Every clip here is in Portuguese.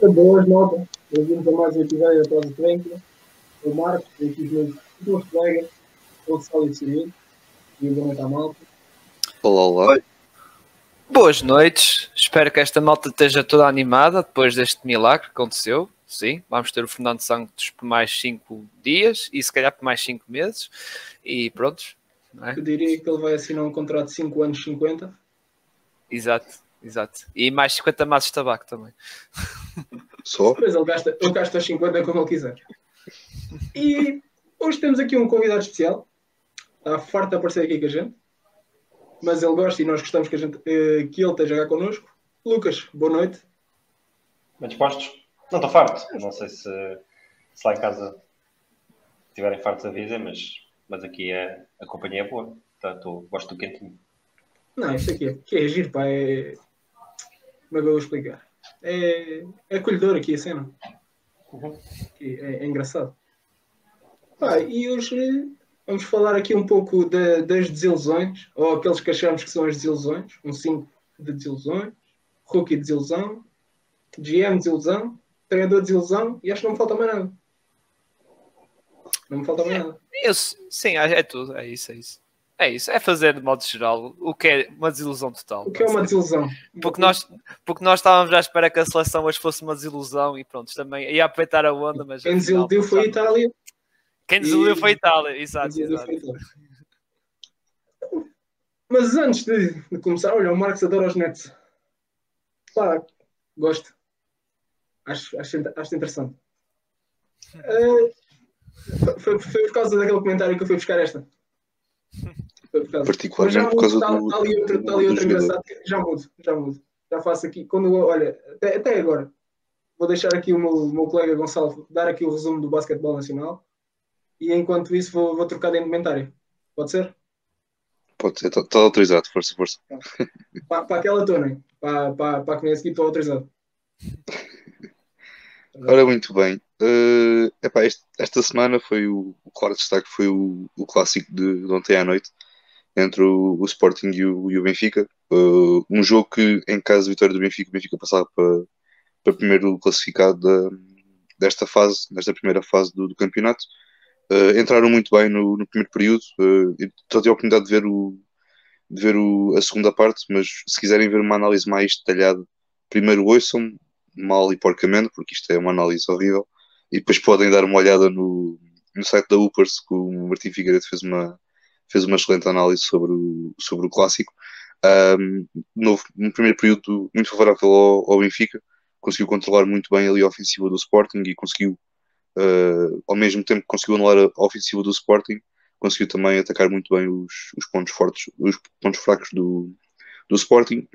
Boas notas. Bem-vindos a mais um episódio da Pausa Tranquila. O Marcos, aqui os meus, meus colegas, o Sal e e o à malta. Olá, olá. Boas noites, espero que esta malta esteja toda animada depois deste milagre que aconteceu. Sim, vamos ter o Fernando Santos por mais 5 dias e se calhar por mais 5 meses. E prontos. É? Eu diria que ele vai assinar um contrato de 5 anos 50. Exato, exato. E mais 50 maços de tabaco também. Só? Pois ele gasta, ele gasta os 50 como ele quiser. E hoje temos aqui um convidado especial. Está farto de aparecer aqui com a gente. Mas ele gosta e nós gostamos que, a gente, eh, que ele esteja cá connosco. Lucas, boa noite. Bem dispostos? Não estou farto. Não sei se, se lá em casa estiverem fartos a vida, mas, mas aqui é, a companhia é boa. Portanto, gosto do quentinho. Não, isto aqui é, que é giro, pá. É... Como é que eu vou explicar? É, é acolhedor aqui a cena. Uhum. É, é engraçado. Pá, e hoje vamos falar aqui um pouco da- das desilusões, ou aqueles que achamos que são as desilusões. Um 5 de desilusões, rookie de desilusão, GM de desilusão, treinador de desilusão, e acho que não me falta mais nada. Não me falta mais nada. Eu, sim, é tudo, é isso, é isso. É isso, é fazer de modo geral o que é uma desilusão total. O que é uma desilusão? Porque nós, porque nós estávamos à espera que a seleção hoje fosse uma desilusão e pronto, também ia aproveitar a onda, mas Quem desiludiu foi a Itália. Quem desiludiu E- foi a Itália, exato, exato. Itália. Mas antes de, de começar, olha, o Marcos adora os Nets. Pá, gosto. Acho, acho, acho interessante. Eh, foi, foi por causa daquele comentário que eu fui buscar esta. Particularmente por causa do- está ali ali Já mudo, já mudo. Já faço aqui. Quando, olha, até, até agora, vou deixar aqui o meu, o meu colega Gonçalo dar aqui o resumo do basquetebol nacional. E enquanto isso, vou, vou trocar de indumentária. Pode ser? Pode ser, está autorizado, força, força. Para, para aquela tona, para, para, para a que aqui estou autorizado. Ora, muito bem. Eh, epá, este- esta semana foi o, o claro destaque foi o, o clássico de, de ontem à noite entre o, o Sporting e o, e o Benfica. Eh, um jogo que, em caso de vitória do Benfica, o Benfica passava para, para primeiro classificado da- desta fase, desta primeira fase do, do campeonato. Eh, entraram muito bem no, no primeiro período. eu só tive a oportunidade de ver, o, de ver o- a segunda parte, mas se quiserem ver uma análise mais detalhada, primeiro ouçam mal e porcamente, porque isto é uma análise horrível, e depois podem dar uma olhada no, no site da Upers, que o Martim Figueiredo fez uma, fez uma excelente análise sobre o, sobre o clássico. Um, um primeiro período muito favorável ao, ao Benfica, conseguiu controlar muito bem ali a ofensiva do Sporting e conseguiu, uh, ao mesmo tempo que conseguiu anular a, a ofensiva do Sporting, conseguiu também atacar muito bem os, os pontos fortes, os pontos fracos do, do Sporting.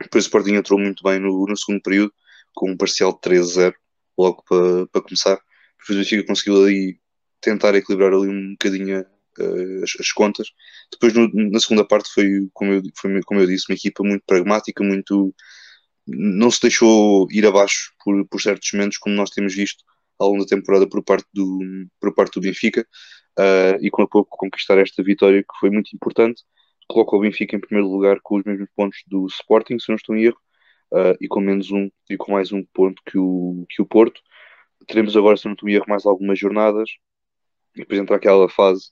Depois o Sporting entrou muito bem no, no segundo período, com um parcial de 13-0, logo para, para começar. Depois o Benfica conseguiu ali tentar equilibrar ali um bocadinho uh, as, as contas. Depois no- na segunda parte foi como, eu, foi, como eu disse, uma equipa muito pragmática, muito não se deixou ir abaixo por, por certos momentos, como nós temos visto ao longo da temporada por parte do, por parte do Benfica, uh, e com a pouco conquistar esta vitória que foi muito importante. Coloca o Benfica em primeiro lugar com os mesmos pontos do Sporting, se não estou em erro, uh, e com menos um e com mais um ponto que o, que o Porto. Teremos agora, se não estou erro, mais algumas jornadas, e depois entra aquela fase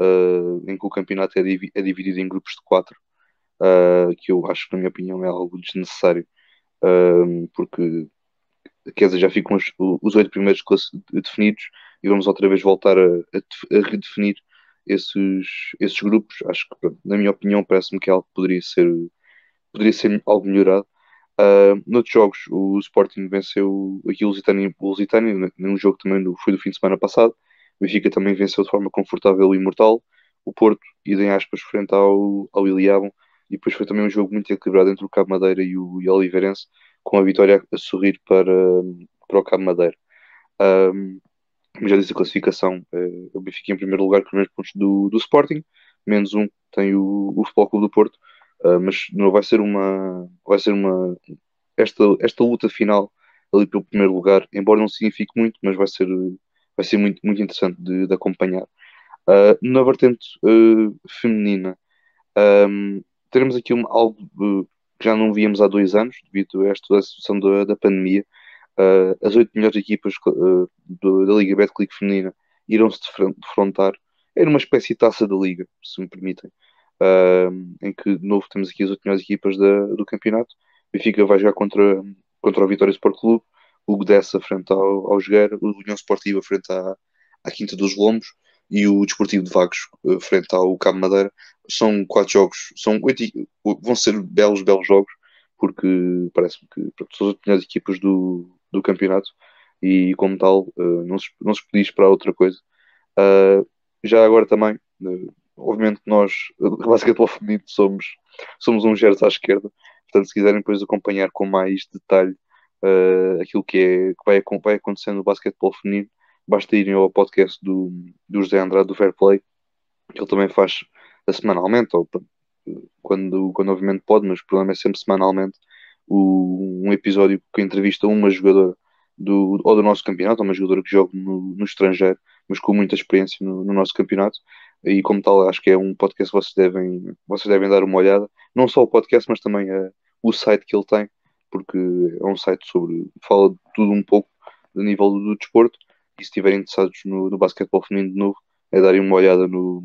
uh, em que o campeonato é, é dividido em grupos de quatro, uh, que eu acho que, na minha opinião, é algo desnecessário, porque quer dizer, já ficam os, os oito primeiros definidos e vamos outra vez voltar a, a a redefinir esses, esses grupos. Acho que, na minha opinião, parece-me que é algo que poderia ser, poderia ser algo melhorado. Uh, noutros jogos, o Sporting venceu aqui o Lusitânia, o Lusitânia num jogo também do, foi do fim de semana passado. O Benfica também venceu de forma confortável e imortal. O Porto, idem aspas, frente ao, ao Iliabum. E depois foi também um jogo muito equilibrado entre o Cabo Madeira e o, e o Oliveirense, com a vitória a sorrir para, para o Cabo Madeira. Um, como já disse a classificação, eh, o Benfica em primeiro lugar com os mesmos pontos do, do Sporting, menos um tem o, o Futebol Clube do Porto, Uh, mas não vai ser uma vai ser uma esta, esta luta final ali pelo primeiro lugar, embora não signifique muito, mas vai ser vai ser muito, muito interessante de, de acompanhar. Uh, na vertente uh, feminina, um, teremos aqui uma, algo que já não víamos há dois anos, devido a esta situação da, da pandemia. Uh, as oito melhores equipas do, da Liga Betclic feminina irão se defrontar. É uma espécie de taça da Liga, se me permitem, uh, em que de novo temos aqui as melhores equipas da, do campeonato. O Benfica vai jogar contra, contra o Vitória Sport Clube, o Gdessa frente ao, ao o União Sportiva frente à, à Quinta dos Lombos e o Desportivo de Vagos frente ao Cabo Madeira. São quatro jogos, são oito, vão ser belos, belos jogos, porque parece-me que pronto, são as melhores equipas do, do campeonato e, como tal, uh, não, se, não se podia esperar outra coisa. Uh, já agora também, uh, obviamente, nós, basquetebol feminino, somos, somos um geros à esquerda, portanto, se quiserem depois acompanhar com mais detalhe aquilo que, é, que vai, vai acontecendo no basquetebol feminino, basta irem ao podcast do, do José Andrade do Fair Play, que ele também faz semanalmente, ou quando, quando obviamente pode, mas o problema é sempre semanalmente, o, um episódio que entrevista uma jogadora do, ou do nosso campeonato, uma jogadora que joga no, no estrangeiro, mas com muita experiência no, no, nosso campeonato. E como tal, acho que é um podcast que vocês devem, vocês devem dar uma olhada. Não só o podcast, mas também uh, o site que ele tem, porque é um site sobre. fala de tudo um pouco do nível do, do desporto. E se estiverem interessados no, no basquetebol feminino de novo, é darem uma olhada no,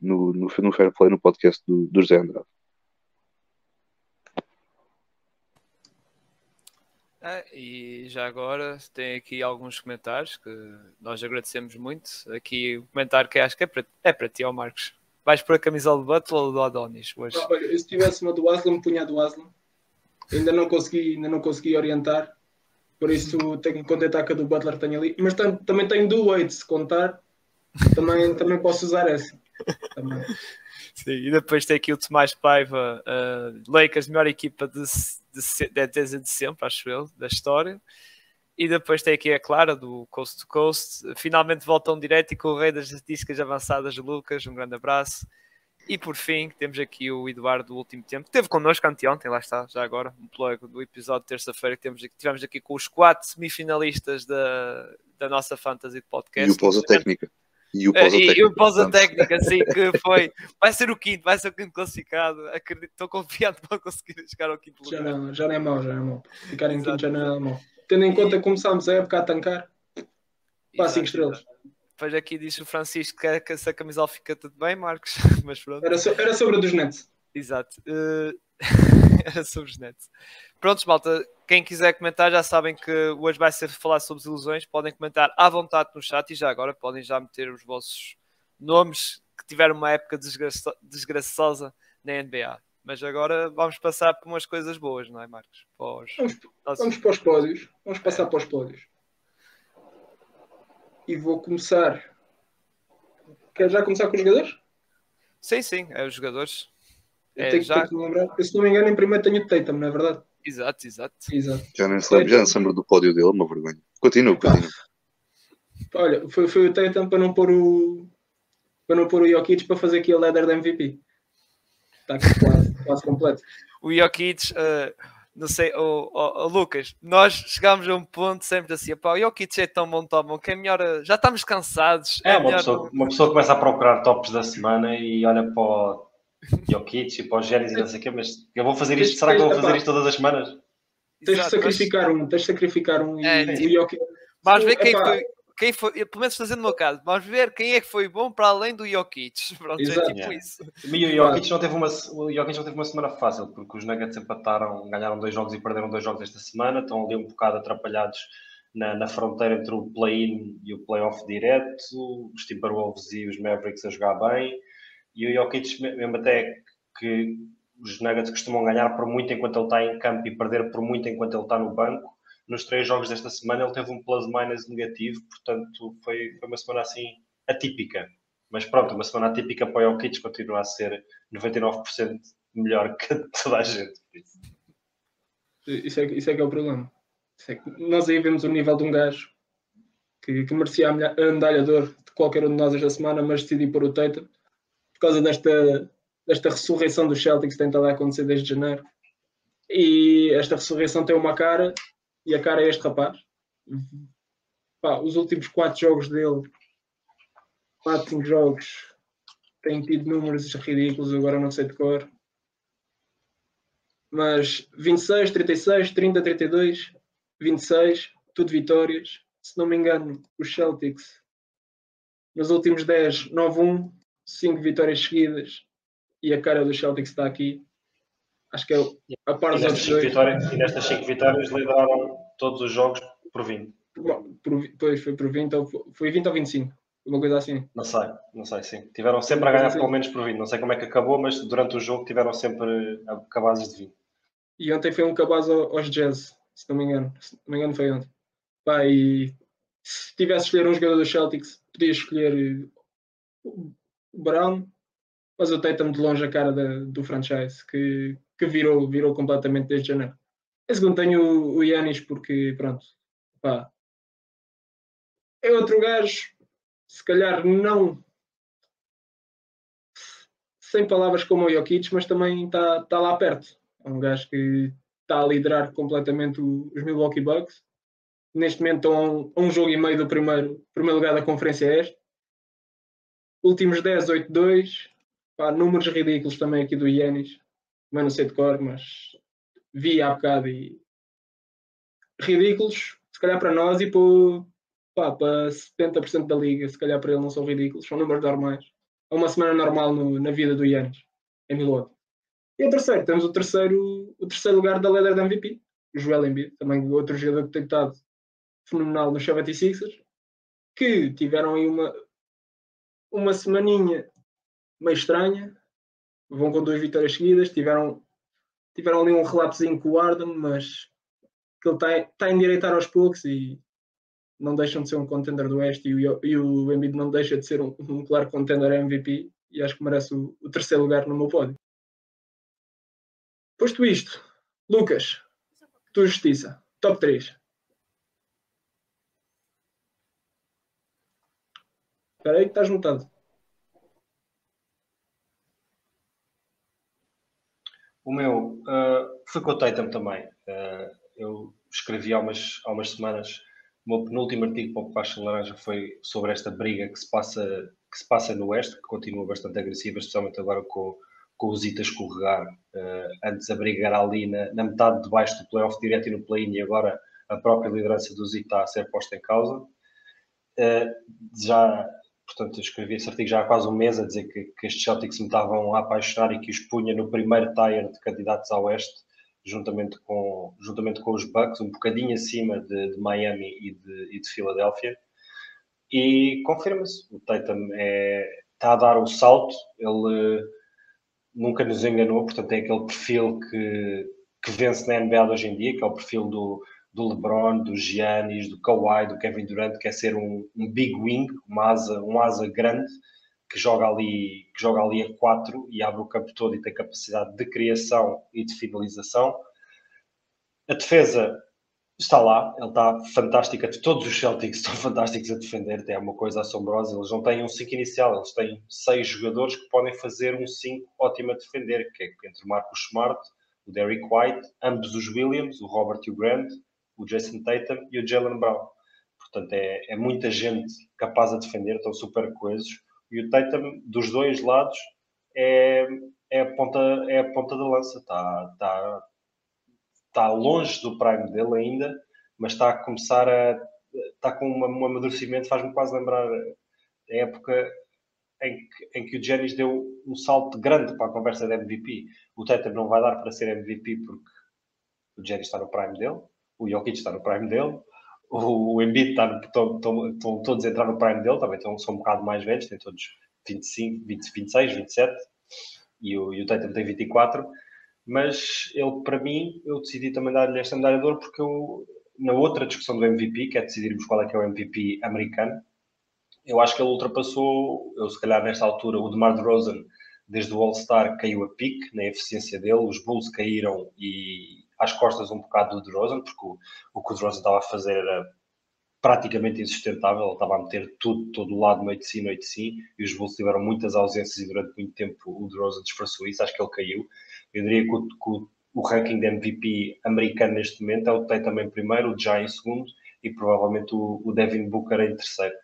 no, no, no Fair Play, no podcast do, do José Andrade. Ah, e já agora tem aqui alguns comentários que nós agradecemos muito. Aqui o comentário que acho que é para, é para ti, ó Marcos. Vais por a camisola do Butler ou do Adonis hoje? Ah, olha, se tivesse uma do Aslam, punha a do Aslam. Ainda não consegui, ainda não consegui orientar. Por isso tenho que contentar que a do Butler tenha ali. Mas tam, também tenho do Wade, se contar. Também, também posso usar essa. Também. Sim, e depois tem aqui o Tomás Paiva, uh, Lakers, melhor equipa de, de, de, de, de sempre, acho eu, da história. E depois tem aqui a Clara, do Coast to Coast. Finalmente voltam direto e com o rei das estatísticas avançadas, Lucas. Um grande abraço. E por fim, temos aqui o Eduardo do último tempo, que esteve connosco anteontem, lá está, já agora, um plug do episódio de terça-feira que temos, tivemos aqui com os quatro semifinalistas da, da nossa Fantasy Podcast. E o Pausa Técnica. E o pausa é, técnica. assim, que foi. Vai ser o quinto, vai ser o quinto classificado. Acredito, estou confiante para conseguir chegar ao quinto lugar. Já não, já não é mau, já não é mau. Ficar em quinto já não é mau. Tendo em conta que começámos a época a tancar, para 5 estrelas. Depois aqui diz o Francisco que, que se a camisola fica tudo bem, Marcos. Mas pronto. Era, so, era sobre a dos Nets. Exato. Uh... era sobre os Nets. Prontos, malta. Quem quiser comentar, já sabem que hoje vai ser falar sobre ilusões. Podem comentar à vontade no chat e já agora podem já meter os vossos nomes que tiveram uma época desgraço desgraçosa na NBA. Mas agora vamos passar por umas coisas boas, não é, Marcos? Vamos, vamos para os pódios. Vamos passar para os pódios. E vou começar. Quer já começar com os jogadores? Sim, sim, é os jogadores. Eu é, tenho, já... tenho que lembrar. Eu, se não me engano, em primeiro tenho o Tatum, não é verdade? Exato, exato. exato. Já nem se lembra, já não se lembra do pódio dele, uma vergonha. Continua, continua. Olha, foi, foi o Tatum para não pôr o para não pôr o Jokic para fazer aqui a leather da MVP. Está aqui quase, quase completo. O Jokic, uh, não sei, o, o, o, Lucas, nós chegámos a um ponto sempre assim, pá, o Jokic é tão bom, tão bom, que é melhor, eh, já estamos cansados. É, é uma, pessoa, uma pessoa começa a procurar tops da semana e olha para o Jokic e para os Génis e não sei o quê, mas eu vou fazer isto, será que eu vou fazer isto todas as semanas? Tens de sacrificar um, tens de sacrificar um é, e o Jokic. Vamos ver quem foi, quem foi, pelo menos fazendo o meu caso, vamos ver quem é que foi bom para além do Jokic. Pronto, é Exato. é tipo isso. E o Jokic, não teve uma, o Jokic não teve uma semana fácil, porque os Nuggets empataram, ganharam dois jogos e perderam dois jogos esta semana, estão ali um bocado atrapalhados na, na fronteira entre o play-in e o play-off direto, os Timberwolves e os Mavericks a jogar bem e o Jokic, mesmo até que os Nuggets costumam ganhar por muito enquanto ele está em campo e perder por muito enquanto ele está no banco. Nos três jogos desta semana ele teve um plus-minus negativo, portanto foi, foi uma semana assim atípica. Mas pronto, uma semana atípica para o Jokic continua a ser 99% melhor que toda a gente. Isso é, isso é que é o problema. É nós aí vemos o nível de um gajo que, que merecia a medalha de de qualquer um de nós esta semana, mas decidi pôr o Tatum por causa desta, desta ressurreição do Celtics que tem estado a acontecer desde janeiro. E esta ressurreição tem uma cara, e a cara é este rapaz. Pá, os últimos quatro jogos dele, quatro, cinco jogos, tem tido números ridículos, agora não sei de cor. Mas 26, 36, 30, 32, 26, tudo vitórias. Se não me engano, os Celtics nos últimos 10, 9-1, 5 vitórias seguidas e a cara dos Celtics está aqui. Acho que é a par dos outros dois. Vitórias, e nestas 5 vitórias lideraram todos os jogos por 20. Bom, por, pois foi por 20 ou foi 20 ou 25. Uma coisa assim. Não sei, não sei, sim. Tiveram sempre a ganhar pelo menos por 20. Não sei como é que acabou, mas durante o jogo tiveram sempre cabazes de 20. E ontem foi um cabaz aos Jazz, se não me engano. Se não me engano foi ontem. Pá, e se tivesse escolher um jogador dos Celtics, podia escolher o Brown, mas o Tatum de longe a cara da, do franchise, que, que virou, virou completamente desde janeiro. Em segundo tenho o, Yanis porque, pronto, pá, é outro gajo, se calhar não sem palavras como o Jokic, mas também está tá lá perto. É um gajo que está a liderar completamente os Milwaukee Bucks. Neste momento estão a um, a um jogo e meio do primeiro, primeiro lugar da Conferência Este. Últimos 10, 8, 2. Pá, números ridículos também aqui do Yannis. Mas não sei de cor, mas vi há bocado e ridículos, se calhar para nós e para, pá, para 70% da liga, se calhar para ele não são ridículos, são números normais. É uma semana normal no, na vida do Yannis, em Milwaukee. E o terceiro, temos o terceiro, o terceiro lugar da Leather da MVP, o Joel Embiid, também outro jogador que tem estado fenomenal no 76ers, que tiveram aí uma, uma semaninha meio estranha, vão com duas vitórias seguidas, tiveram, tiveram ali um relapsozinho com o Arden, mas que ele está, está a endireitar aos poucos e não deixam de ser um contender do Oeste e o, e o Embiid não deixa de ser um, um claro contender MVP e acho que merece o, o, terceiro lugar no meu pódio. Posto isto, Lucas, tua justiça, top 3. Espera aí que estás mutado. O meu uh, foi com o Tatum também. Uh, eu escrevi há umas, há umas semanas o meu penúltimo artigo para o Pacho Laranja foi sobre esta briga que se passa, que se passa no Oeste, que continua bastante agressiva, especialmente agora com, com os Ita escorregar. Uh, antes a briga era ali na, na metade de baixo do playoff direto e no play-in e agora a própria liderança do Zita a ser posta em causa. Já, portanto, eu escrevi esse artigo já há quase um mês a dizer que, que estes Celtics me estavam a apaixonar e que os punha no primeiro tier de candidatos ao Oeste juntamente com, juntamente com os Bucks, um bocadinho acima de, de Miami e de, e de Filadélfia. E confirma-se, o Tatum é, está a dar o salto, ele nunca nos enganou, portanto tem aquele perfil que, que vence na NBA hoje em dia, que é o perfil do, do LeBron, do Giannis, do Kawhi, do Kevin Durant, que é ser um, um big wing, uma asa, um asa grande, que joga ali, que joga ali a 4 e abre o campo todo e tem capacidade de criação e de finalização. A defesa está lá, ele está fantástica. Todos os Celtics estão fantásticos a defender, é uma coisa assombrosa. Eles não têm um 5 inicial, eles têm seis jogadores que podem fazer um 5 ótimo a defender, que é entre o Marcus Smart, o Derrick White, ambos os Williams, o Robert e o Grant, o Jason Tatum e o Jalen Brown. Portanto, é, é muita gente capaz a defender, estão super coesos e o Tatum, dos dois lados, é, é, a, ponta, é a ponta da lança. Está, está, está longe do prime dele ainda, mas está a começar a. Está com um amadurecimento, faz-me quase lembrar a época em que, em que o Janis deu um salto grande para a conversa de MVP. O Tatum não vai dar para ser MVP porque o Janis está no prime dele, o Jokic está no prime dele, o Embiid está, estão, todos a entrar no prime dele, também estão, são um bocado mais velhos, têm todos 25, 20, 26, 27 e o, e o Tatum tem 24, mas ele, para mim, eu decidi também dar-lhe esta medalha de ouro porque eu, na outra discussão do MVP, que é decidirmos qual é que é o MVP americano, eu acho que ele ultrapassou, eu se calhar nesta altura, o DeMar DeRozan, desde o All-Star caiu a pique na eficiência dele, os Bulls caíram e às costas um bocado do DeRozan, porque o, o que o DeRozan estava a fazer era praticamente insustentável, ele estava a meter tudo, todo lado, noite sim, noite sim, e os Bulls tiveram muitas ausências e durante muito tempo o DeRozan disfarçou isso, acho que ele caiu. Eu diria que o, que o ranking de MVP americano neste momento é o Tatum em primeiro, o Jai em segundo e provavelmente o, o Devin Booker em terceiro.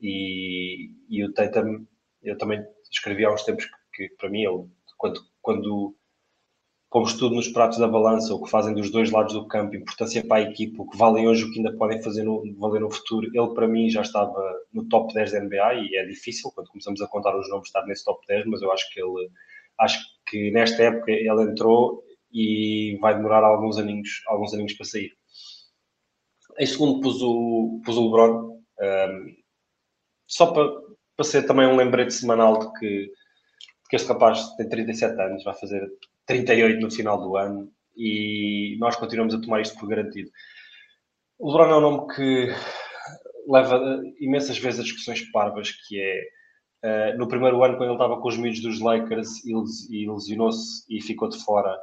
E, e o Tatum, eu também escrevi há uns tempos que, que para mim, ele, quando, quando pomos tudo nos pratos da balança, o que fazem dos dois lados do campo, importância para a equipa, o que valem hoje, o que ainda podem fazer no, valer no futuro. Ele, para mim, já estava no top 10 da NBA e é difícil, quando começamos a contar os nomes, estar nesse top 10, mas eu acho que ele, acho que nesta época ele entrou e vai demorar alguns aninhos, alguns aninhos para sair. Em segundo, pus o, pus o LeBron, um, só para, para ser também um lembrete semanal de que, de que este rapaz tem 37 anos, vai fazer 38 no final do ano e nós continuamos a tomar isto por garantido. O LeBron é um nome que leva imensas vezes a discussões parvas, que é uh, no primeiro ano, quando ele estava com os miúdos dos Lakers e lesionou-se e ficou de fora,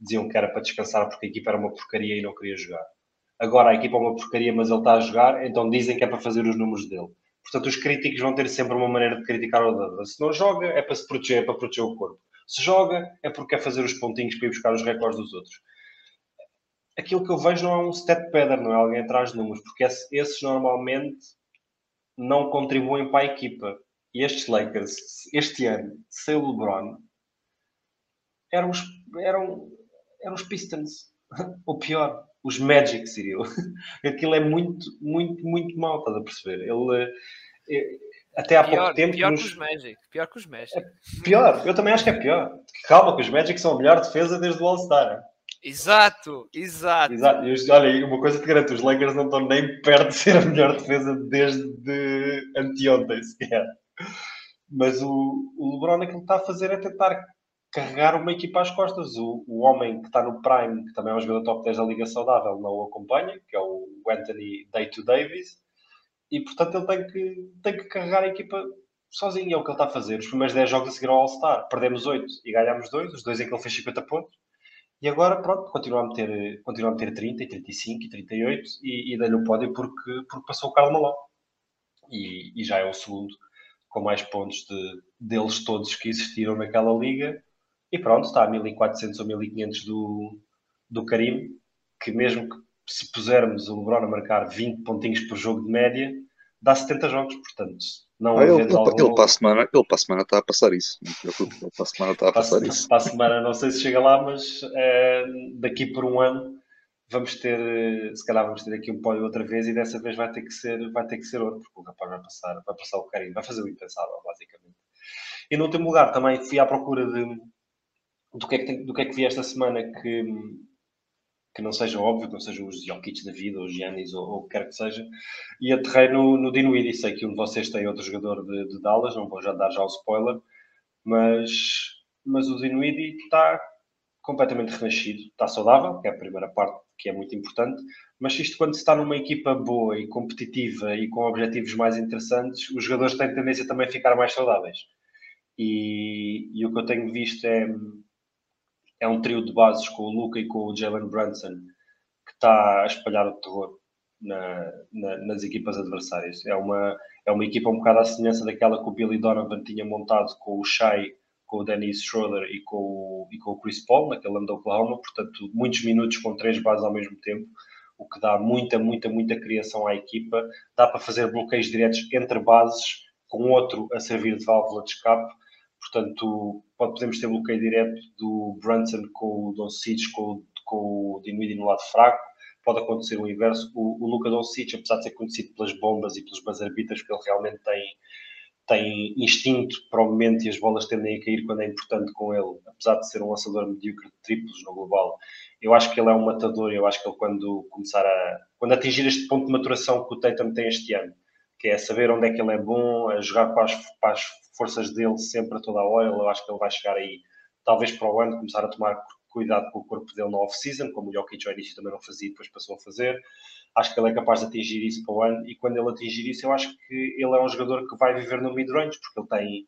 diziam que era para descansar porque a equipa era uma porcaria e não queria jogar. Agora a equipa é uma porcaria, mas ele está a jogar, então dizem que é para fazer os números dele. Portanto, os críticos vão ter sempre uma maneira de criticar o Dada. Se não joga, é para se proteger, é para proteger o corpo. Se joga, é porque quer fazer os pontinhos para ir buscar os recordes dos outros. Aquilo que eu vejo não é um step padder, não é alguém atrás de números, porque esses normalmente não contribuem para a equipa. E estes Lakers, este ano, sem o LeBron, eram os, eram, eram os Pistons. Ou pior, os Magic, Cyril. Aquilo é muito, muito, muito mal, estás a perceber? Ele, eh, até há pior, pouco tempo. Pior nos... que os Magic. Pior que os Magic. É pior, eu também acho que é pior. Calma, que os Magic são a melhor defesa desde o All-Star. Exato, exato. exato. Eu, olha, uma coisa te garanto: os Lakers não estão nem perto de ser a melhor defesa desde anteontem, sequer. Mas o, o LeBron aquilo que está a fazer é tentar carregar uma equipa às costas. O, o homem que está no Prime, que também é um jogador top 10 da Liga Saudável, não o acompanha, que é o Anthony Day-to Davis e portanto ele tem que, tem que carregar a equipa sozinho, é o que ele está a fazer. Os primeiros 10 jogos a seguir ao All-Star, perdemos 8 e ganhámos 2, os dois em que ele fez 50 pontos. E agora, pronto, continua a meter, continua a meter 30, e 35 e 38 e, e dá-lhe o pódio porque, porque passou o Carlos Malone. E, e, já é o segundo com mais pontos de, deles todos que existiram naquela liga. E pronto, está a 1400 ou 1500 do, do Karim, que mesmo que se pusermos o LeBron a marcar 20 pontinhos por jogo de média, dá 70 jogos, portanto, não ah, ele, ele, algum... ele, para a semana, ele para a semana está a passar isso. Ele para a semana está a passar para, isso. Para a semana não sei se chega lá, mas é, daqui por um ano vamos ter, se calhar vamos ter aqui um pódio outra vez e dessa vez vai ter que ser, vai ter que ser outro, porque o rapaz vai passar, vai passar o carinho, vai fazer o impensável, basicamente. E no último lugar também fui à procura de do que é que, tem, do que, é que vi esta semana que que não seja óbvio, que não sejam os Jokic da vida, os Giannis, ou, ou o que quer que seja, e aterrei no, no Dinwiddie. Sei que um de vocês tem outro jogador de, de Dallas, não vou já dar já o spoiler, mas, mas o Dinwiddie está completamente renascido, está saudável, que é a primeira parte que é muito importante, mas isto quando se está numa equipa boa e competitiva e com objetivos mais interessantes, os jogadores têm tendência também a ficar mais saudáveis. E, e o que eu tenho visto é é um trio de bases com o Luca e com o Jalen Brunson que está a espalhar o terror na, na, nas equipas adversárias. É uma, é uma equipa um bocado à semelhança daquela que o Billy Donovan tinha montado com o Shai, com o Dennis Schroeder e com o, e com o Chris Paul, naquele ano da Oklahoma. Portanto, muitos minutos com três bases ao mesmo tempo, o que dá muita, muita, muita criação à equipa. Dá para fazer bloqueios diretos entre bases, com outro a servir de válvula de escape Portanto, pode, podemos ter bloqueio direto do Brunson com o Doncic, com, com o Dinwiddie no lado fraco. Pode acontecer o inverso. O, o Luka Doncic, apesar de ser conhecido pelas bombas e pelos beaters, porque ele realmente tem, tem instinto para o momento e as bolas tendem a cair quando é importante com ele, apesar de ser um lançador medíocre de triplos no global. Eu acho que ele é um matador. Eu acho que ele, quando começar a. quando atingir este ponto de maturação que o Tatum tem este ano, que é saber onde é que ele é bom, a jogar para as, para as forças dele sempre a toda a hora. Eu acho que ele vai chegar aí, talvez para o ano, começar a tomar cuidado com o corpo dele na off-season, como o Jokic ao início também não fazia e depois passou a fazer. Acho que ele é capaz de atingir isso para o ano e quando ele atingir isso, eu acho que ele é um jogador que vai viver no mid-range, porque ele tem,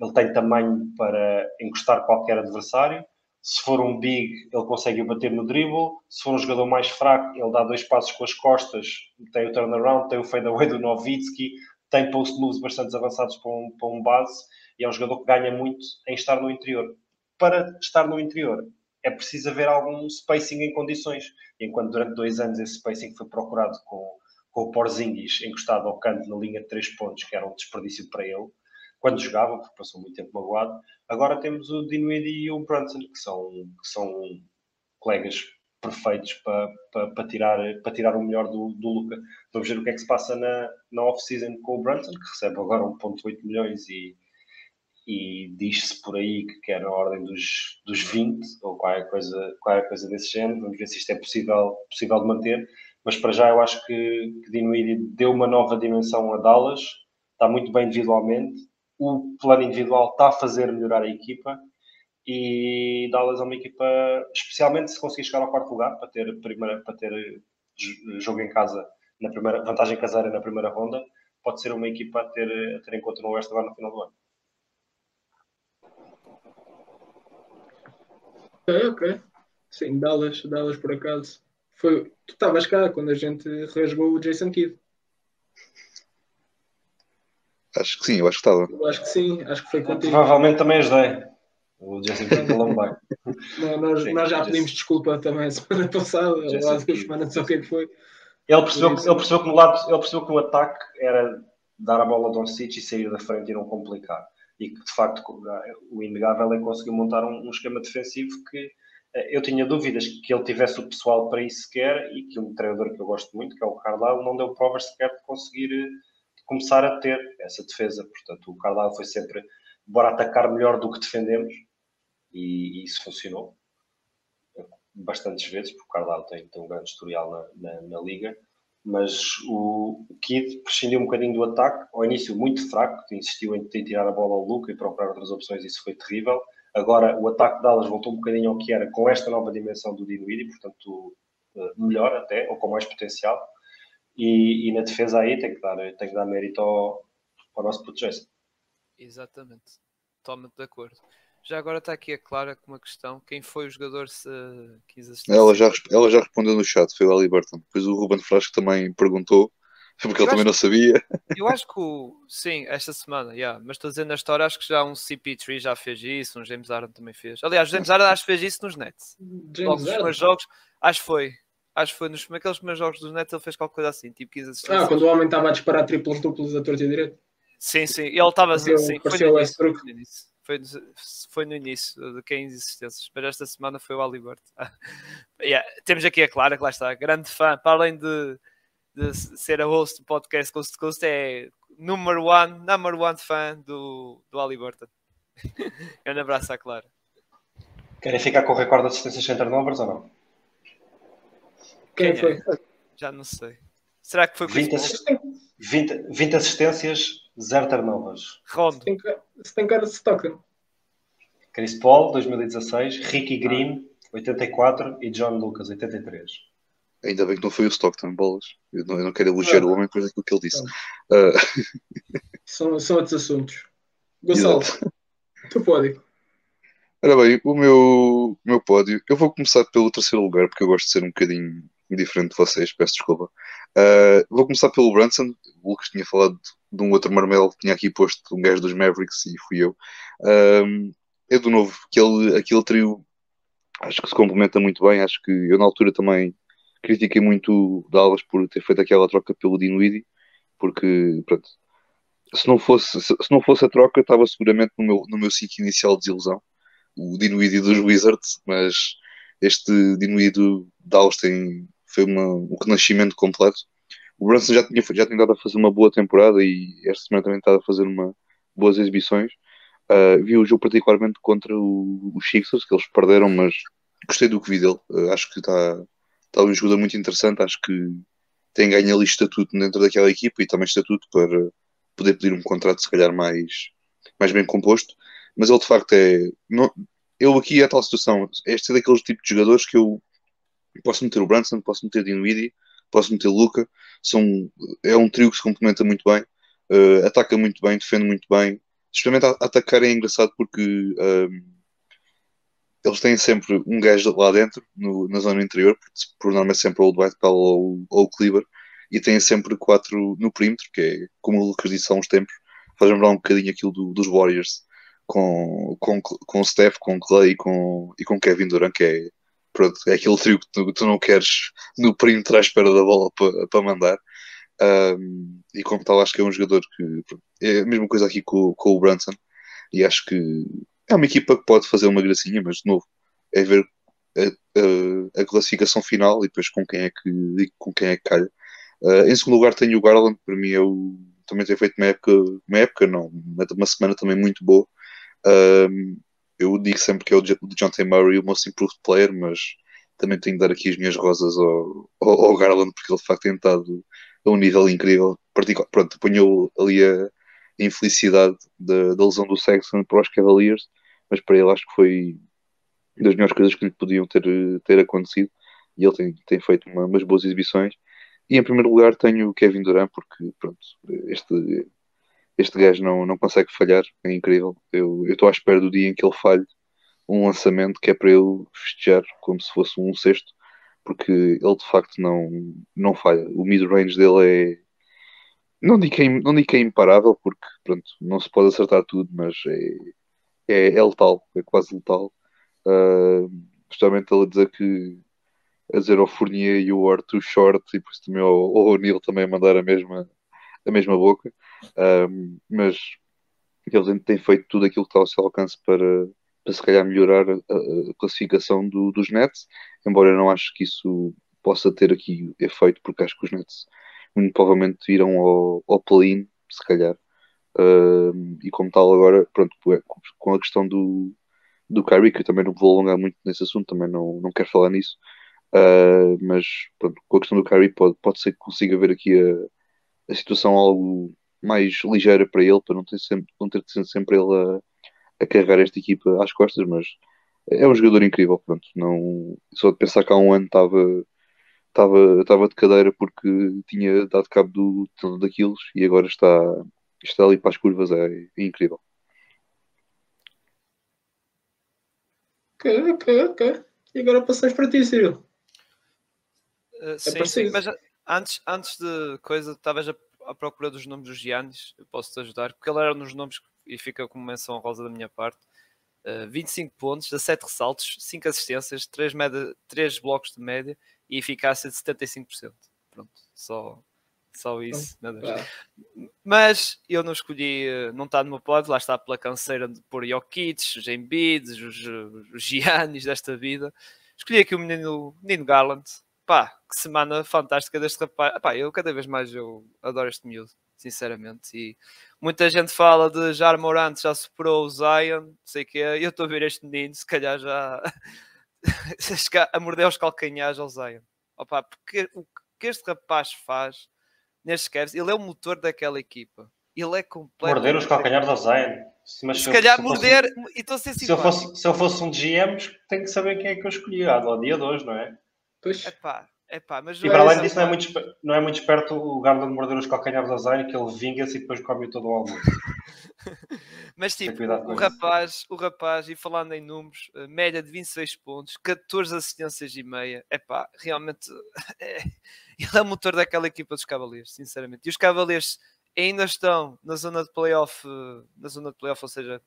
ele tem tamanho para encostar qualquer adversário. Se for um big, ele consegue bater no dribble. Se for um jogador mais fraco, ele dá dois passos com as costas, tem o turnaround, tem o fadeaway do Novitsky, tem post moves bastante avançados para um, para um base e é um jogador que ganha muito em estar no interior. Para estar no interior, é preciso haver algum spacing em condições. Enquanto durante dois anos esse spacing foi procurado com, com o Porzingis encostado ao canto na linha de três pontos, que era um desperdício para ele, quando jogava, porque passou muito tempo magoado. Agora temos o Dinwiddie e o Brunson, que são, que são colegas perfeitos para, para, para, tirar, para tirar o melhor do, do Luca. Vamos ver o que é que se passa na, na off-season com o Brunson, que recebe agora 1,8 milhões e, e diz-se por aí que quer a ordem dos, dos 20 ou qualquer coisa, qualquer coisa desse género. Vamos ver se isto é possível, possível de manter. Mas para já eu acho que, que Dinwiddie deu uma nova dimensão a Dallas, está muito bem individualmente. O plano individual está a fazer melhorar a equipa e Dallas é uma equipa, especialmente se conseguir chegar ao quarto lugar para ter, primeira, para ter jogo em casa, na primeira, vantagem caseira na primeira ronda, pode ser uma equipa a ter, a ter em conta no Oeste agora no final do ano. Ok, ok. Sim, Dallas, Dallas por acaso. Foi, tu estavas cá quando a gente rasgou o Jason Kidd. Acho que sim, eu acho que estava. Eu acho que sim, acho que foi contigo. Provavelmente também ajudei. O Jason Kidd falou bem. Não, nós, nós já pedimos desculpa também a semana passada, ou há duas semanas, não sei o que é que foi. Ele percebeu, ele, percebeu que no lado, ele percebeu que o ataque era dar a bola a Doncic e sair da frente e não complicar. E que, de facto, o inegável é que conseguiu montar um, um esquema defensivo que eh, eu tinha dúvidas que ele tivesse o pessoal para isso sequer e que um treinador que eu gosto muito, que é o Carlisle, não deu provas sequer de conseguir eh, começar a ter essa defesa. Portanto, o Carlisle foi sempre, bora atacar melhor do que defendemos e, e isso funcionou bastantes vezes, porque o Carlisle tem, tem um grande historial na, na, na liga, mas o, o Kid prescindiu um bocadinho do ataque, ao início muito fraco, insistiu em tirar a bola ao Luca e procurar outras opções, isso foi terrível. Agora o ataque de Dallas voltou um bocadinho ao que era com esta nova dimensão do Dinwiddie, portanto eh, melhor até, ou com mais potencial. E, e na defesa aí tem que dar, tem que dar mérito ao, ao nosso Jason. Exatamente, totalmente de acordo. Já agora está aqui a Clara com uma questão: quem foi o jogador se, que assistir? Ela já, ela já respondeu no chat, foi o Ali Burton. Depois o Ruben Frasco também perguntou, porque eu ele também não sabia. Eu acho que o, sim, esta semana, yeah, mas estou dizendo na história, acho que já um CP3 já fez isso, um James Harden também fez. Aliás, James Harden acho que fez isso nos Nets. James Logo nos jogos, acho que foi. Acho que foi nos naqueles primeiros jogos dos Nets ele fez qualquer coisa assim, tipo 15 assistências. Ah, quando o homem estava a disparar triplos duplos a torta e direito. Sim, sim, ele estava assim, sim, foi no, início, foi no início. Foi, foi no início de 15 existências, mas esta semana foi o Alibert. yeah. Temos aqui a Clara, que lá está, grande fã, para além de, de ser a host do podcast Coast to Coast, é number one, number one fã do, do Aliberton. Grande abraço à Clara. Querem ficar com o recorde de assistências sem turnovers ou não? Quem, Quem foi? Já não sei. Será que foi 20, assist... 20, 20 assistências, 0 turnovers. Rondo. Se tem cara de Stockton. Chris Paul, 2016. Ricky Green, 84. E John Lucas, 83. Ainda bem que não foi o Stockton, bolas. Eu não, eu não quero elogiar ah, o homem depois daquilo que ele disse. Uh... São, são outros assuntos. Gonçalo, tu pódio. Ora bem, o meu, meu pódio, eu vou começar pelo terceiro lugar, porque eu gosto de ser um bocadinho diferente de vocês, peço desculpa. Uh, vou começar pelo Brunson. O Lucas tinha falado de um outro marmelo que tinha aqui posto um gajo dos Mavericks e fui eu. Uh, é do novo, aquele, aquele trio acho que se complementa muito bem. Acho que eu na altura também critiquei muito Dallas por ter feito aquela troca pelo Dinwiddie, porque pronto, se não fosse, se, se não fosse a troca, estava seguramente no meu, no meu ciclo inicial de desilusão, o Dinwiddie dos Wizards, mas este Dinwiddie do Dallas tem, foi uma, um renascimento completo. O Brunson já tinha, já tinha dado a fazer uma boa temporada e esta semana também está a fazer uma, boas exibições. Uh, vi o jogo particularmente contra os Sixers, que eles perderam, mas gostei do que vi dele. Uh, acho que está, está um jogador muito interessante. Acho que tem ganho ali estatuto dentro daquela equipa e também estatuto para poder pedir um contrato, se calhar, mais, mais bem composto. Mas ele de facto é. Não, eu aqui é a tal situação. Este é daqueles tipos de jogadores que eu posso meter o Branson, posso meter Dinwiddie, posso meter Luca. São, é um trio que se complementa muito bem, uh, ataca muito bem, defende muito bem. Justamente a, atacar é engraçado porque um, eles têm sempre um gajo lá dentro, no, na zona interior, por norma é sempre o Dwight Powell ou, ou o Cleaver, e têm sempre quatro no perímetro, que é, como o Lucas disse há uns tempos, faz lembrar um bocadinho aquilo do, dos Warriors, com, com, com Steph, com Clay e com, e com Kevin Durant, que é, pronto, é aquele trio que tu, tu não queres no perímetro à espera da bola para pa mandar. Um, e como tal, acho que é um jogador que é a mesma coisa aqui com, com o Brunson. E acho que é uma equipa que pode fazer uma gracinha, mas de novo, é ver a, a, a classificação final e depois com quem é que, com quem é que calha. Uh, em segundo lugar, tenho o Garland, para mim é o, também tem feito uma época, uma época não, uma semana também muito boa. Um, eu digo sempre que é o T. Murray o most improved player, mas também tenho de dar aqui as minhas rosas ao, ao, ao Garland, porque ele de facto tem estado a um nível incrível. Pronto, apanhou ali a, a infelicidade da, da, lesão do Sexton para os Cavaliers, mas para ele acho que foi das melhores coisas que lhe podiam ter, ter acontecido e ele tem, tem feito uma, umas boas exibições. E em primeiro lugar tenho o Kevin Durant, porque pronto, este, este gajo não, não consegue falhar, é incrível. Eu estou à espera do dia em que ele falhe um lançamento que é para eu festejar como se fosse um sexto, porque ele de facto não, não falha. O mid-range dele é. Não digo, que é, não digo que é imparável, porque pronto, não se pode acertar tudo, mas é, é, é letal, é quase letal. Uh, justamente ele a dizer que a dizer ao Fournier e o too short e depois também ao, ao O'Neill também a mandar a mesma, a mesma boca. Mas eles têm feito tudo aquilo que está ao seu alcance para, para se calhar melhorar a, a classificação do, dos Nets, embora eu não acho que isso possa ter aqui efeito, porque acho que os Nets muito provavelmente irão ao, ao play-in, se calhar. Uh, e como tal agora, pronto, com a questão do, do Kyrie, que eu também não vou alongar muito nesse assunto, também não, não quero falar nisso, uh, mas pronto, com a questão do Kyrie pode, pode ser que consiga ver aqui a, a situação algo mais ligeira para ele, para não ter, sempre, não ter sempre ele a, a carregar esta equipa às costas, mas é um jogador incrível, pronto, não, só de pensar que há um ano estava estava, estava de cadeira porque tinha dado cabo do tanto daquilo e agora está, está ali para as curvas, é, é incrível. Ok, ok, ok. E agora passamos para ti, Ciro. Uh, é sim, sim, mas antes, antes de coisa, estavas à procura dos nomes dos Giannis, eu posso te ajudar, porque ele era nos nomes e fica como menção rosa da minha parte. Uh, 25 pontos, 17 ressaltos, 5 assistências, 3, média, 3 blocos de média e eficácia de 75%. Pronto, só, só isso. Mas eu não escolhi, eh, não está no meu pódio, lá está pela canseira de pôr Jokic, os Embiid, os, os Giannis desta vida. Escolhi aqui o menino, menino Garland. Pá, que semana fantástica deste rapaz. Pá, eu cada vez mais eu adoro este miúdo, sinceramente. E muita gente fala de já Morant já superou o Zion, sei que é. Eu estou a ver este menino, se calhar já a morder os calcanhares ao Zion. Opa, porque o que este rapaz faz nestes Cavs, ele é o motor daquela equipa. Ele é completo. Morder os calcanhares ao Zion. Mas se, se calhar se morder. Fosse, e estou a ser se eu, fosse, se eu fosse um GM, tenho que saber quem é que eu escolhi ao dia 2, não é? Pois. Epá, Epá, mas e para além disso, não é, muito, não é muito esperto o Garland morder os calcanhares ao Zion, que ele vinga-se e depois come todo o almoço. mas tipo, o rapaz, o rapaz, e falando em números, eh, média de 26 pontos, 14 assistências e meia, epá, realmente é, ele é o motor daquela equipa dos Cavaliers, sinceramente. E os Cavaliers ainda estão na zona de playoff, eh, na zona de playoff, ou seja,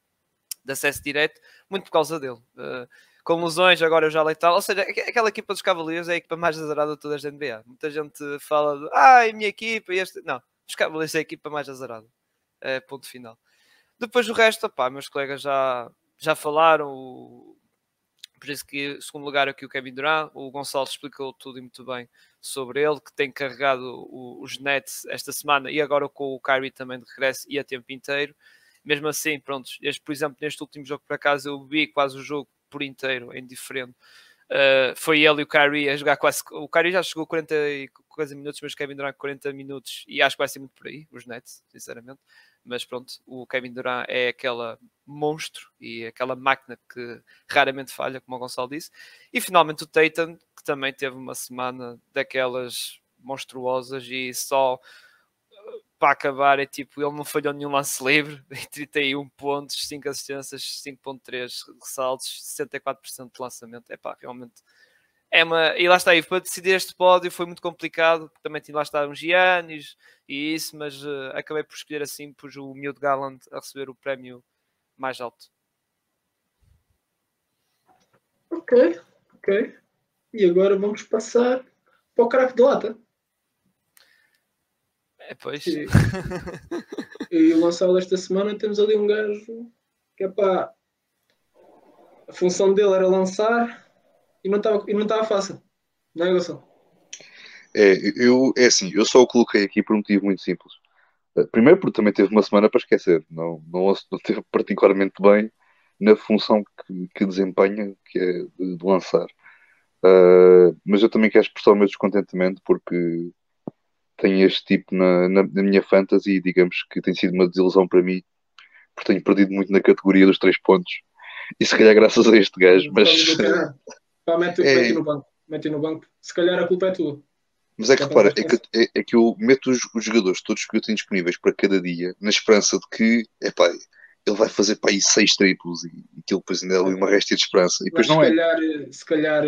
de acesso direto, muito por causa dele. Uh, com lesões, agora já letal. Ou seja, aquela equipa dos Cavaliers é a equipa mais azarada de todas da NBA. Muita gente fala de, ah, minha equipa este. Não, os Cavaliers é a equipa mais azarada. É, ponto final. Depois o resto, opá, meus colegas já, já falaram. Por isso que, segundo lugar, aqui o Kevin Durant, o Gonçalo explicou tudo e muito bem sobre ele, que tem carregado os Nets esta semana e agora com o Kyrie também de regresso e a tempo inteiro. Mesmo assim, pronto, este, por exemplo, neste último jogo por acaso eu vi quase o jogo por inteiro, é indiferente. Uh, foi ele e o Kyrie a jogar quase. O Kyrie já chegou 40 e coisa minutos, mas Kevin Durant 40 minutos e acho que vai ser muito por aí, os Nets, sinceramente. Mas pronto, o Kevin Durant é aquela monstro e aquela máquina que raramente falha, como o Gonçalo disse. E finalmente o Tatum, que também teve uma semana daquelas monstruosas e só para acabar é tipo, ele não falhou nenhum lance livre, 31 pontos, 5 assistências, 5.3 ressaltos, 64% de lançamento. É pá, realmente é uma. E lá está, e para decidir este pódio foi muito complicado, porque também tinha lá estado uns Giannis e isso, mas uh, acabei por escolher assim, pus o Miúdo Gallant a receber o prémio mais alto. Ok, ok. E agora vamos passar para o craque de lata. É, pois. E, e o Gonçalo esta semana temos ali um gajo que é pá. A função dele era lançar e não estava e não estava fácil. Não é, Gonçalo? É, eu, é assim, eu só o coloquei aqui por um motivo muito simples. Uh, Primeiro porque também teve uma semana para esquecer. Não, não, não teve particularmente bem na função que, que desempenha, que é de, de lançar. Uh, mas eu também quero expressar o meu descontentamento porque tenho este tipo na, na, na minha fantasy digamos que tem sido uma desilusão para mim porque tenho perdido muito na categoria dos três pontos e se calhar graças a este gajo, mas, caralho. Pá, mete, É. mete no banco. Mete no banco. Se calhar a culpa é tua. mas é que repara, é que, é, é que eu meto os, os jogadores todos que eu tenho disponíveis para cada dia na esperança de que epá, ele vai fazer para aí seis triplos e, aquilo depois ainda é ali uma réstia de esperança e depois Mas não se é. calhar, se calhar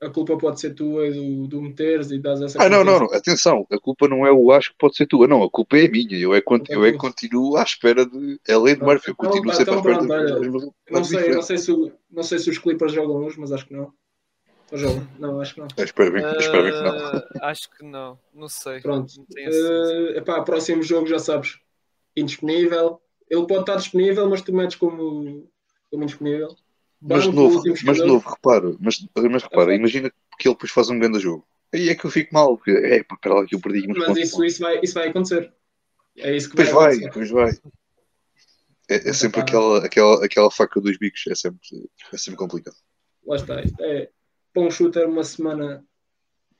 a culpa pode ser tua e do, do meteres e das essa Ah, não, não, não, atenção, a culpa não é o acho que pode ser tua, não, a culpa é minha. Eu é, que é eu é tua. continuo à espera de. É a lei de Murphy, eu então, continuo pá, sempre à então espera pronto, de. Não sei, não sei, se, não sei se os Clippers jogam hoje, mas acho que não. Ou jogam? Não, acho que não. Eu espero bem, espero bem que não. Ah, acho que não. Não sei. Pronto. Não. Uh, epá, próximo jogo já sabes. Indisponível. Ele pode estar disponível, mas tu metes como, como indisponível. Mas de novo, mas de novo, repara, mas, mas repara, Ok. imagina que ele depois faz um grande jogo. Aí é que eu fico mal, porque é, espera lá que eu perdi Mas isso, isso, vai, isso vai acontecer. É isso que Depois vai vai, acontecer. depois vai. É, é sempre aquela, aquela, aquela faca dos bicos, é sempre, é sempre complicado. Lá está. É para um shooter uma semana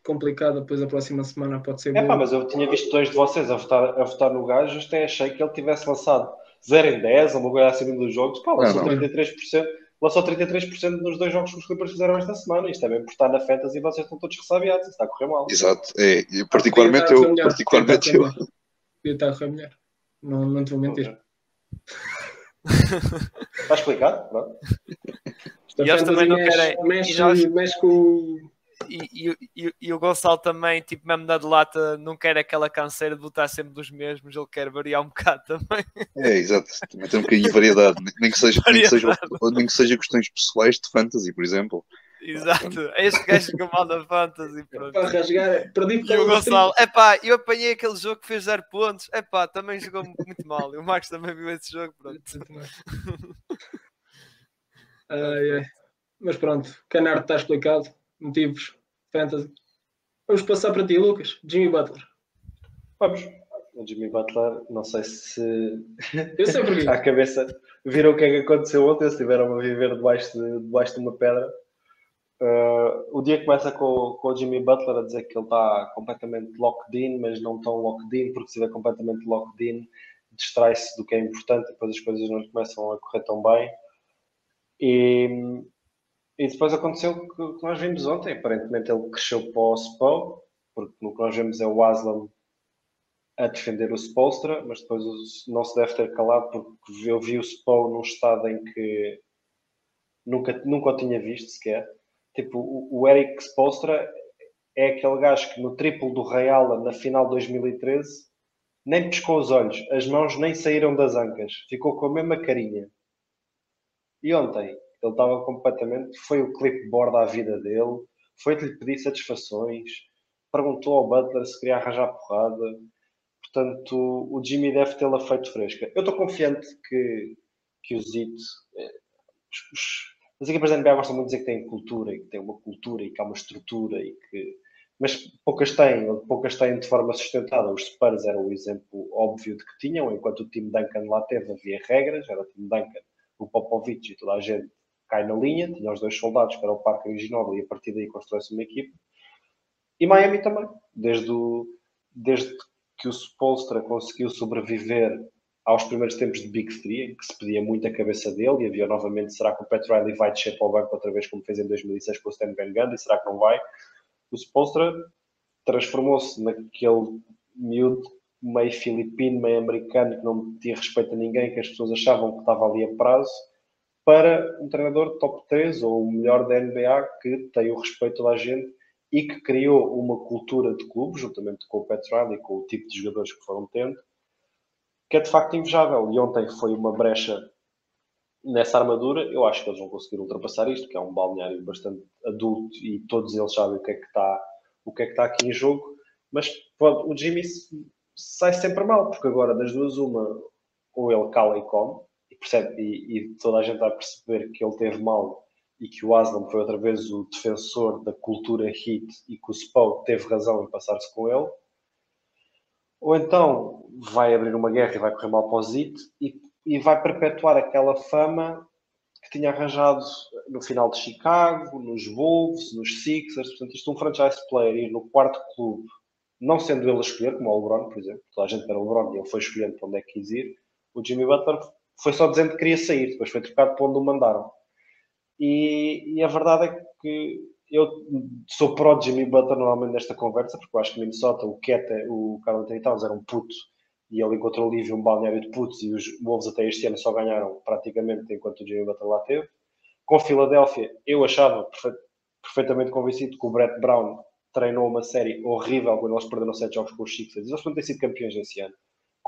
complicada, depois a próxima semana pode ser É pá, mas eu tinha visto dois de vocês a votar, a votar no gajo, até achei que ele tivesse lançado 0 em 10, ou uma coisa assim dos jogos. Pá, lançou Não, não. 33%, lançou 33% nos dois jogos que os Clippers fizeram esta semana. Isto é bem por estar na Fantasy e vocês estão todos ressabiados, isso está a correr mal. Exato, é, e Ah, particularmente eu, particularmente podia eu. estar a correr melhor. Podia estar a correr melhor. Não, não te vou mentir. Está explicado? Esta E eles também não querem- Mexe, e nós- mexe com o. E, e, e, o Gonçalo também, tipo, mesmo na de lata, não quer aquela canseira de botar sempre dos mesmos, ele quer variar um bocado também. É, exato, também tem um bocadinho de variedade, nem- que, seja, nem, que seja, Variedade. nem que seja questões pessoais de fantasy, por exemplo. Exato, é este gajo que mal na fantasy. Pronto. Para rasgar. Perdi E o Gonçalo, epá, eu apanhei aquele jogo que fez 0 pontos, epá, também jogou muito mal. E o Marcos também viu esse jogo, pronto. Ai, ai. Mas pronto, Canard está explicado. Motivos, fantasy. Vamos passar para ti, Lucas. Jimmy Butler. Vamos. O Jimmy Butler, não sei se Eu sei porquê. à cabeça viram o que é que aconteceu ontem, se estiveram a viver debaixo de, debaixo de uma pedra. Uh, o dia começa com, com o Jimmy Butler a dizer que ele está completamente locked in, mas não tão locked in, porque se estiver completamente locked in, distrai-se do que é importante e depois as coisas não lhe começam a correr tão bem. E, e depois aconteceu o que, nós vimos ontem. Aparentemente ele cresceu para o Spo, porque no que nós vemos é o Aslam a defender o Spolstra, mas depois não se deve ter calado porque eu vi o Spo num estado em que nunca, nunca o tinha visto sequer. Tipo, o, o Eric Spolstra é aquele gajo que no triplo do Real na final de 2013 nem piscou os olhos, as mãos nem saíram das ancas, ficou com a mesma carinha. E ontem ele estava completamente, foi o clipboard à vida dele, foi-te lhe pedir satisfações, perguntou ao Butler se queria arranjar porrada. Portanto, o Jimmy deve tê-la feito fresca. Eu estou confiante que, que o Zito, eh, as equipas da NBA gostam muito de dizer que têm cultura e que têm uma cultura e que há uma estrutura e que mas poucas têm, poucas têm de forma sustentada. Os Spurs eram o exemplo óbvio de que tinham, enquanto o time Duncan lá teve, havia regras, era o time Duncan, o Popovich e toda a gente cai na linha, tinha os dois soldados, que era o Parker e o Ginobili, e a partir daí constrói-se uma equipe. E Miami também, desde, o, desde que o Spolstra conseguiu sobreviver aos primeiros tempos de Big Three, que se pedia muito a cabeça dele, e havia novamente, será que o Pat Riley vai descer para o banco outra vez, como fez em 2006 com o Stan Van Gundy, será que não vai? O Spolstra transformou-se naquele miúdo meio filipino, meio americano, que não tinha respeito a ninguém, que as pessoas achavam que estava ali a prazo, para um treinador top 3 ou o melhor da NBA que tem o respeito de toda a gente e que criou uma cultura de clube, juntamente com o Pat Riley e com o tipo de jogadores que foram tendo, que é de facto invejável. E ontem foi uma brecha nessa armadura. Eu acho que eles vão conseguir ultrapassar isto, que é um balneário bastante adulto e todos eles sabem o que é que está, o que é que está aqui em jogo. Mas pode, o Jimmy sai sempre mal, porque agora das duas uma, ou ele cala e come, percebe, e, e toda a gente vai perceber que ele teve mal e que o Aslam foi outra vez o defensor da cultura hit e que o Spo teve razão em passar-se com ele, ou então vai abrir uma guerra e vai correr mal para o Zit e, e vai perpetuar aquela fama que tinha arranjado no final de Chicago, nos Wolves, nos Sixers, portanto isto é um franchise player ir no quarto clube, não sendo ele a escolher, como o LeBron, por exemplo, toda a gente era o LeBron e ele foi escolhendo para onde é que quis ir, o Jimmy Butler foi só dizendo que queria sair, depois foi trocado para onde o mandaram. E, e a verdade é que eu sou pró Jimmy Butler normalmente nesta conversa, porque eu acho que Minnesota, o Keta, o Carl Anthony Towns era um puto e ele encontrou livre um balneário de putos e os Wolves até este ano só ganharam praticamente enquanto o Jimmy Butler lá teve. Com Filadélfia, eu achava perfeitamente convencido que o Brett Brown treinou uma série horrível quando eles perderam sete jogos com os Sixers. Eles não têm sido campeões esse ano,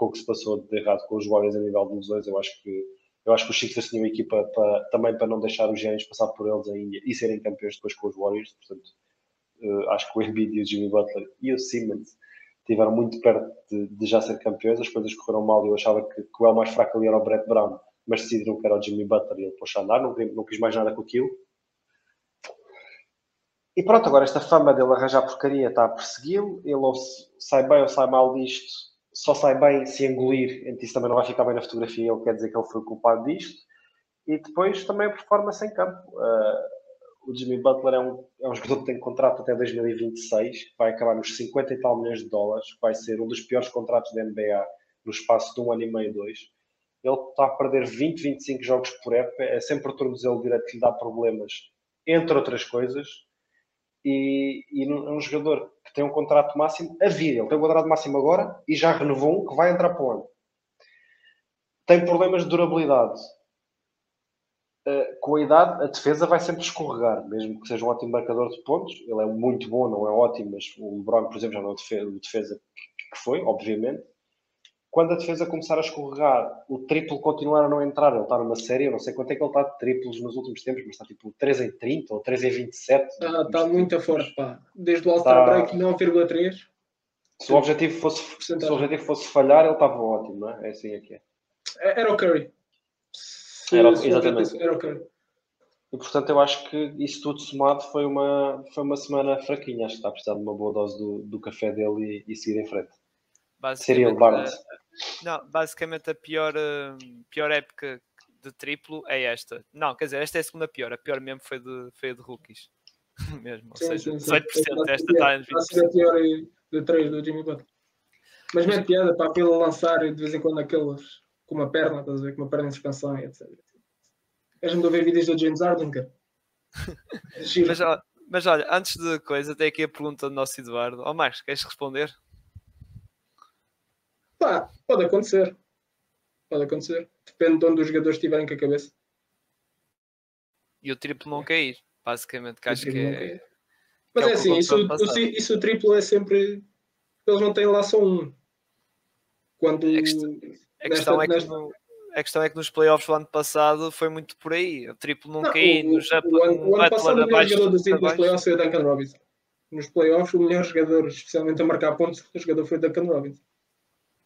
com o que se passou de errado com os Warriors a nível de lesões. Eu acho que eu acho que os Sixers tinham equipa para, também para não deixar os Giants passar por eles ainda e serem campeões depois com os Warriors. Portanto, uh, acho que o Embiid e o Jimmy Butler e o Simmons estiveram muito perto de, de, já ser campeões. As coisas correram mal e eu achava que, que o El mais fraco ali era o Brett Brown, mas decidiram que era o Jimmy Butler e ele pôs a andar. Não, não quis mais nada com aquilo. E pronto, agora esta fama dele arranjar porcaria está a persegui-lo. Ele ou sai bem ou sai mal disto só sai bem se engolir, isso também não vai ficar bem na fotografia, ele quer dizer que ele foi culpado disto. E depois também a performance em campo. Uh, o Jimmy Butler é um, é um jogador que tem contrato até 2026, que vai acabar nos 50 e tal milhões de dólares, que vai ser um dos piores contratos da NBA no espaço de um ano e meio, dois. Ele está a perder 20, 25 jogos por época, é sempre o tornozelo direto que lhe dá problemas, entre outras coisas e, e é um jogador que tem um contrato máximo a vir. Ele tem um contrato máximo agora e já renovou um que vai entrar para o ano. Tem problemas de durabilidade. Uh, com a idade, a defesa vai sempre escorregar, mesmo que seja um ótimo marcador de pontos. Ele é muito bom, não é ótimo, mas o LeBron, por exemplo, já não é o defesa que foi, obviamente quando a defesa começar a escorregar, o triplo continuar a não entrar, ele está numa série, eu não sei quanto é que ele está de triplos nos últimos tempos, mas está tipo 3 em 30 ou 3 em 27. Ah, está muito forte, pá. Desde o All-Star Break 9,3. Se o, objetivo fosse, se o objetivo fosse falhar, ele estava ótimo, não é? É assim é que é. é era o Curry. Se, era, exatamente. Era o Curry. E portanto eu acho que isso tudo somado foi uma, foi uma semana fraquinha. Acho que está a precisar de uma boa dose do, do café dele e, e seguir em frente. Seria o Barnes. Não, basicamente a pior, hum, pior época de triplo é esta. Não, quer dizer, esta é a segunda pior. A pior mesmo foi, de, foi a de rookies. mesmo, ou sim, seja, sim, 18% sim. desta está em 20%. a pior de 3 do Jimmy Butler. Mas não é piada para ele lançar de vez em quando aqueles com uma perna, estás a ver, com uma perna em suspensão e etc. Queres-me ver vídeos do James Harden, cara? mas, mas olha, antes de coisa, tem aqui a pergunta do nosso Eduardo. Ó oh, Marcos, queres responder? Pá, pode acontecer. Pode acontecer. Depende de onde os jogadores estiverem com a cabeça. E o triplo não cair, basicamente, que acho que é. Mas que é, é assim, isso, o, isso o triplo é sempre. Eles não têm lá só um. Quando. A questão, a questão nesta, é que nesta... no, a questão é que nos playoffs do ano passado foi muito por aí. O triplo não, não. No Japão, o, ano, o ano passado o melhor jogador dos playoffs foi o Duncan Robinson. Nos playoffs, o melhor jogador, especialmente a marcar pontos, o jogador foi o Duncan Robinson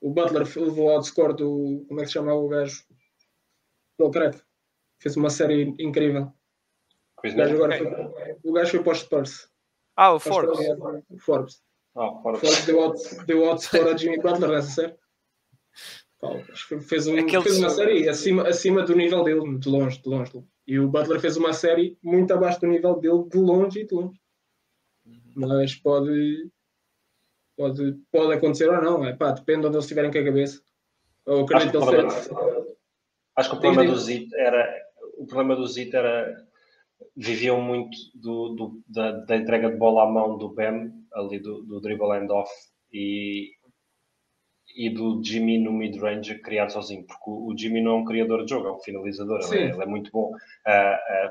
o Butler levou ao score do. Como é que se chama o gajo? Do Craig. Fez uma série incrível. O gajo, agora foi, o gajo foi para os Spurs. Ah, o Forbes. O Forbes. Ah, Forbes. Forbes deu, out, deu outscore a Jimmy Butler nessa série. fez, um, Aquele fez uma série acima, acima do nível dele, de longe, de longe. E o Butler fez uma série muito abaixo do nível dele, de longe e de longe. Uhum. Mas pode, Pode, pode acontecer ou não, é pá, depende de onde eles estiverem com a cabeça. Eu acredito que, ele Acho que o problema do Zit era. O problema do Zit era. Viviam muito do, do da, da, entrega de bola à mão do Ben, ali do, do dribble and off, e, e do Jimmy no mid-range a criar sozinho, porque o, o, Jimmy não é um criador de jogo, é um finalizador, ele é, ele é, muito bom a,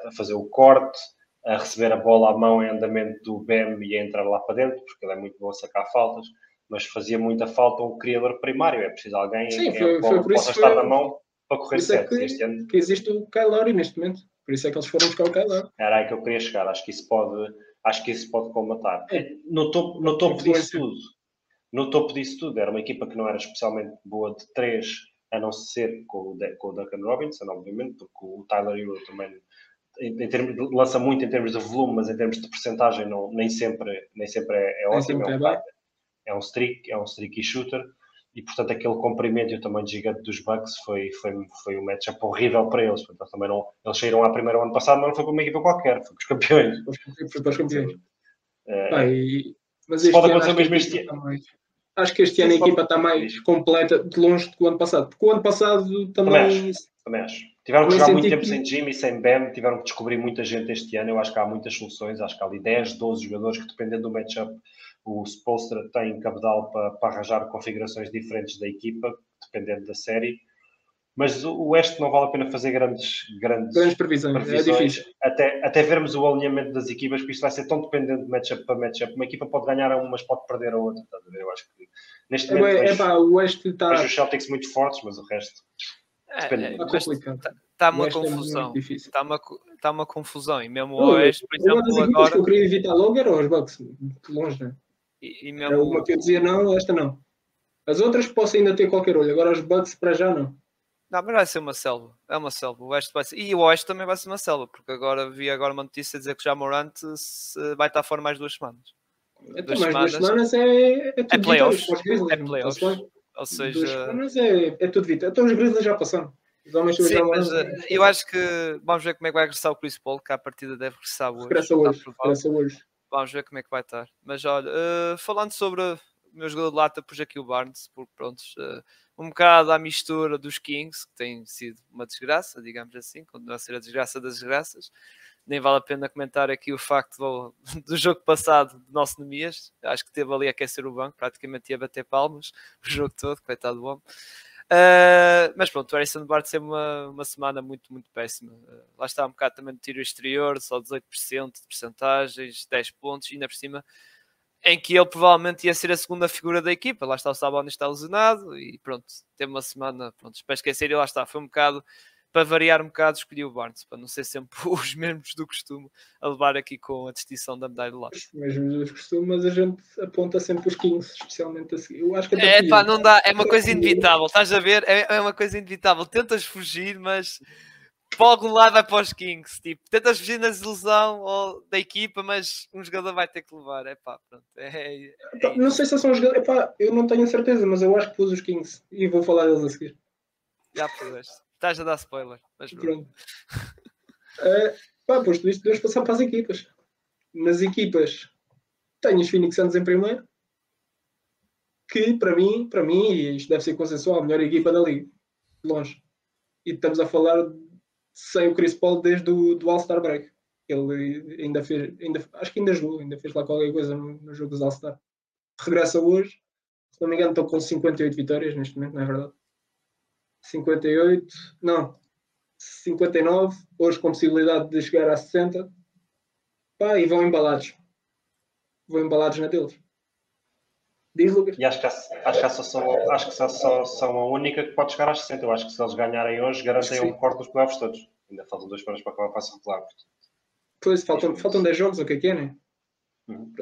a fazer o corte, a receber a bola à mão em andamento do BEM e a entrar lá para dentro, porque ele é muito bom a sacar faltas, mas fazia muita falta um criador primário, é preciso alguém Sim, foi, foi por possa estar na mão para correr certo. É que, ano... que existe o Kyle neste momento, por isso é que eles foram buscar o Kyle Era aí que eu queria chegar, acho que isso pode, acho que isso pode combatar. É. No topo, no topo disso tudo, no topo disso tudo, era uma equipa que não era especialmente boa de três, a não ser com o, com o Duncan Robinson, obviamente, porque o Tyler Hero também em, em termos, lança muito em termos de volume, mas em termos de porcentagem não, nem sempre, nem sempre é, é ótimo. É um, é um streak, é um streaky shooter e portanto aquele comprimento e o tamanho gigante dos Bucks foi, foi, foi um matchup horrível para eles. Portanto, também não, eles saíram à primeira ano passado, mas não foi para uma equipa qualquer, foi para os campeões. Foi para os campeões. É, e, mas pode acontecer mesmo este ano. Acho que este ano a equipa está mais completa de longe do que o ano passado, porque o ano passado também. Também acho. Também acho. Tiveram que jogar muito tempo que... sem Jimmy, sem Bam, tiveram que descobrir muita gente este ano. Eu acho que há muitas soluções, acho que há ali 10, 12 jogadores que, dependendo do matchup, o Spolstra tem cabedal para, para arranjar configurações diferentes da equipa, dependendo da série. Mas o Oeste não vale a pena fazer grandes, grandes, grandes previsões. É previsões, é difícil. Até, até vermos o alinhamento das equipas, porque isto vai ser tão dependente de matchup para matchup. Uma equipa pode ganhar a uma, mas pode perder a outra. Eu acho que neste momento é, é, pá, o Oeste está. os Celtics muito fortes, mas o resto. É, é, está complicado. Está tá uma confusão. Está uma, tá uma confusão. E mesmo o Oeste, por exemplo, uma das agora. que eu queria evitar logo era os Bucks. Longe, né? E, e mesmo... Era uma que eu dizia não, esta não. As outras posso ainda ter qualquer olho, agora os Bucks para já não. Não, mas vai ser uma selva. É uma selva. O Oeste vai ser... E o Oeste também vai ser uma selva, porque agora vi agora uma notícia dizer que já Morant vai estar fora mais duas semanas. Então, duas mais semanas... duas semanas é, é tudo é playoffs. É playoffs. Ou seja. Duas semanas é, é tudo vitória. Então os Grizzlies já passaram. Sim, mas uh, eu acho que vamos ver como é que vai regressar o Chris Paul, que a partida deve regressar hoje. Regressa hoje. Regressa hoje. Vamos ver como é que vai estar. Mas olha, uh, falando sobre meu jogador de lata, pus aqui o Barnes, porque pronto, uh, um bocado à mistura dos Kings, que tem sido uma desgraça, digamos assim, continua a ser a desgraça das desgraças. Nem vale a pena comentar aqui o facto do, do jogo passado de nosso Nemias. Acho que teve ali a aquecer o banco, praticamente ia bater palmas o jogo todo, coitado do homem. Uh, mas pronto, o Harrison Bart teve uma, uma semana muito, muito péssima. Uh, lá está um bocado também de tiro exterior, só 18% de percentagens, 10 pontos, e ainda por cima, em que ele provavelmente ia ser a segunda figura da equipa. Lá está o Sabonis está lesionado e pronto, teve uma semana, pronto, para esquecer, e lá está, foi um bocado para variar um bocado, escolhi o Barnes, para não ser sempre os mesmos do costume a levar aqui com a distinção da medalha de lado. Os mesmos do costume, mas a gente aponta sempre os Kings, especialmente a seguir. Eu acho que é, pá, não dá, é uma coisa inevitável, estás a ver? É, é uma coisa inevitável. Tentas fugir, mas para algum lado vai para os Kings. Tipo, tentas fugir na desilusão ou da equipa, mas um jogador vai ter que levar. É pá, pronto. É, é não sei se são jogadores, eu não tenho certeza, mas eu acho que pus os Kings e vou falar deles a seguir. Já puseste. Estás a dar spoiler. Mas pronto. uh, pá, posto isto, podemos passar para as equipas. Nas equipas, tenho os Phoenix Suns em primeiro. Que para mim, para mim, e isto deve ser consensual, a melhor equipa da liga. Longe. E estamos a falar sem o Chris Paul desde o do All-Star Break. Ele ainda fez, ainda, acho que ainda jogou, ainda fez lá qualquer coisa no, no jogo dos All-Star. Regressa hoje. Se não me engano, estou com 58 vitórias neste momento, não é verdade? 58, não, 59, hoje com possibilidade de chegar a 60. Pá, e vão embalados. Vão embalados na deles. Diz, Lucas. E acho que, acho que, só, acho que só, só, são a única que pode chegar às 60. Eu acho que se eles ganharem hoje, garantem um corte dos playoffs todos. Ainda faltam dois para acabar a fase regular. Pois, faltam, faltam 10 jogos, o que é que é, né? Uhum.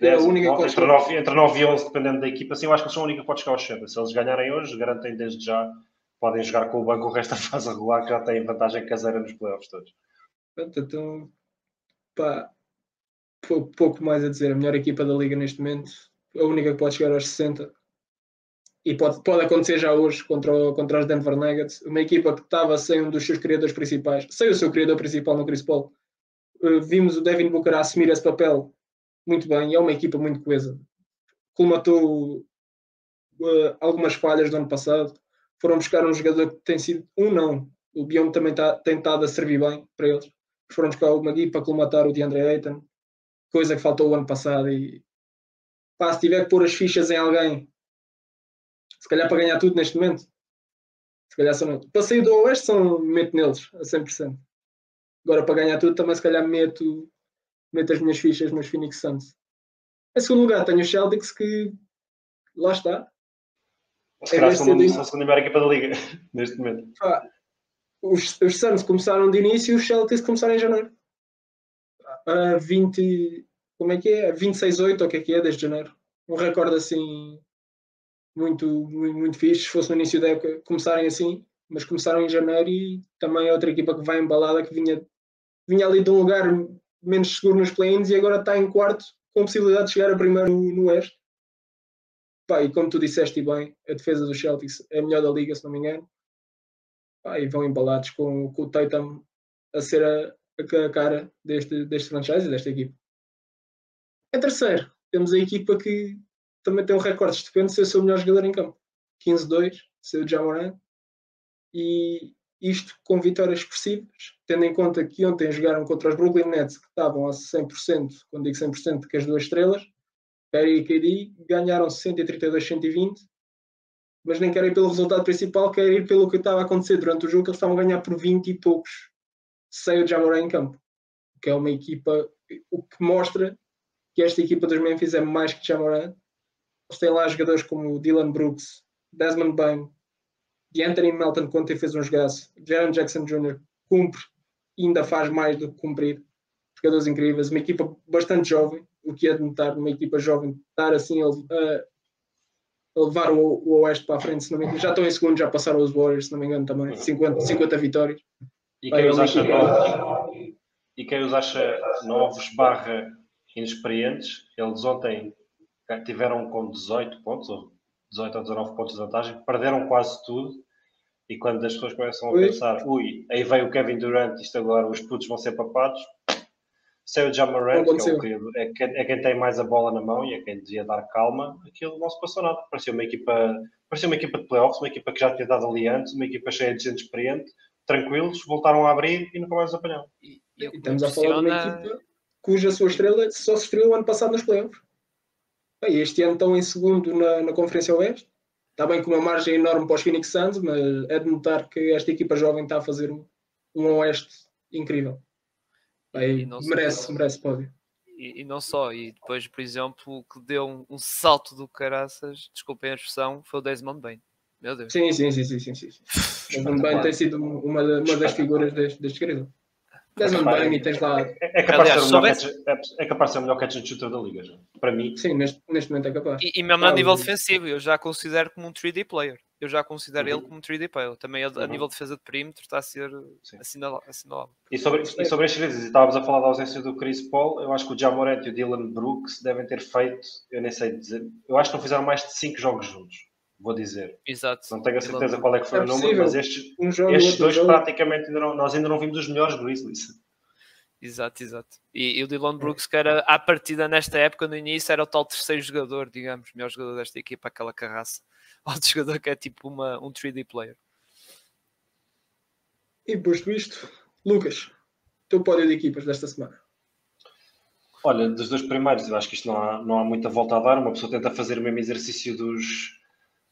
É a única entre, 9, entre 9 e 11, dependendo da equipa, sim, eu acho que são a única que pode chegar aos 60. Se eles ganharem hoje, garantem desde já podem jogar com o banco o resto da fase regular, que já têm vantagem caseira nos playoffs todos. Então, pá, pouco mais a dizer. A melhor equipa da liga neste momento, a única que pode chegar aos 60. E pode, pode acontecer já hoje contra, o, contra os Denver Nuggets. Uma equipa que estava sem um dos seus criadores principais, sem o seu criador principal no Chris Paul. Uh, vimos o Devin Booker assumir esse papel muito bem. É uma equipa muito coesa. Colmatou uh, algumas falhas do ano passado foram buscar um jogador que tem sido um não. O Bion também tá, tem estado a servir bem para eles. Foram buscar o Magui para colmatar o DeAndre Ayton, coisa que faltou o ano passado. E pá, se tiver que pôr as fichas em alguém, se calhar para ganhar tudo neste momento, se calhar são. Para sair do Oeste, são, meto neles a 100%. Agora para ganhar tudo, também se calhar meto, meto as minhas fichas nos Phoenix Suns. Em segundo lugar, tenho os Celtics que lá está, se calhar são a segunda melhor equipa da liga neste momento. Ah, os, os Suns começaram de início e os Celtics começaram em janeiro. A 20. Como é que é? 26-8, ou o que é que é, desde janeiro. Um recorde assim muito, muito, muito fixe. Se fosse no início da época começarem assim, mas começaram em janeiro e também é outra equipa que vai embalada, que vinha, vinha ali de um lugar menos seguro nos play-ins e agora está em quarto com possibilidade de chegar a primeiro no, Oeste. Pá, e como tu disseste bem, a defesa dos Celtics é a melhor da liga, se não me engano. Pá, e vão embalados com, com o Tatum a ser a, a cara deste, deste franchise desta equipa. Em terceiro, temos a equipa que também tem um recorde estupendo de ser o seu melhor jogador em campo. 15-2, ser o Jamoran. E isto com vitórias expressivas, tendo em conta que ontem jogaram contra os Brooklyn Nets, que estavam a 100%, quando digo 100%, que as duas estrelas, Perry e KD, ganharam 132-120, mas nem quero ir pelo resultado principal, quero ir pelo que estava a acontecer durante o jogo, que eles estavam a ganhar por 20 e poucos, sem o Jamoran em campo, que é uma equipa, o que mostra que esta equipa dos Memphis é mais que Jamoran. Eles têm lá jogadores como Dylan Brooks, Desmond Bain, de Anthony Melton, que ontem fez um jogaço, Jaron Jackson Jr., cumpre e ainda faz mais do que cumprir. Jogadores incríveis, uma equipa bastante jovem, o que é de notar, uma equipa jovem, estar assim a, a levar o, o, Oeste para a frente, se não me engano. Já estão em segundo, já passaram os Warriors, se não me engano, também, 50, 50 vitórias. E quem, os acha novos, e quem os acha novos barra inexperientes, eles ontem tiveram com 18 pontos, ou 18 ou 19 pontos de vantagem, perderam quase tudo. E quando as pessoas começam a pensar, ui, aí veio o Kevin Durant, isto agora os putos vão ser papados, saiu o Jamarant, que é, querido, é, quem, é quem tem mais a bola na mão e é quem devia dar calma, aquilo não se passou nada. Parecia uma equipa, parecia uma equipa de playoffs, uma equipa que já tinha dado ali antes, uma equipa cheia de gente experiente, tranquilos, voltaram a abrir e nunca mais apanharam. E, e, e estamos a falar de uma equipa cuja sua estrela só se estreou ano passado nos playoffs. Bem, este ano estão em segundo na, na Conferência Oeste. Está bem com uma margem enorme para os Phoenix Suns, mas é de notar que esta equipa jovem está a fazer um, um Oeste incrível. Bem, merece, só, merece pódio. E, e, não só, e depois, por exemplo, o que deu um, um, salto do caraças, desculpem a expressão, foi o Desmond Bain. Meu Deus. Sim, sim, sim, sim, sim. sim. Desmond Bain tem sido uma, uma das figuras deste, deste querido. Desmond Bain e tens lá. É, é, capaz Aliás, de melhor catch, é, é, capaz de ser o melhor catch and shooter da liga, já. para mim. Sim, neste, neste momento é capaz. E, e mesmo ah, a nível defensivo, eu já considero como um 3D player. Eu já considero uhum. ele como um 3D player. Também a, uhum. nível de defesa de perímetro está a ser assinalado. E sobre, e sobre estes vezes, estávamos a falar da ausência do Chris Paul, eu acho que o Jamorant e o Dylan Brooks devem ter feito, eu nem sei dizer, eu acho que não fizeram mais de 5 jogos juntos vou dizer. Exato. Não tenho a certeza qual é que foi é o número, mas estes, um jogo, estes dois jogo. praticamente ainda não, nós ainda não vimos os melhores Grizzlies. Exato, exato. E, e o Dylan Brooks, que era à partida nesta época, no início, era o tal terceiro jogador, digamos, melhor jogador desta equipa, aquela carraça. Outro jogador que é tipo uma, um 3D player. E posto isto, Lucas, teu pódio de equipas desta semana. Olha, dos dois primeiros, eu acho que isto não há, não há muita volta a dar. Uma pessoa tenta fazer o mesmo exercício dos,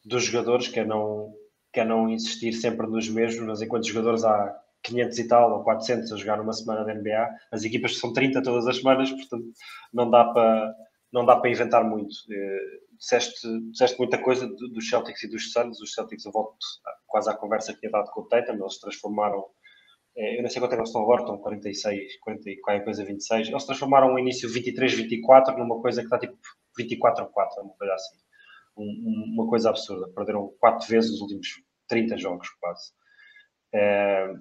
dos jogadores, que é, não, que é não insistir sempre nos mesmos, enquanto jogadores há 500 e tal ou 400 a jogar numa semana da NBA, as equipas são 30 todas as semanas, portanto não dá para, não dá para inventar muito. Eh, disseste, disseste muita coisa dos Celtics e dos Suns, os Celtics eu volto quase à conversa que tinha dado com o Tatum, eles transformaram eh, eu não sei quanto é que eles estão agora, estão 46, 40 e qualquer coisa 26. Eles transformaram o início 23-24 numa coisa que está tipo 24-4, uma coisa assim. Um, uma coisa absurda. Perderam quatro vezes os últimos 30 jogos, quase. É,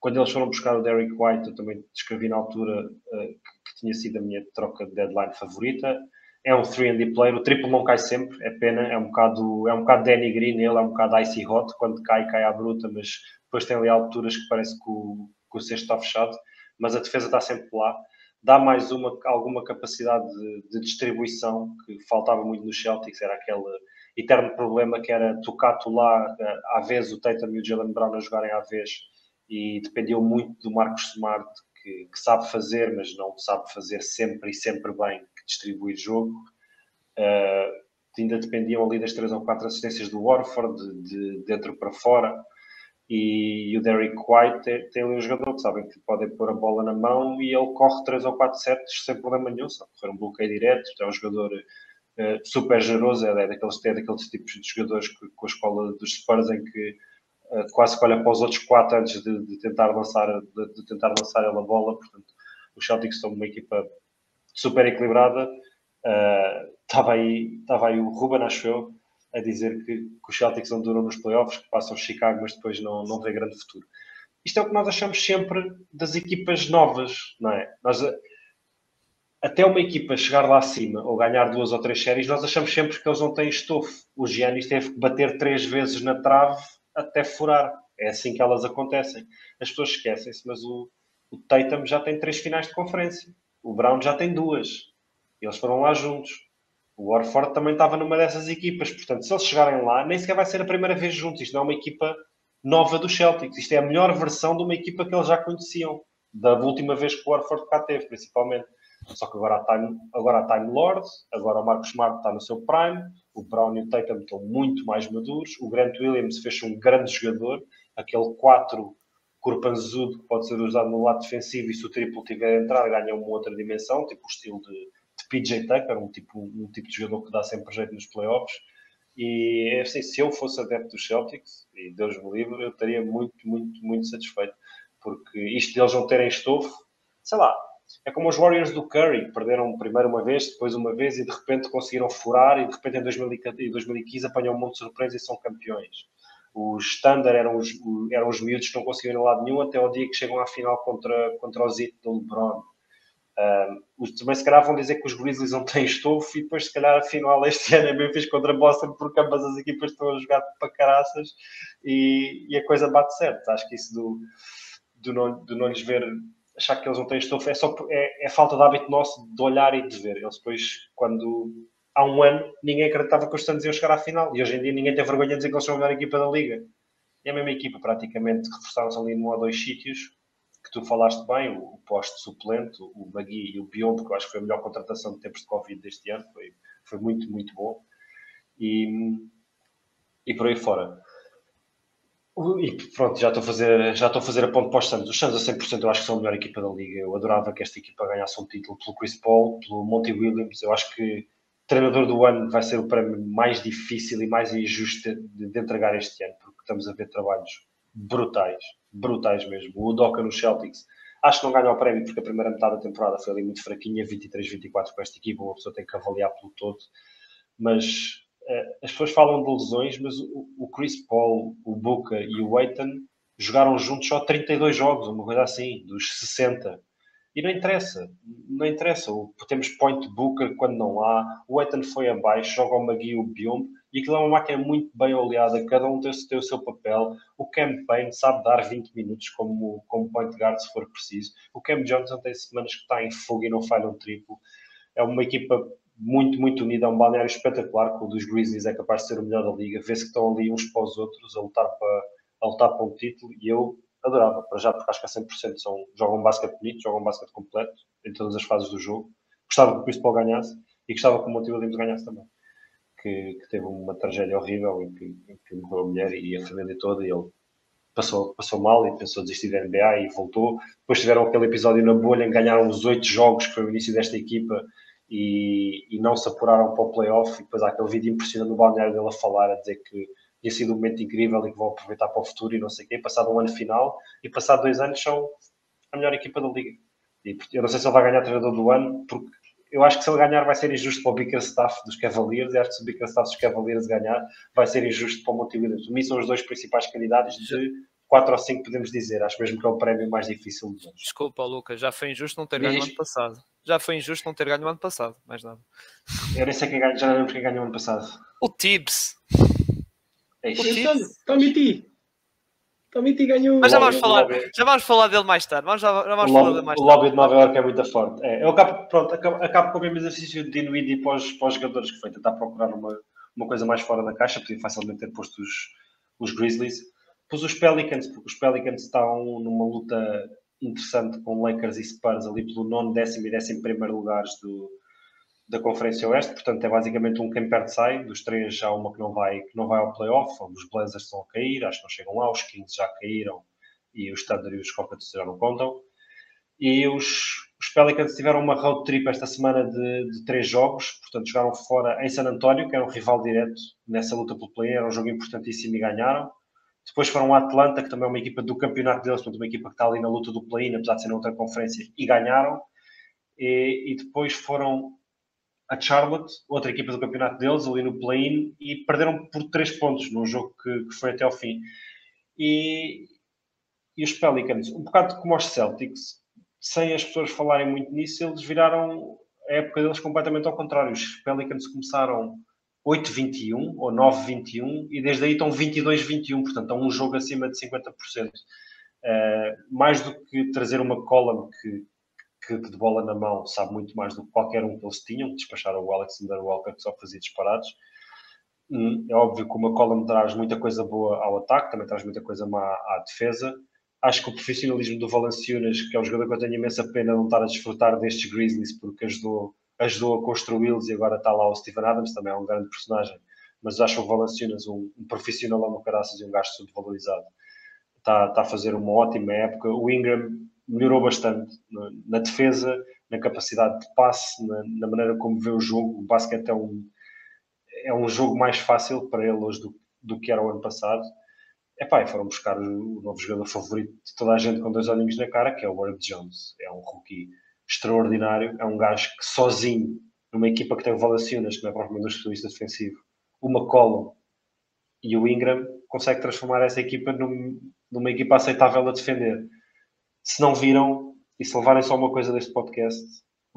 quando eles foram buscar o Derek White, eu também descrevi na altura uh, que, que, tinha sido a minha troca de deadline favorita. É um 3D player, o triplo não cai sempre, é pena, é um bocado, é um bocado Danny Green, ele é um bocado icy hot, quando cai, cai à bruta, mas depois tem ali alturas que parece que o, que o cesto está fechado, mas a defesa está sempre lá. Dá mais uma, alguma capacidade de, de distribuição que faltava muito no Celtics, era aquele eterno problema que era tocar lá eh, à vez o Tatum e o Jalen Brown a jogarem à vez e dependiam muito do Marcos Smart, que, que, sabe fazer, mas não sabe fazer sempre e sempre bem, que distribui jogo. Uh, ainda dependiam ali das três ou quatro assistências do Warford, de, de dentro para fora. E, o Derek White tem, ali um jogador que sabem que podem pôr a bola na mão e ele corre três ou quatro sets sem problema nenhum, só correr um bloqueio direto. É um jogador uh, super generoso, é, daqueles, é daqueles tipos de jogadores que, com a escola dos Spurs em que eh, quase que olha para os outros quatro antes de, de tentar lançar de, de, tentar lançar ela a bola. Portanto, os Celtics são uma equipa super equilibrada. Uh, estava aí, estava aí o Ruben, acho eu, a dizer que, que os Celtics não duram nos playoffs, que passam Chicago, mas depois não, não vê grande futuro. Isto é o que nós achamos sempre das equipas novas, não é? Nós, até uma equipa chegar lá acima ou ganhar duas ou três séries, nós achamos sempre que eles não têm estofo. O Giannis teve que bater três vezes na trave até furar. É assim que elas acontecem. As pessoas esquecem-se, mas o, o Tatum já tem três finais de conferência. O Brown já tem duas. Eles foram lá juntos. O Warford também estava numa dessas equipas. Portanto, se eles chegarem lá, nem sequer vai ser a primeira vez juntos. Isto não é uma equipa nova do Celtics. Isto é a melhor versão de uma equipa que eles já conheciam. Da última vez que o Warford cá teve, principalmente. Só que agora há Time, agora há Time Lord, agora o Marcos Smart está no seu prime, o Brown e o Tatum estão muito mais maduros, o Grant Williams fez um grande jogador, aquele 4 corpanzudo que pode ser usado no lado defensivo e se o triplo tiver a entrar ganha uma outra dimensão, tipo o estilo de PJ Tucker, um tipo, um tipo de jogador que dá sempre jeito nos playoffs. E é assim, se eu fosse adepto dos Celtics, e Deus me livre, eu estaria muito, muito, muito satisfeito. Porque isto de eles não terem estofo, sei lá, é como os Warriors do Curry, perderam primeiro uma vez, depois uma vez e de repente conseguiram furar e de repente em 2015 apanham um monte de surpresa e são campeões. Os Thunder eram os, eram os miúdos que não conseguiram ir a lado nenhum até o dia que chegam à final contra, contra o Zito do LeBron. Um, também se calhar vão dizer que os Grizzlies não têm estofo e depois se calhar a final este ano é Memphis contra Boston porque ambas as equipas estão a jogar para caraças e, e a coisa bate certo. Acho que isso do, do, não, do não lhes ver achar que eles não têm estofo é, só, é, é, falta de hábito nosso de olhar e de ver. Eles depois, quando há um ano, ninguém acreditava que os Santos iam chegar à final e hoje em dia ninguém tem vergonha de dizer que eles são a melhor equipa da Liga. E a mesma equipa, praticamente, reforçaram-se ali num ou dois sítios que tu falaste bem, o, o posto suplente, o Magui e o Bion, porque eu acho que foi a melhor contratação de tempos de Covid deste ano, foi, foi muito, muito bom. E, e por aí fora. E pronto, já estou a fazer, já estou a, fazer a ponto para os Santos. Os Santos a 100% eu acho que são a melhor equipa da liga. Eu adorava que esta equipa ganhasse um título pelo Chris Paul, pelo Monty Williams. Eu acho que treinador do ano vai ser o prémio mais difícil e mais injusto de, de entregar este ano, porque estamos a ver trabalhos brutais, brutais mesmo. O Doca no Celtics, acho que não ganha o prémio porque a primeira metade da temporada foi ali muito fraquinha, 23-24 com esta equipa, uma pessoa tem que avaliar pelo todo. Mas eh, as pessoas falam de lesões, mas o Chris Paul, o Booker e o Aiton jogaram juntos só 32 jogos, uma coisa assim, dos 60. E não interessa, não interessa. Temos point Booker quando não há, o Aiton foi abaixo, joga o Magui e o Biomb, e aquilo é uma máquina muito bem oleada, cada um tem, tem o seu papel. O campaign sabe dar 20 minutos como, como point guard se for preciso. O Cam Johnson tem semanas que está em fogo e não falha um triplo. É uma equipa muito, muito unida, é um balneário espetacular, que o dos Grizzlies é capaz de ser o melhor da liga, vê-se que estão ali uns para os outros a lutar para, a lutar para um título e eu adorava, para já, porque acho que a 100% são, jogam um basquete bonito, jogam um basquete completo em todas as fases do jogo. Gostava que o Paul ganhasse e gostava que o Monte Williams ganhasse também. Que, que, teve uma tragédia horrível em que, em que morreu a mulher e a família toda e ele passou, passou mal e pensou desistir da NBA e voltou. Depois tiveram aquele episódio na bolha em que ganharam os oito jogos, que foi o início desta equipa, e, e, não se apuraram para o playoff. E depois há aquele vídeo impressionante no balneário dele a falar, a dizer que tinha sido um momento incrível e que vão aproveitar para o futuro e não sei o quê. Passado um ano final e passado dois anos são a melhor equipa da liga. E eu não sei se ele vai ganhar treinador do ano, porque eu acho que se ele ganhar vai ser injusto para o Bickerstaff dos Cavaliers e acho que se o Bickerstaff dos Cavaliers ganhar vai ser injusto para o Monte Williams. Para mim são os dois principais candidatos de 4 ou 5 podemos dizer. Acho mesmo que é o prémio mais difícil de todos. Desculpa, Lucas, já foi injusto não ter ganho o ano passado. Já foi injusto não ter ganho o ano passado, mais nada. Eu nem sei quem ganha, já não lembro quem ganhou o ano passado. O Tibbs. É isso. Tommy T. Tommy T ganhou. Mas já vamos, falar, já vamos falar dele mais tarde. Vamos, já, já vamos falar dele mais tarde. O lobby de Nova York é muito forte. É, eu acabo, pronto, acabo, acabo com o mesmo exercício de Dinwiddie para os, para os jogadores que foi tentar procurar uma, uma coisa mais fora da caixa. Podia facilmente ter posto os, os Grizzlies Pus os Pelicans, porque os Pelicans estão numa luta interessante com Lakers e Spurs ali pelo nono, décimo e décimo primeiro lugares do, da Conferência Oeste, portanto é basicamente um quem perde sai, dos três já uma que não vai, que não vai ao playoff, os Blazers estão a cair, acho que não chegam lá, os Kings já caíram e os Thunder e os Rockets já não contam. E os, os Pelicans tiveram uma road trip esta semana de, de, três jogos, portanto jogaram fora em San António, que era um rival direto nessa luta pelo play, era um jogo importantíssimo e ganharam. Depois foram a Atlanta, que também é uma equipa do campeonato deles, portanto, uma equipa que está ali na luta do play-in, apesar de ser na outra conferência, e ganharam. E, e, depois foram a Charlotte, outra equipa do campeonato deles, ali no play-in, e perderam por 3 pontos num jogo que, que, foi até ao fim. E, e os Pelicans, um bocado como os Celtics, sem as pessoas falarem muito nisso, eles viraram a época deles completamente ao contrário. Os Pelicans começaram 8-21 ou 9-21 e desde aí estão 22-21, portanto, estão um jogo acima de 50%. Uh, eh, mais do que trazer uma column que, que, que, de bola na mão sabe muito mais do que qualquer um que eles tinham, despacharam o Alexander Walker que só fazia disparados. Hum, é óbvio que uma column traz muita coisa boa ao ataque, também traz muita coisa má à defesa. Acho que o profissionalismo do Valanciunas, que é um jogador que eu tenho imensa pena não estar a desfrutar destes Grizzlies, porque ajudou ajudou a construí-los e agora está lá o Steven Adams, também é um grande personagem, mas acho o Valanciunas um, um profissional a caraças e um gasto subvalorizado. Está, está a fazer uma ótima época. O Ingram melhorou bastante na, defesa, na capacidade de passe, na, na, maneira como vê o jogo. O basquete é um, é um jogo mais fácil para ele hoje do, do que era o ano passado. Epá, e foram buscar o, novo jogador favorito de toda a gente com dois olhinhos na cara, que é o Herb Jones. É um rookie extraordinário. É um gajo que sozinho, numa equipa que tem o Valanciunas, que não é propriamente um especialista defensivo, o McCollum e o Ingram, consegue transformar essa equipa num, numa equipa aceitável a defender. Se não viram, e se levarem só uma coisa deste podcast,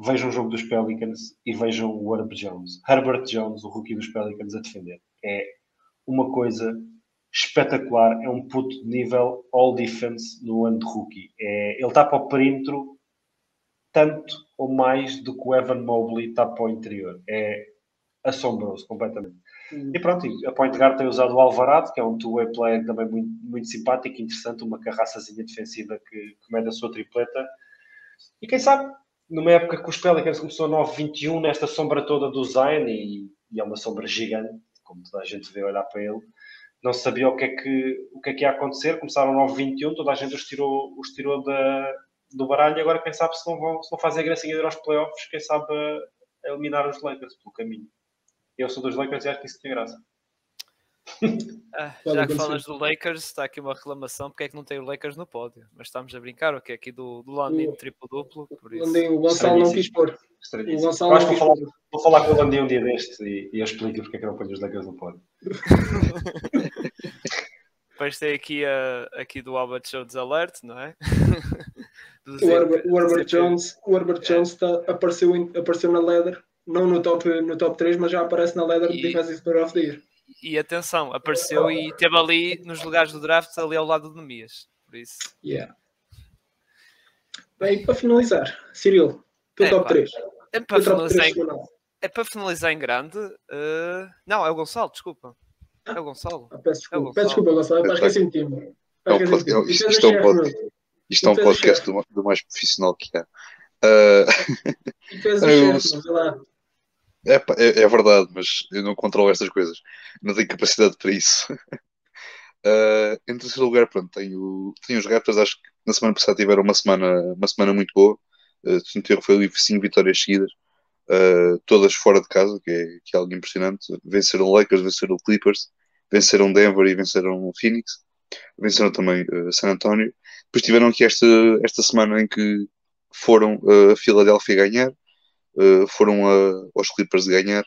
vejam o jogo dos Pelicans e vejam o Herb Jones. Herbert Jones, o rookie dos Pelicans, a defender. É uma coisa espetacular. É um puto de nível all defense no ano de rookie. É, ele está para o perímetro tanto ou mais do que o Evan Mobley está para o interior. É assombroso, completamente. E pronto, a Point Guard tem usado o Alvarado, que é um two-way player também muito, muito simpático e interessante, uma carraçazinha defensiva que, mede a sua tripleta. E quem sabe, numa época que os Pelicans começou 9-21, nesta sombra toda do Zion, e, e, é uma sombra gigante, como toda a gente vê olhar para ele, não sabia o que é que, o que, é que ia acontecer. Começaram 9-21, toda a gente os tirou, os tirou da, do baralho. Agora, quem sabe se não, vão, se não fazem a gracinha de ir aos playoffs, quem sabe a, a eliminar os Lakers pelo caminho. Eu sou dos Lakers e acho que isso tem graça. Ah, já que falas do Lakers, está aqui uma reclamação porque é que não tem o Lakers no pódio. Mas estamos a brincar, o que é aqui do, do Landin triplo-duplo. O Gonçalo não quis pôr. O Gonçalo não quis falar, vou falar com o Landin um dia deste e, e eu explico porque é que não põe os Lakers no pódio. Depois tem aqui, a, aqui do Albert Jones Alert, não é? o, Herbert, o Herbert Jones, o Herbert é. Jones tá, apareceu, apareceu na leather, não no top, no top 3, mas já aparece na leather e, de Defensive Player of the Year. E atenção, apareceu e esteve ali nos lugares do draft, ali ao lado do Nemias. Por isso. Yeah. Bem, para finalizar, Cyril, teu é, top pá. 3. É para, finalizar em, é para finalizar em grande. Uh... Não, é o Gonçalo, desculpa. É o Gonçalo. Ah, peço desculpa, é peço desculpa Gonçalo. Acho que esqueci-me de time. Isto, isto, é um podcast, isto é um podcast do, do, mais profissional que há. Uh... É, é, é, verdade, mas eu não controlo estas coisas. Não tenho capacidade para isso. Uh, em terceiro lugar, pronto, tenho, tenho os Raptors. Acho que na semana passada tiveram uma semana, uma semana muito boa. Uh, foi ali 5 vitórias seguidas, uh, todas fora de casa, que é, que é algo impressionante. Venceram Lakers, venceram Clippers, venceram Denver e venceram Phoenix. Venceram também uh, San Antonio. Depois tiveram aqui esta, esta semana em que foram uh, a Filadélfia ganhar, uh, foram a, aos Clippers ganhar,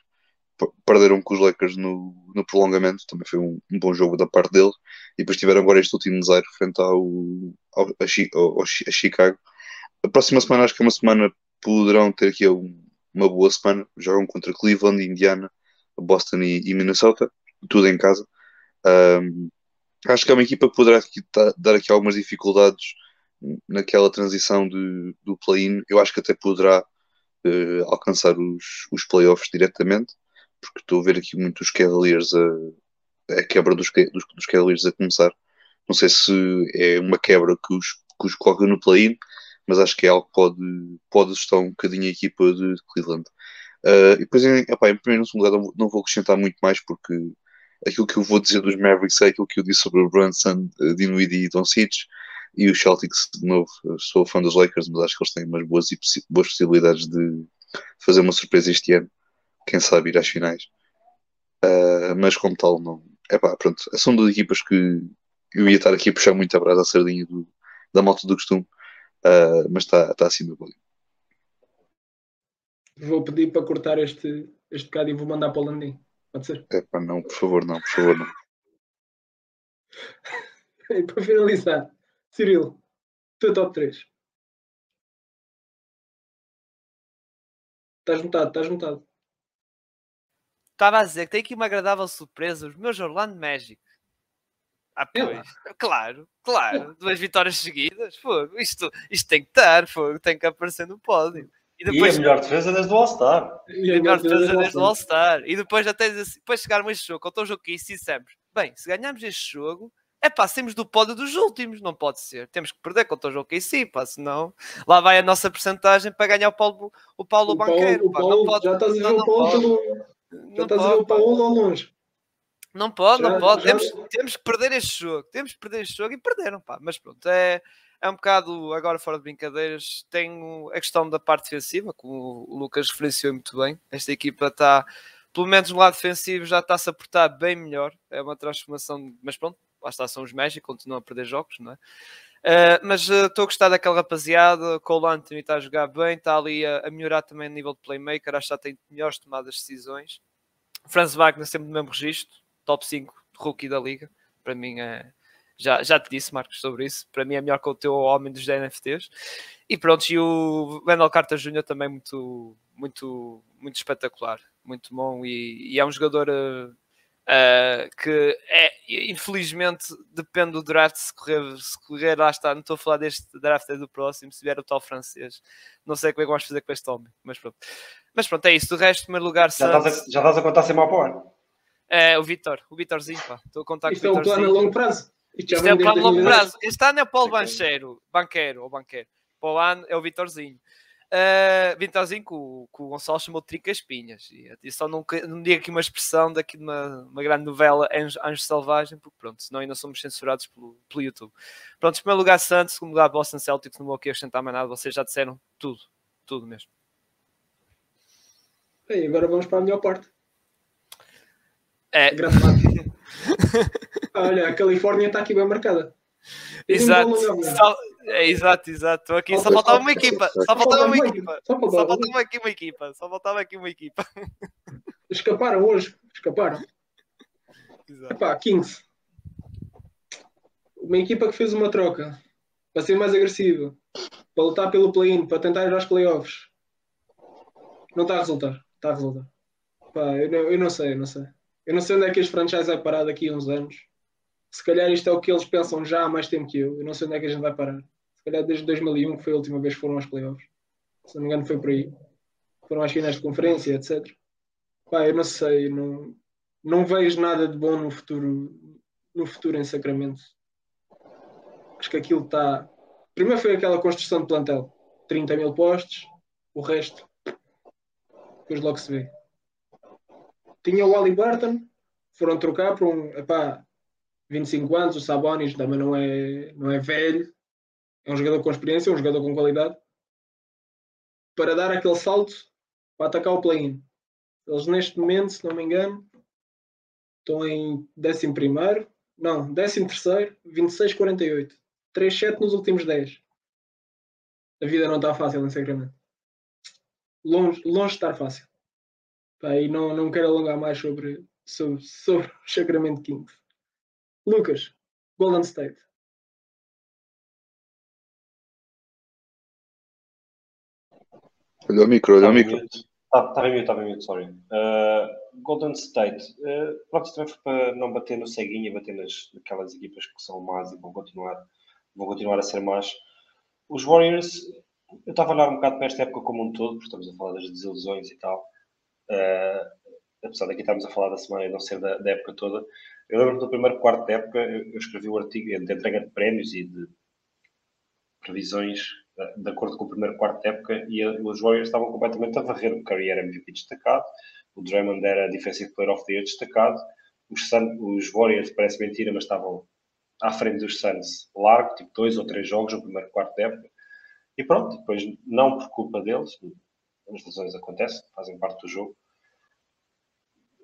perderam com os Lakers no, no prolongamento, também foi um, um, bom jogo da parte deles, e depois tiveram agora este último zero frente ao, ao, a, ao, a Chicago. A próxima semana acho que é uma semana poderão ter aqui um, uma boa semana, jogam contra Cleveland, Indiana, Boston e, e Minnesota, tudo em casa. Um, acho que é uma equipa que poderá aqui, dar aqui algumas dificuldades naquela transição de, do play-in. Eu acho que até poderá uh, alcançar os, os playoffs diretamente, porque estou a ver aqui muitos Cavaliers a, a quebra dos, dos, dos Cavaliers a começar. Não sei se é uma quebra que os, que os coloca no play-in, mas acho que é algo que pode, pode ajustar um bocadinho a equipa de, Cleveland. Uh, e depois, em, em primeiro lugar, não, não vou acrescentar muito mais porque aquilo que eu vou dizer dos Mavericks é aquilo que eu disse sobre o Brunson, uh, Dinwiddie e Doncic e os Celtics, de novo, sou fã dos Lakers, mas acho que eles têm umas boas, boas possibilidades de fazer uma surpresa este ano, quem sabe ir às finais. Uh, mas como tal, não. É pá, pronto, são duas equipas que eu ia estar aqui a puxar muito a brasa a sardinha do, da malta do costume, uh, mas está tá acima do Vou pedir para cortar este, este bocado e vou mandar para o Landim. Pode ser? É pá, não, por favor, não, por favor, não. E para finalizar, Cirilo, teu top 3. Estás mutado, estás mutado. Estava a dizer que tem aqui uma agradável surpresa, os meus Orlando Magic. Ah, É pois. Claro, claro. Duas vitórias seguidas. Fogo. Isto, isto tem que estar, fogo. Tem que aparecer no pódio. E E a depois melhor defesa desde o All-Star. E a melhor defesa desde o All-Star. E depois até assim, depois chegarmos a este jogo, contra o jogo que isso dissemos, bem, se ganharmos este jogo, é pá, saímos do pódio dos últimos, não pode ser. Temos que perder contra o jogo que sim, pá, senão lá vai a nossa percentagem para ganhar o Paulo, o Paulo O Banqueiro. Paulo, o. Paulo- não pode, já estás a ver o não Paulo. Já estás a ver o. Paulo ao longe. Não pode, Já- não pode. já- Temos, temos que perder este jogo. Temos que perder este jogo e perderam, pá. Mas pronto, é, é um bocado, agora fora de brincadeiras, tenho a questão da parte defensiva, como o Lucas referenciou muito bem. Esta equipa está, pelo menos no lado defensivo, já está-se a portar bem melhor. É uma transformação, mas pronto, lá está, são os Magic, continuam a perder jogos, não é? Uh, mas uh, estou a gostar daquela rapaziada. Cole Anthony está a jogar bem, está ali a, a melhorar também a nível de playmaker. Acho que já tem melhores tomadas de decisões. Franz Wagner sempre no mesmo registro, top 5 rookie da liga. Para mim é. Já, já te disse, Marcos, sobre isso. Para mim é melhor que o teu homem dos NFTs. E pronto, e o Wendell Carter Jr. também muito, muito, muito espetacular, muito bom. E, e é um jogador uh, uh, que é, infelizmente, depende do draft. Se correr, se correr, lá está. Não estou a falar deste draft, é do próximo. Se vier o tal francês, não sei como é que vamos fazer com este homem, mas pronto. Mas pronto, é isso. Do resto, primeiro lugar, Já estás, a, já estás a contar sem mal para o ano. é o Vitor, o Vitorzinho, pá. Estou a contar Isto é com o um plano a Vitorzinho. longo prazo. Isto, Isto é um plano a longo 2010. prazo. Este ano é o Paulo. Bancheiro, banqueiro ou banqueiro. Para o ano é o Vitorzinho. Uh, Vitorzinho que o, que o Gonçalo chamou de tricaspinhas. E, e só não, não digo aqui uma expressão daqui de uma, uma grande novela Anjo, Anjo Selvagem, porque pronto, senão ainda somos censurados pelo, pelo YouTube. Pronto, em primeiro lugar Santos, segundo lugar Boston Celtics, não vou aqui acrescentar mais nada, vocês já disseram tudo, tudo mesmo. Ei, agora vamos para a melhor parte. É, grande. Olha, a Califórnia está aqui bem marcada. Exato, só, é, exato, exato. Aqui, só Falta- faltava uma equipa, só faltava uma equipa. Só faltava. aqui uma equipa, só faltava aqui uma equipa. Escaparam hoje. Escaparam. Exato. Epá, Kings. Uma equipa que fez uma troca para ser mais agressiva, para lutar pelo play-in, para tentar ir aos playoffs. Não está a resultar. Está a resultar. Pá, eu, não, eu não sei, eu não sei. Eu não sei onde é que este franchise vai parar daqui a uns anos. Se calhar isto é o que eles pensam já há mais tempo que eu. Eu não sei onde é que a gente vai parar. Se calhar desde 2001, que foi a última vez que foram aos playoffs. Se não me engano, foi por aí. Foram às finais de conferência, etc. Pá, eu não sei. Não, não vejo nada de bom no futuro, no futuro em Sacramento. Acho que aquilo está. Primeiro foi aquela construção de plantel: 30 mil postos, o resto, depois logo se vê. Tinha o Ali Burton, foram trocar por um. Epá, 25 anos, o Sabonis também não é, não é velho, é um jogador com experiência, um jogador com qualidade, para dar aquele salto para atacar o play-in. Eles neste momento, se não me engano, estão em 11 primeiro, não, 13 terceiro, 26-48. 3-7 nos últimos 10. A vida não está fácil em Sacramento. Longe, longe de estar fácil. E não, não quero alongar mais sobre, sobre, sobre o Sacramento Kings. Lucas, Golden State. Olha o micro, olha o Estava em micro. mute. Tá- Estava em mute, estava em mute, sorry. Uh, Golden State. Uh, pronto, também foi para não bater no ceguinho e bater nas, naquelas equipas que são más e vão continuar, vão continuar a ser más. Os Warriors, eu estava a olhar um bocado para esta época como um todo, porque estamos a falar das desilusões e tal. Uh, apesar daqui estarmos a falar da semana e não ser da, da época toda. Eu lembro do primeiro quarto da época, eu escrevi o artigo de entrega de prémios e de previsões eh, de acordo com o primeiro quarto da época e os Warriors estavam completamente a varrer. O Curry era MVP destacado, o Draymond era Defensive Player of the Year destacado, os, Sun, os Warriors, parece mentira, mas estavam à frente dos Suns largo, tipo dois ou três jogos no primeiro quarto da época. E pronto, depois, não por culpa deles, as lesões acontecem, fazem parte do jogo.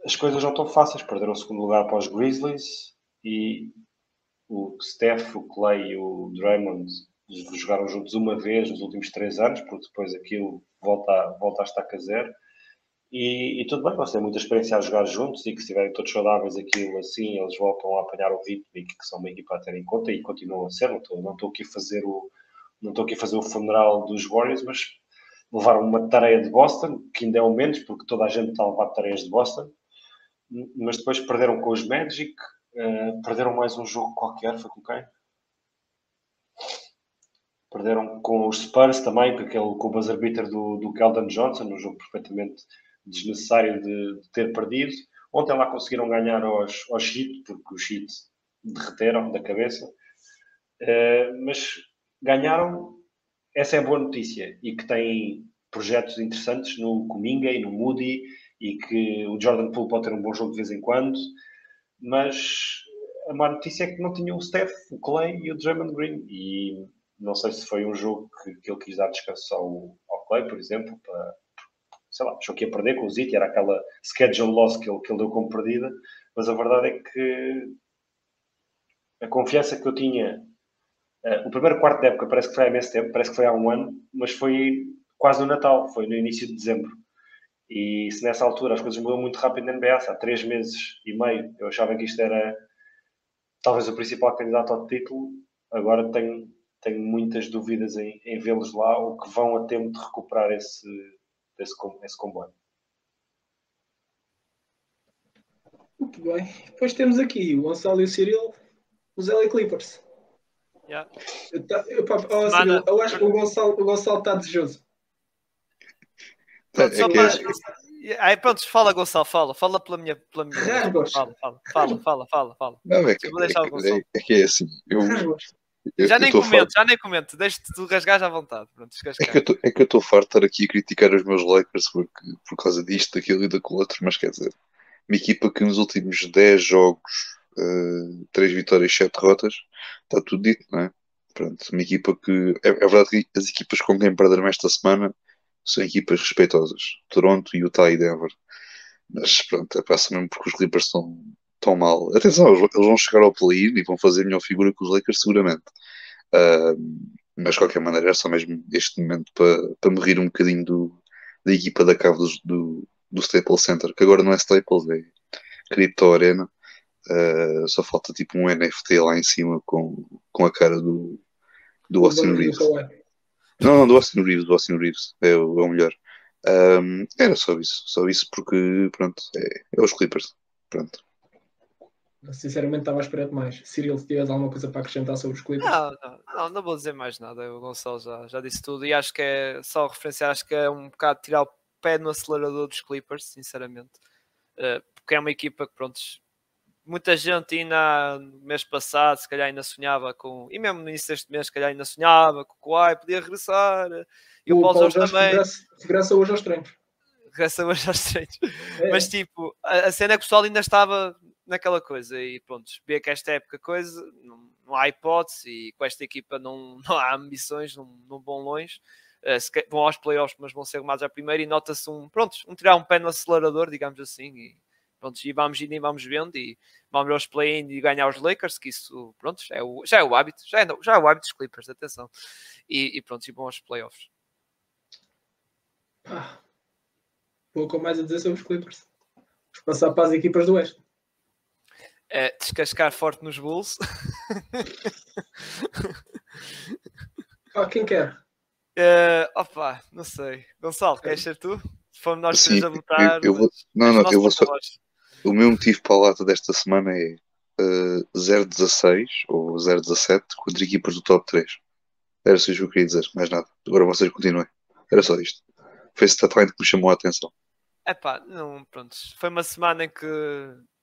As coisas não estão fáceis, perderam o segundo lugar para os Grizzlies e o Steph, o Clay e o Draymond jogaram juntos uma vez nos últimos três anos, porque depois aquilo volta, a estar a zero. E, e, tudo bem, vocês têm muita experiência a jogar juntos e que se estiverem todos saudáveis, aquilo assim, eles voltam a apanhar o ritmo e que são uma equipa a ter em conta e continuam a ser. Não estou, não estou aqui a fazer o não estou aqui a fazer o funeral dos Warriors, mas levaram uma tarefa de Boston, que ainda é o menos, porque toda a gente está a levar tarefas de Boston, mas depois perderam com os Magic, uh, perderam mais um jogo qualquer, foi com quem? Perderam com os Spurs também, com, aquele, com o buzzer beater do, do Keldon Johnson, um jogo perfeitamente desnecessário de, de, ter perdido. Ontem lá conseguiram ganhar aos, aos Heat, porque os Heat derreteram da cabeça. Uh, mas ganharam, essa é a boa notícia, e que tem projetos interessantes no Cominga e no Moody, e que o Jordan Poole pode ter um bom jogo de vez em quando, mas a má notícia é que não tinha o Steph, o Clay e o Draymond Green, e não sei se foi um jogo que, que ele quis dar descanso ao, ao Clay, por exemplo, para, sei lá, achou que ia perder com o Zit, era aquela schedule loss que ele, que ele deu como perdida, mas a verdade é que a confiança que eu tinha, uh, o primeiro quarto da época parece que foi há imenso tempo, parece que foi há um ano, mas foi quase no Natal, foi no início de dezembro. E se nessa altura as coisas mudam muito rápido na NBA, há três meses e meio eu achava que isto era talvez o principal candidato ao título, agora tenho, tenho muitas dúvidas em, em vê-los lá ou que vão a tempo de recuperar esse, esse, esse comboio. Muito bem. Depois temos aqui o Gonçalo e o Cyril, os LA Clippers. Yeah. Eu, eu, oh, Cyril, eu acho que o Gonçalo, o Gonçalo está desejoso. Pronto, é para... Aí pronto, fala Gonçalo, fala, fala pela minha. Pela minha... Fala, fala, fala, fala, fala, fala. Não, é que, vou deixar é, o Gonçalo. É, é que é assim, eu, eu, já, eu nem comento, já nem comento, deixa-te tu rasgar à vontade. Pronto, é, que eu é que eu estou farto de estar aqui a criticar os meus Lakers porque, por causa disto, daquilo e daquilo outro, mas quer dizer, uma equipa que nos últimos 10 jogos, uh, 3 vitórias, 7 derrotas, está tudo dito, não é? Pronto, uma equipa que. É, é verdade que as equipas com quem perderam esta semana são equipas respeitosas. Toronto, Utah e Denver. Mas pronto, é passa mesmo porque os Clippers estão tão mal. Atenção, eles vão chegar ao play-in e vão fazer melhor figura que os Lakers, seguramente. Uh, mas de qualquer maneira, é só mesmo este momento para, para me rir um bocadinho do, da equipa da cave do, do, do Staples Center, que agora não é Staples, é Crypto Arena. Uh, só falta tipo um NFT lá em cima com, com a cara do, do Austin Reeves. Não, não, do Austin Reeves, do Austin Reeves é o, é o melhor. Um, era só isso, só isso porque pronto, é, é os Clippers. Pronto. Sinceramente estava a esperar demais. Cyril, se tiveres alguma coisa para acrescentar sobre os Clippers. Não, não, não, não vou dizer mais nada. O Gonçalo já, já disse tudo e acho que é só referenciar, acho que é um bocado tirar o pé no acelerador dos Clippers, sinceramente. Uh, porque é uma equipa que, pronto, muita gente ainda no mês passado, se calhar ainda sonhava com, e mesmo no início deste mês, se calhar ainda sonhava com o Kawhi podia regressar. E o, o Paulo Jorge também. Regressa, regressa hoje aos treinos. Regressa hoje aos treinos. É. Mas tipo, a, a cena é que o pessoal ainda estava naquela coisa e pronto, vê que esta época coisa, não, não, há hipótese e com esta equipa não, não há ambições, não, não vão longe. Uh, vão aos playoffs, mas vão ser mais a primeira e nota-se um, pronto, um tirar um pé no acelerador, digamos assim, e pronto, e vamos indo e vamos vendo e vamos aos play-in e ganhar os Lakers, que isso, pronto, já é o, já é o hábito, já é, já é o hábito dos Clippers, atenção. E, e pronto, e vão aos playoffs. Ah, pouco mais a dizer sobre os Clippers. Vamos passar para as equipas do Oeste. É, descascar forte nos Bulls. ah, quem quer? Uh, opa, não sei. Gonçalo, queres ser tu? Fomos nós Sim, a votar. Eu, eu vou, não, não, eu vou só. O meu motivo para a lata desta semana é uh, 016 ou 017 contra equipas do top 3. Era só isso que eu queria dizer, mais nada. Agora vocês continuem. Era só isto. Foi esse deadline que me chamou a atenção. É pá, não, pronto. Foi uma semana em que,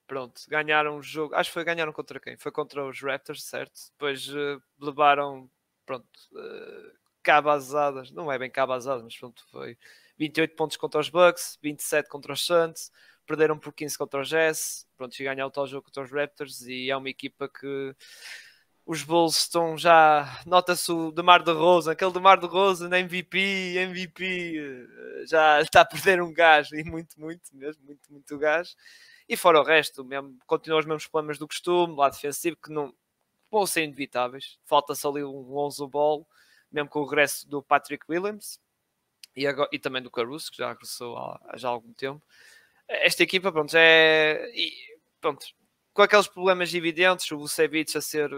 pronto, ganharam o jogo. Acho que foi ganharam contra quem? Foi contra os Raptors, certo? Depois uh, levaram, pronto, uh, cabazadas. Não é bem cabazadas, mas pronto, foi 28 pontos contra os Bucks, 27 contra os Suns perderam por 15 contra o Jazz, pronto, e ganhar o jogo contra os Raptors, e é uma equipa que os Bulls estão já, nota-se o Demar de Rosa, aquele Demar de Rosa na MVP, MVP, já está a perder um gás, e muito, muito mesmo, muito, muito gás, e fora o resto, mesmo, continuam os mesmos problemas do costume, lá defensivo, que não, vão ser inevitáveis. Falta-se ali um 11 ball, mesmo com o regresso do Patrick Williams e, agora, e também do Caruso, que já regressou há, já há algum tempo. Esta equipa, pronto, é. E, pronto, com aqueles problemas evidentes, o Vucevic a ser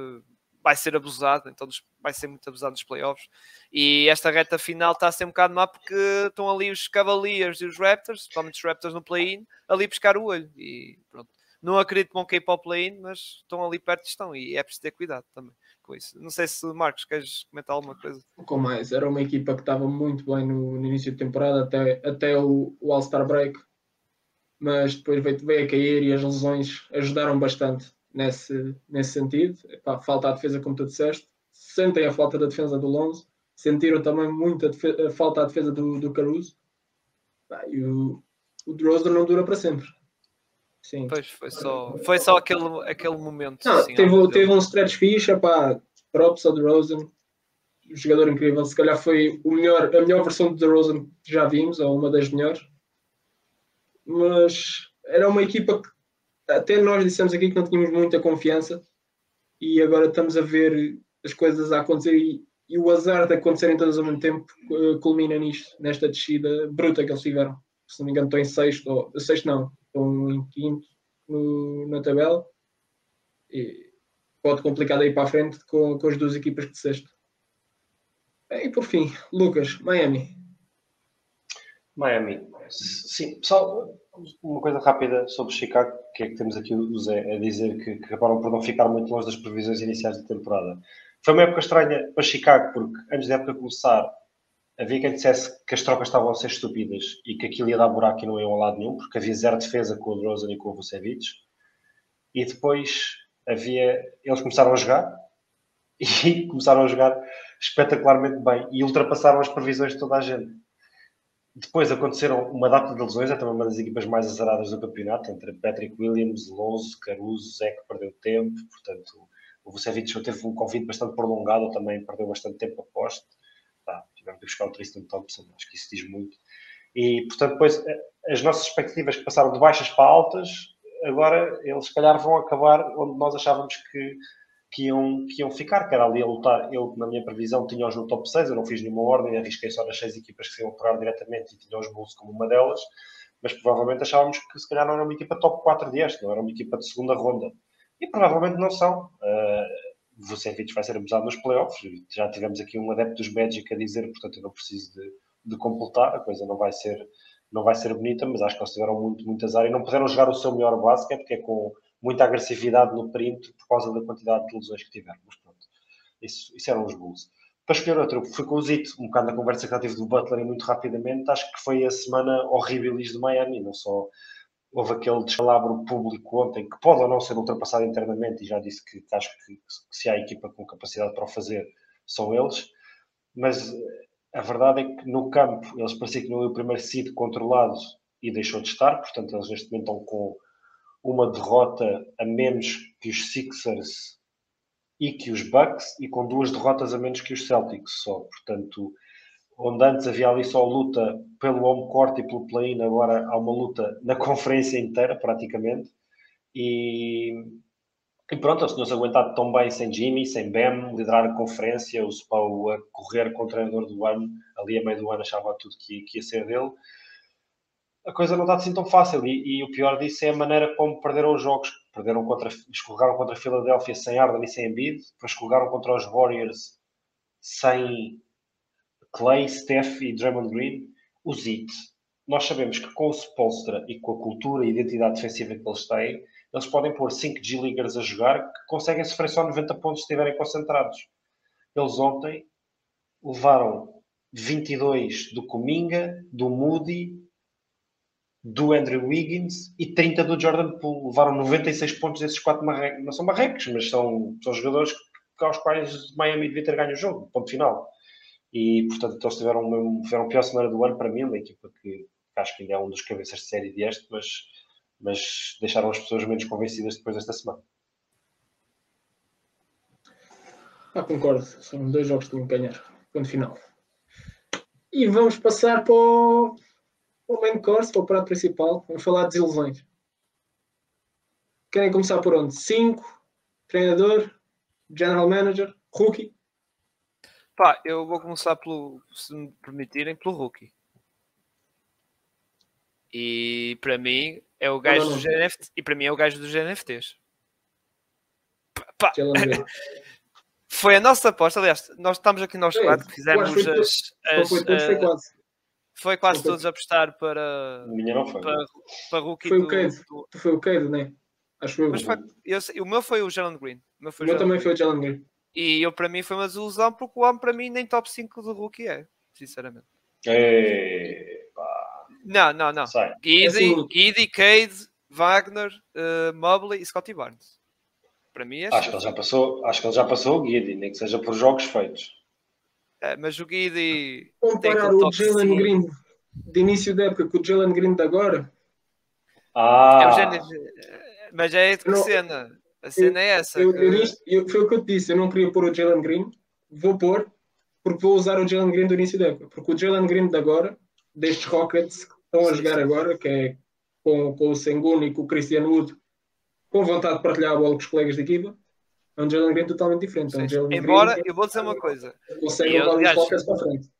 vai ser abusado, então vai ser muito abusado nos playoffs. E esta reta final está a ser um bocado má porque estão ali os Cavaliers e os Raptors, principalmente os Raptors no play-in, ali buscar o olho. E pronto. Não acredito que vão cair para o play-in, mas estão ali perto estão e é preciso ter cuidado também com isso. Não sei se, Marcos, queres comentar alguma coisa? Com mais, era uma equipa que estava muito bem no, no início de temporada, até, até o, o All-Star Break, mas depois veio, veio a cair e as lesões ajudaram bastante nesse, nesse sentido. Epá, falta a defesa, como tu disseste. Sentem a falta da defesa do Lonzo. Sentiram também muito a, a falta da defesa do, do Caruso. Epá, e o, o não dura para sempre. Sim. Pois, foi só, foi só aquele, aquele momento. Não, assim, teve, teve um stretch ficha, pá, props ao DeRozan. Um jogador incrível. Se calhar foi o melhor, a melhor versão do DeRozan que já vimos, ou uma das melhores. Mas era uma equipa que até nós dissemos aqui que não tínhamos muita confiança e agora estamos a ver as coisas a acontecer e, e o azar de acontecerem todas ao mesmo tempo uh, culmina nisto, nesta descida bruta que eles tiveram. Se não me engano, estão em sexto, ou sexto não, estão em quinto no, na tabela. E pode complicar daí para a frente com, com as duas equipas que disseste. E por fim, Lucas, Miami. Miami. Sim, só uma coisa rápida sobre Chicago, que é que temos aqui o Zé a dizer que, que acabaram por não ficar muito longe das previsões iniciais da temporada. Foi uma época estranha para Chicago, porque antes da época começar, havia quem dissesse que as trocas estavam a ser estúpidas e que aquilo ia dar buraco e não iam a lado nenhum, porque havia zero defesa com o Rosen e com o Vucevic. E depois havia. Eles começaram a jogar e começaram a jogar espetacularmente bem e ultrapassaram as previsões de toda a gente. Depois aconteceram uma data de lesões, é também uma das equipas mais azaradas do campeonato, entre Patrick Williams, Lonzo, Caruso, Zé que perdeu tempo, portanto o Vucevic teve um convite bastante prolongado, também perdeu bastante tempo a poste. Tá, tivemos que buscar o Tristan Thompson, acho que isso diz muito. E, portanto, depois eh, as nossas expectativas que passaram de baixas para altas, agora eles se calhar vão acabar onde nós achávamos que que iam, que iam ficar, que era ali a lutar. Eu, na minha previsão, tinha-os no top 6, eu não fiz nenhuma ordem, arrisquei só nas 6 equipas que se iam apurar diretamente e tinha os Bulls como uma delas, mas provavelmente achávamos que se calhar não era uma equipa top 4 de este, não era uma equipa de segunda ronda. E provavelmente não são. Uh, Vucevic vai ser abusado nos playoffs, já tivemos aqui um adepto dos Magic a dizer, portanto eu não preciso de, de completar, a coisa não vai ser não vai ser bonita, mas acho que eles tiveram muito, muito azar e não puderam jogar o seu melhor basquete, que é com muita agressividade no perímetro por causa da quantidade de lesões que tiveram. Mas pronto, isso, isso eram os Bulls. Para escolher outro, fui com o Zito, um bocado na conversa que já tive do Butler e muito rapidamente, acho que foi a semana horrível de Miami, não só houve aquele descalabro público ontem, que pode ou não ser ultrapassado internamente, e já disse que, que acho que, que, se há equipa com capacidade para o fazer, são eles, mas eh, a verdade é que no campo eles pareciam que não é o primeiro sítio controlado e deixou de estar, portanto eles neste momento estão com uma derrota a menos que os Sixers e que os Bucks e com duas derrotas a menos que os Celtics só. Portanto, onde antes havia ali só luta pelo home court e pelo play-in, agora há uma luta na conferência inteira, praticamente. E, e pronto, eles tinham-se aguentado tão bem sem Jimmy, sem Bam, liderar a conferência, o Spau a correr com o treinador do ano, ali a meio do ano achava tudo que, que ia ser dele a coisa não está assim tão fácil. E, e, o pior disso é a maneira como perderam os jogos. Perderam contra, escorregaram contra a Filadélfia sem Arden e sem Embiid, depois escorregaram contra os Warriors sem Clay, Steph e Draymond Green. Os It, nós sabemos que com o Spolstra e com a cultura e identidade defensiva que eles têm, eles podem pôr 5 G-Leaguers a jogar que conseguem sofrer só 90 pontos se estiverem concentrados. Eles ontem levaram 22 do Cominga, do Moody, do Andrew Wiggins e 30 do Jordan Poole. Levaram 96 pontos desses quatro marrecos. Não são marrecos, mas são, são jogadores aos quais Miami devia ter ganho o jogo, ponto final. E, portanto, eles tiveram, uma, tiveram a pior semana do ano para mim, uma equipa que acho que ainda é um dos cabeças de série deste, mas, mas deixaram as pessoas menos convencidas depois desta semana. Ah, concordo. São dois jogos que tinham que ganhar. Ponto final. E vamos passar para o o main course, para o prato principal. Vamos falar de desilusões. Querem começar por onde? 5, treinador, General Manager, rookie. Pá, eu vou começar pelo, se me permitirem, pelo rookie. E para mim é o gajo não, não. dos NFT, e para mim é o gajo dos NFTs. Pá, foi a nossa aposta, aliás, nós estamos aqui nós quatro que fizemos foi as, Só as, foi quase. todos a apostar para minha não foi. para, para rookie Foi o Cade. do- foi o Cade, né? Acho eu. mas foi, eu o meu foi o Jalen Green. O meu foi o meu também Green. foi o Jalen Green. E eu para mim foi uma desilusão porque o homem para mim nem top 5 do rookie é, sinceramente. Não, não, não. Giddy, assim- Giddy, Cade, Wagner, uh, Mobley e Scotty Barnes. Para mim é Acho que ele já passou, acho que ele já passou o Guidi, nem que seja por jogos feitos. É, mas o Giddy Comparar o Jalen sim. Green de início da época com o Jalen Green de agora, é Ah, o género, mas é de que Não, cena. A cena é essa. eu, que- eu, eu- foi o que eu te disse. Eu não queria pôr o Jalen Green, vou pôr, porque vou usar o Jalen Green do início da época. Porque o Jalen Green de agora, destes Rockets que estão a Sim, jogar sim. agora, que é com, com o Sengun e com o Christian Wood, com vontade de partilhar a bola com os colegas de equipa, é um Jalen Green totalmente diferente. É um. Jalen Embora, Green eu vou dizer uma coisa. consegue levar Rockets para frente.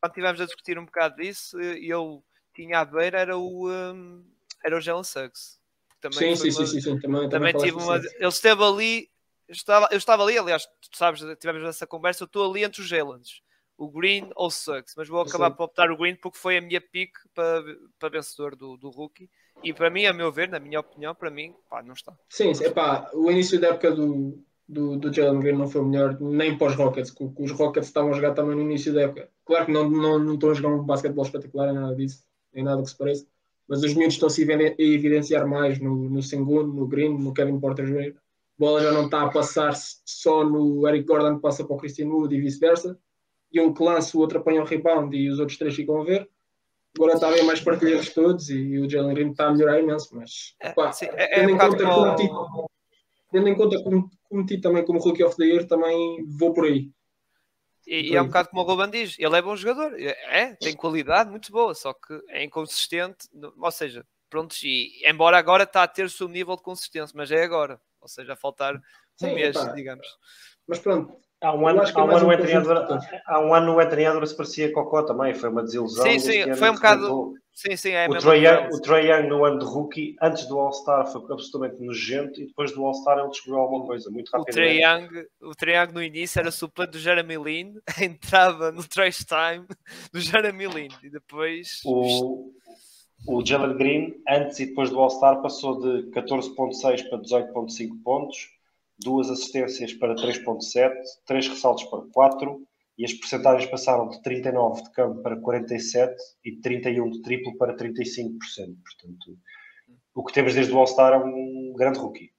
Quando estivemos a discutir um bocado disso, eu tinha à beira era o, um, era o Jalen Suggs. Também Sim, sim, uma- sim, sim, sim, Também, também também tive uma. falaste Ele esteve ali, eu estava, eu estava ali, aliás, tu sabes, tivemos essa conversa, eu estou ali entre os Jelens, o Green ou o Suggs, mas vou acabar por optar o Green porque foi a minha pick para, para vencedor do, do rookie. E para mim, a meu ver, na minha opinião, para mim, pá, não está. Sim, sim, epá, o início da época do, do, do Jalen Green não foi melhor, nem para os Rockets, que, que os Rockets estavam a jogar também no início da época. Claro que não, não, não estão a jogar um basquetebol espetacular, nem nada disso, nem nada que se pareça, mas os miúdos estão-se a evidenciar mais no, no Sengun, no Green, no Kevin Porter Jr. A bola já não está a passar só no Eric Gordon que passa para o Christian Wood e vice-versa, e um que lança, o outro apanha o rebound e os outros três ficam a ver. Agora está bem mais partilheiros todos e, o Jalen Green está a melhorar imenso, mas É, pá, sim, é, é tendo um em conta como- tendo em conta que o- que o meti também como Rookie of the Year, também vou por aí. E, e é um bocado como o Ruben diz, ele é bom jogador, é, é, tem qualidade muito boa, só que é inconsistente, ou seja, pronto, e embora agora está a ter o seu nível de consistência, mas é agora, ou seja, a faltar um Sim, mês, pá. digamos. Mas pronto, há um ano, acho que é há um mais ano um há um ano o Anthony Edwards parecia Cocó também, foi uma desilusão. Sim, sim, foi um bocado-. Sim, sim, é O Trae, Young, coisa. o Trae Young no ano de rookie, antes do All-Star, foi absolutamente nojento e depois do All-Star ele descobriu alguma coisa, muito rapidamente. O Trae Young no início era suplente do Jeremy Lin, entrava no trash time do Jeremy Lin e depois O, o Jalen Green, antes e depois do All-Star, passou de 14,6 para 18,5 pontos, duas assistências para 3,7, três ressaltos para 4 e as percentagens passaram de 39 de campo para 47 e de 31 de triplo para 35%. Portanto, o que temos desde o All-Star é um grande rookie.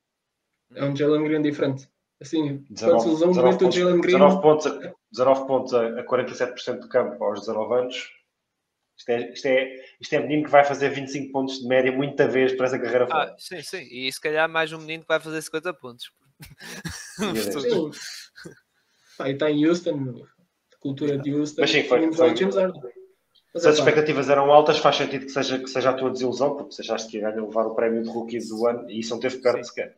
é um Jalen Green diferente. Assim, 19, quando se usam 19 muito o pontos, Jalen Green, 19 pontos, a, 19 pontos a, a 47% de campo aos 19 anos. Isto é, isto, é, isto é menino que vai fazer 25 pontos de média muita vez para essa carreira fora. Ah, sim, sim, e se calhar mais um menino que vai fazer 50 pontos. Sim. Pá, e está em Houston, cultura de Houston. Mas sim, foi- foi- James Harden. Mas, Se as expectativas eram altas, faz sentido que seja, que seja a tua desilusão, porque você achaste que ia levar o prémio de rookie do ano e isso não teve perto Sim. sequer.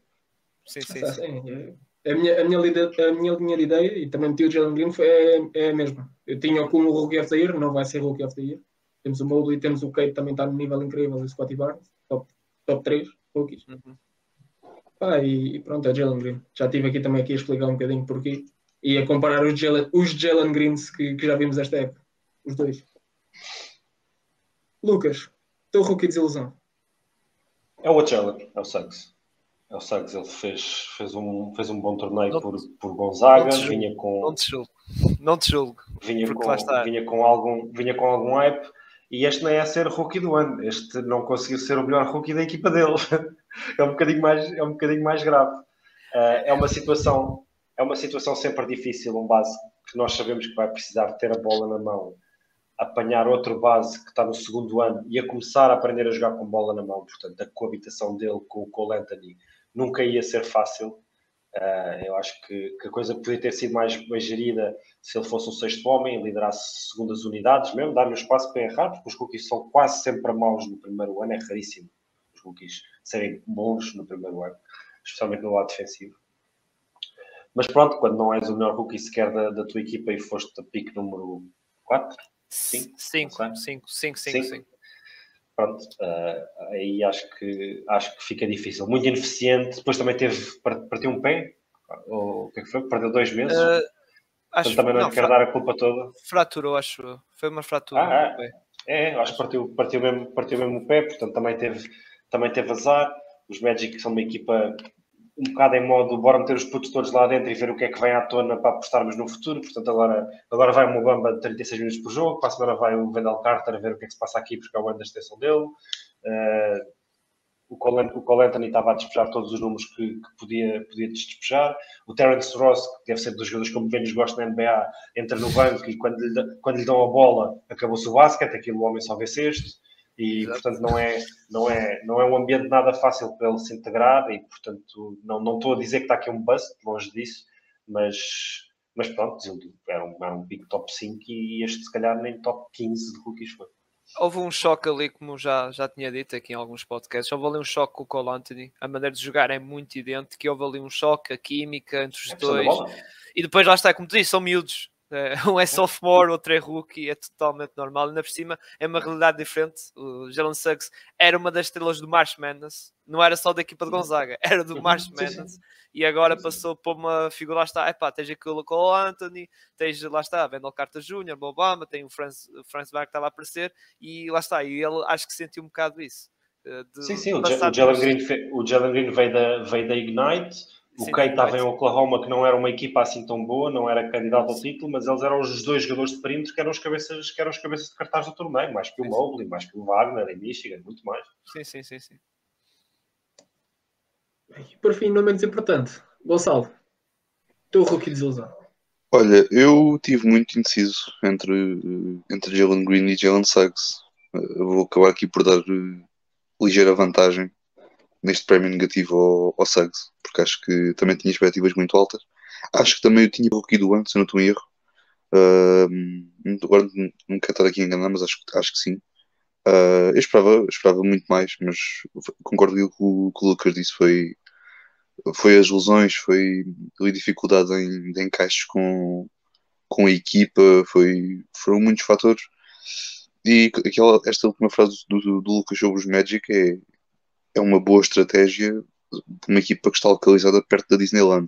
Sim, sim, Tá, sim. sim, é- A minha, a, minha lida- a minha linha de ideia, e também meti o Jalen Green, foi, é, é a mesma. Eu tinha como Rookie of the Year, não vai ser Rookie of the Year. Temos o Mobley, temos o Kate, também está no nível incrível, o Scotty Barnes, top, top 3 rookies. Uhum. Pá, e, e pronto, é o Jalen Green. Já estive aqui também aqui a explicar um bocadinho porquê. E a comparar os Jalen, os Jalen Greens que, que já vimos esta época. Os dois. Lucas, teu rookie de desilusão. É o Jalen, é o Suggs. É o Suggs, ele fez, fez, um, fez um bom torneio Não- por, por Gonzaga, não te julgo. vinha com, Não te julgo. Não te julgo. vinha com, lá está. vinha com algum vinha com algum hype e este não é a ser rookie do ano este não conseguiu ser o melhor rookie da equipa dele é um bocadinho mais é um bocadinho mais grave Eh, é uma situação é uma situação sempre difícil um base que nós sabemos que vai precisar ter a bola na mão apanhar outro base que está no segundo ano e a começar a aprender a jogar com bola na mão portanto a coabitação dele com o Cole Anthony nunca ia ser fácil Eh, eu acho que, que a coisa podia ter sido mais bem gerida se ele fosse um sexto homem, liderasse segundas unidades mesmo, dar-lhe o espaço para errar, porque os rookies são quase sempre maus no primeiro ano, é raríssimo os rookies serem bons no primeiro ano, especialmente no lado defensivo. Mas pronto, quando não és o melhor rookie sequer da, da tua equipa e foste a pick número 4, 5, 5, 5, 5, 5, 5. Pronto, uh, aí acho que, acho que fica difícil. Muito ineficiente. Depois também teve, partiu um pé, ou o que é que foi? Perdeu dois meses. Uh, acho, também não, não quero dar a culpa toda. Fraturou, acho. Foi uma fratura. Ah, é, é, acho que partiu, partiu, mesmo, partiu mesmo o pé, portanto também teve, também teve azar. Os Magic são uma equipa um bocado em modo bora meter os putos todos lá dentro e ver o que é que vem à tona para apostarmos no futuro. Portanto, agora, agora vai o Mobamba de 36 minutos por jogo, para a semana vai o Vendel Carter a ver o que é que se passa aqui, porque é o ano da extensão dele. Uh, o Cole, o Anthony estava a despejar todos os números que, que, podia, podia despejar. O Terence Ross, que deve ser dos jogadores como menos gosto na NBA, entra no banco e quando lhe, quando lhe dão a bola acabou-se o basquete, aquilo o homem só vê sexto e Exato. portanto não é, não, é, não é um ambiente nada fácil para ele se integrar e portanto não, não estou a dizer que está aqui um bust, longe disso, mas, mas pronto, era um, era um big top 5 e este se calhar nem top 15 de rookies foi. Houve um choque ali, como já, já tinha dito aqui em alguns podcasts, houve ali um choque com o Cole Anthony, a maneira de jogar é muito idêntica, houve ali um choque, a química entre os é dois, e depois lá está, como tu disse, são miúdos, é, um é sophomore, outro é rookie, é totalmente normal. Ainda por cima é uma realidade diferente. O Jalen Suggs era uma das estrelas do March Madness, não era só da equipa de Gonzaga, era do March Madness. E agora passou por uma figura, lá está, epá, tens aqui o Cole Anthony, tens lá está, Vendel Carter Jr., Obama, tem o Franz, Franz Bar que estava a aparecer, e lá está, e ele acho que sentiu um bocado isso. Eh, sim, sim, o Jalen Green, o Jalen Green veio da, veio da Ignite, o Kate estava em Oklahoma, que não era uma equipa assim tão boa, não era candidato ao título, mas eles eram os dois jogadores de perímetro que eram os cabeças, que eram os cabeças de cartaz do torneio, mais que o Mobley, mais que o Wagner em Michigan, muito mais. Sim, sim, sim, sim. E por fim, não menos importante, Gonçalo, teu rookie desilusão. Olha, eu tive muito indeciso entre, entre Jalen Green e Jalen Suggs. Eu vou acabar aqui por dar uh, ligeira vantagem neste prémio negativo ao, ao Suggs, porque acho que também tinha expectativas muito altas. Acho que também eu tinha rookido antes, se não estou em erro. Uh, agora não quero estar aqui a enganar, mas acho, acho que sim. Uh, eu esperava, esperava muito mais, mas concordo com o que o Lucas disse. Foi, foi as lesões, foi a dificuldade em, de encaixes com, com a equipa, foi, foram muitos fatores. E aquela, esta última frase do, do Lucas sobre os Magic é, é uma boa estratégia uma equipa que está localizada perto da Disneyland.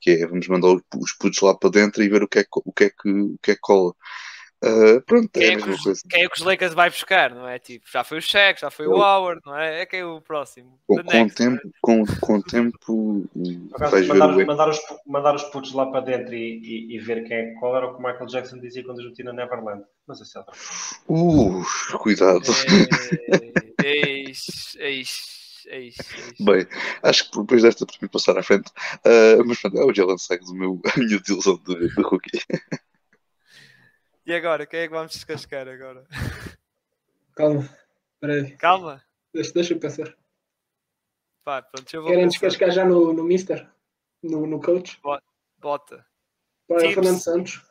Que é, vamos mandar os putos lá para dentro e ver o que é, o que, é que, o que, é que cola. Uh, pronto, quem é, é que os, quem é que os Lakers vai buscar, não é? Tipo, já foi o Shaq, já foi o Howard, não é? É quem é o próximo. Com, com next, tempo, com, com tempo mandar, ver mandar, os, mandar os putos lá para dentro e, e, e, ver quem é cola era o que o Michael Jackson dizia quando os na Neverland. Mas é outra Uh, cuidado. Eis, eis, eis, Bem, acho que depois desta podemos passar à frente. Uh, mas pronto, é o Jalen Suggs, a minha desilusão de, de rookie. E agora, quem é que vamos descascar agora? Calma, peraí. Calma. Deixa, deixa eu pensar. Pá, pronto, eu vou Querem pensar. descascar já no, no Mister? No, no coach? Bota. Para Tips. Fernando Santos.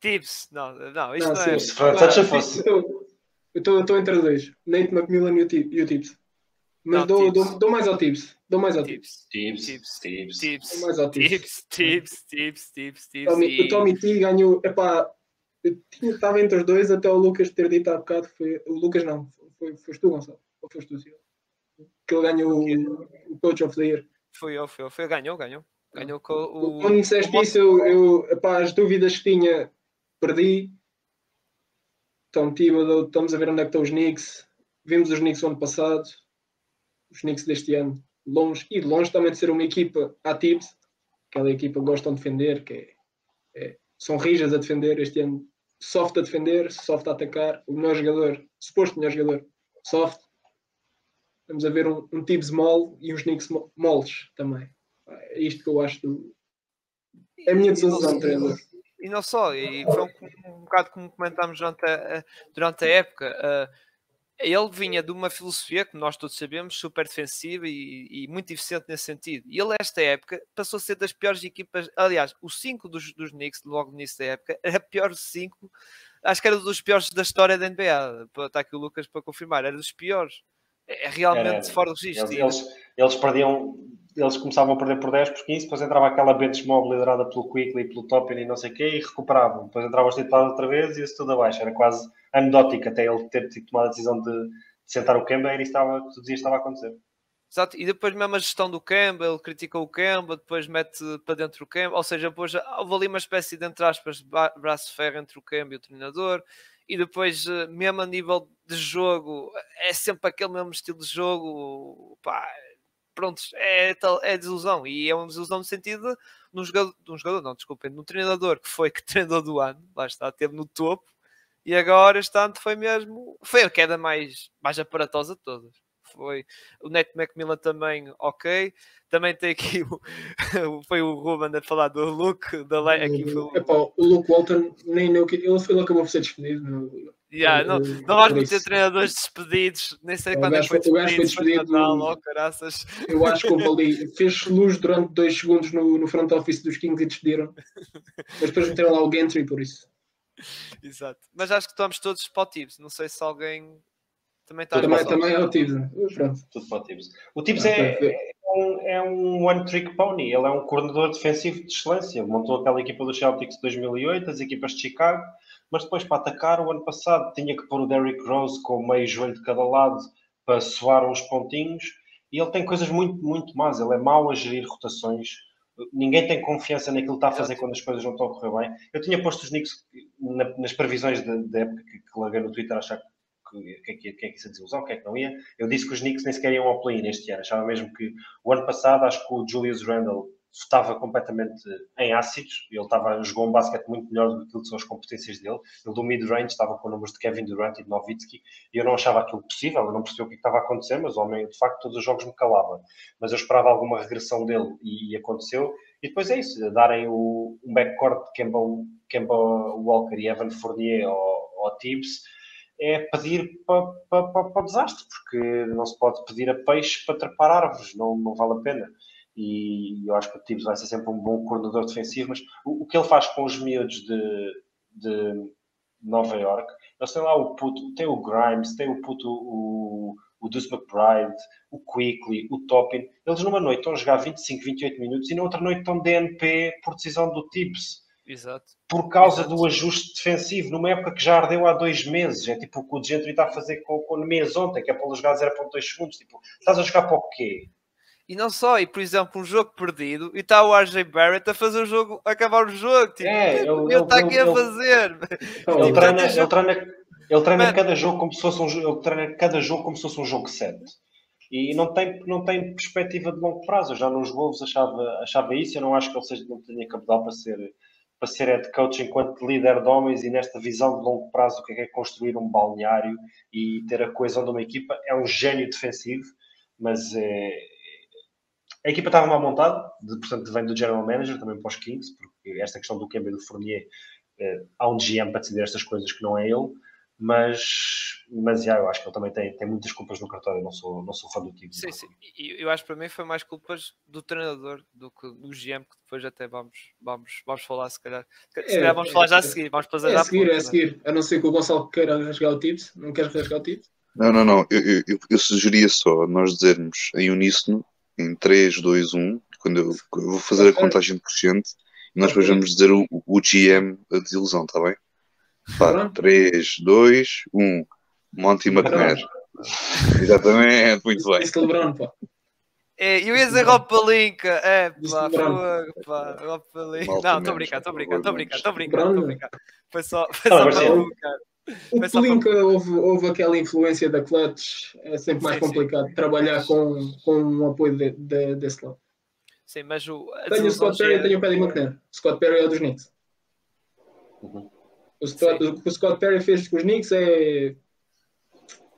Tips. Não, não, isto não, não é. Se Fernando Santos já fosse. Eu estou entre dois. Nate McMillan e o, e o Tips. Mas não, dou, dou, dou, mais ao Tips. Dou mais ao Tips. Tips. Tips. Tips. Tips. Dou mais ao Tips. Tips. Tips. Tips. Tips. Tips. Tommy, o Tommy T ganhou. Epá, eu estava entre os dois até o Lucas ter dito há bocado. Foi, o Lucas não. Foi, foste tu, Gonçalo. Ou foste tu, Silvio? Que ele ganhou o, o Coach of the Year. Foi eu, foi eu. Foi, ganhou, ganhou. Ganhou com o. Quando disseste isso, eu, eu epá, as dúvidas que tinha, perdi Tom Thibodeau, estamos a ver onde é que estão os Knicks. Vimos os Knicks ano passado, os Knicks deste ano, longe, e longe também de ser uma equipa ativa, aquela equipa que gostam de defender, que é, é, são rijas a defender, este ano soft a defender, soft a atacar, o melhor jogador, suposto melhor jogador, soft. Estamos a ver um, um Tibbs mole e uns Knicks moles também. É isto que eu acho do... É a minha desilusão, treinador e não só, e foi um, um bocado como comentámos durante a, durante a época. Uh, ele vinha de uma filosofia, como nós todos sabemos, super defensiva e, e, muito eficiente nesse sentido. E ele, esta época, passou a ser das piores equipas. Aliás, o 5 dos, dos Knicks, logo no início da época, era pior 5. Acho que era dos piores da história da NBA. Está aqui o Lucas para confirmar, era dos piores. É realmente Era- fora de registro. Eles, eles, eles perdiam, eles começavam a perder por 10, por 15, depois entrava aquela bench mob liderada pelo Quickly, pelo Toppin e não sei o quê, e recuperavam. Depois entravam os titulares outra vez e isso tudo abaixo. Era quase anedótico até ele ter tomado a decisão de, de sentar o Kemba e estava, que tu dizias estava a acontecer. Exato, e depois mesmo a gestão do Campbell, criticou o Campbell, depois mete para dentro o Campbell, ou seja, depois houve ali uma espécie de, entre aspas, braço de ferro entre o Campbell e o treinador, e depois, eh, mesmo a nível de jogo, é sempre aquele mesmo estilo de jogo, pá, pronto, é, tal, é desilusão, e é uma desilusão no sentido de, um jogador, de um jogador, não, desculpem, de um treinador que foi que treinador do ano, lá está, teve no topo, e agora este ano foi mesmo, foi a queda mais, mais aparatosa de todas foi o Neto Macmillan também ok. Também tem aqui o, foi o Ruben a falar do Luke da lei. Aqui foi o, Epá, o Luke Walton, nem, o que- ele, foi, ele acabou por ser despedido. no- Yeah, não, não vais isso. treinadores despedidos, nem sei O quando é que gajo foi o gajo despedido, foi despedido Natal, no- oh, caraças. Eu acho que houve ali, fez luz durante dois segundos no, no front office dos Kings e despediram. Mas depois meteram lá o Gantry por isso. Exato. Mas acho que estamos todos para o Tibbs. Não sei se alguém também está Também, também é o Tibbs. Pronto. Tudo para o Tibbs. O Tibbs é, é um, é um one-trick pony. Ele é um coordenador defensivo de excelência. Montou aquela equipa do Celtics de 2008, as equipas de Chicago, mas depois para atacar o ano passado tinha que pôr o Derrick Rose com meio joelho de cada lado para soar uns pontinhos. E ele tem coisas muito, muito más. Ele é mau a gerir rotações. Ninguém tem confiança naquilo que está a fazer quando as coisas não estão a correr bem. Eu tinha posto os Knicks na- nas previsões da época que, que larguei no Twitter achar que que, que, é que, que é que isso é desilusão, o que é que não ia. Eu disse que os Knicks nem sequer iam ao play-in este ano. Achava mesmo que o ano passado, acho que o Julius Randle estava completamente em ácidos. Ele estava, jogou um basquete muito melhor do que são as competências dele. Ele do mid-range estava com números de Kevin Durant e de Nowitzki e eu não achava aquilo possível. Eu não percebia o que estava a acontecer, mas o homem, de facto, todos os jogos me calava. Mas eu esperava alguma regressão dele e, aconteceu. E depois é isso, darem o, um backcourt de Kemba, Kemba Walker e Evan Fournier ao, ao Tibbs é pedir para pa, pa, pa o desastre, porque não se pode pedir a peixe para trepar árvores, não, não vale a pena. E eu acho que o Tibbs vai ser sempre um bom coordenador defensivo, mas o, o que ele faz com os miúdos de, de Nova York, eles têm lá o puto, tem o Grimes, tem o puto, o, o Deuce McBride, o Quickly, o Toppin, eles numa noite estão a jogar 25, 28 minutos e na outra noite estão DNP por decisão do Tibbs Exato. por causa Exato. do ajuste defensivo, numa época que já ardeu há dois meses. É tipo o que o Gentry está a fazer com, com o Nemias ontem, que é para ele jogar 0.2 segundos. Tipo, estás a jogar para o quê? E não só, e por exemplo, um jogo perdido e está o RJ Barrett a fazer o jogo, a acabar o jogo. Tipo, É, o que ele- ele está ele- aqui a ele- fazer. Ele Tipo, treina, cada ele jogo- treina, ele cada jogo como se fosse um jogo, ele treina cada jogo como se fosse um jogo 7. E não tem, não tem perspectiva de longo prazo. Eu já nos Wolves achava, achava isso. Eu não acho que ele seja, não tenha capital para ser, para ser head coach enquanto líder de homens e nesta visão de longo prazo o que é, que é construir um balneário e ter a coesão de uma equipa. É um gênio defensivo, mas é, a equipa estava mal montada, de, portanto vem do general manager também para os Kings, porque esta questão do Kemba e do Fournier, eh, há um GM para decidir estas coisas que não é ele, mas, mas já, eu acho que ele também tem, tem muitas culpas no cartório, eu não sou, não sou fã do time. Sim, sim. E eu acho que para mim foi mais culpas do treinador do que do GM, que depois até vamos, vamos, vamos falar, se calhar. Se É, calhar vamos falar já a é, seguir, vamos fazer É já a seguir, é a né? seguir. A não ser que o Gonçalo queira rasgar o Tibbs. Não queres rasgar o Tibbs? Não, não, não. Eu, eu, eu- eu sugeria só nós dizermos em uníssono, em 3, 2, 1, quando eu, eu vou fazer a contagem crescente, e nós depois vamos dizer o, o GM a desilusão, está bem? Pá, Pronto. 3, 2, 1. Monty McNair. Exatamente, muito bem. Disse LeBron, pá. É, eu ia dizer Rob Palinka, é pá, pá, Rob Palinka. Não, estou menos, brincando, estou por brincando, estou favor, brincando, estou menos. brincando, estou LeBron. brincando. Foi só, foi Tá, só para é- provocar. O Foi só para- Pelinka houve, houve aquela influência da Clutch. É sempre mais Sim, sim. complicado trabalhar com, com um apoio de, de- desse lado. Sim, mas o. a Tenho o Scott Perry e tenho o Paddy McNair. O Scott Perry é o dos Knicks. Uhum. O, o que o Scott Perry fez com os Knicks é.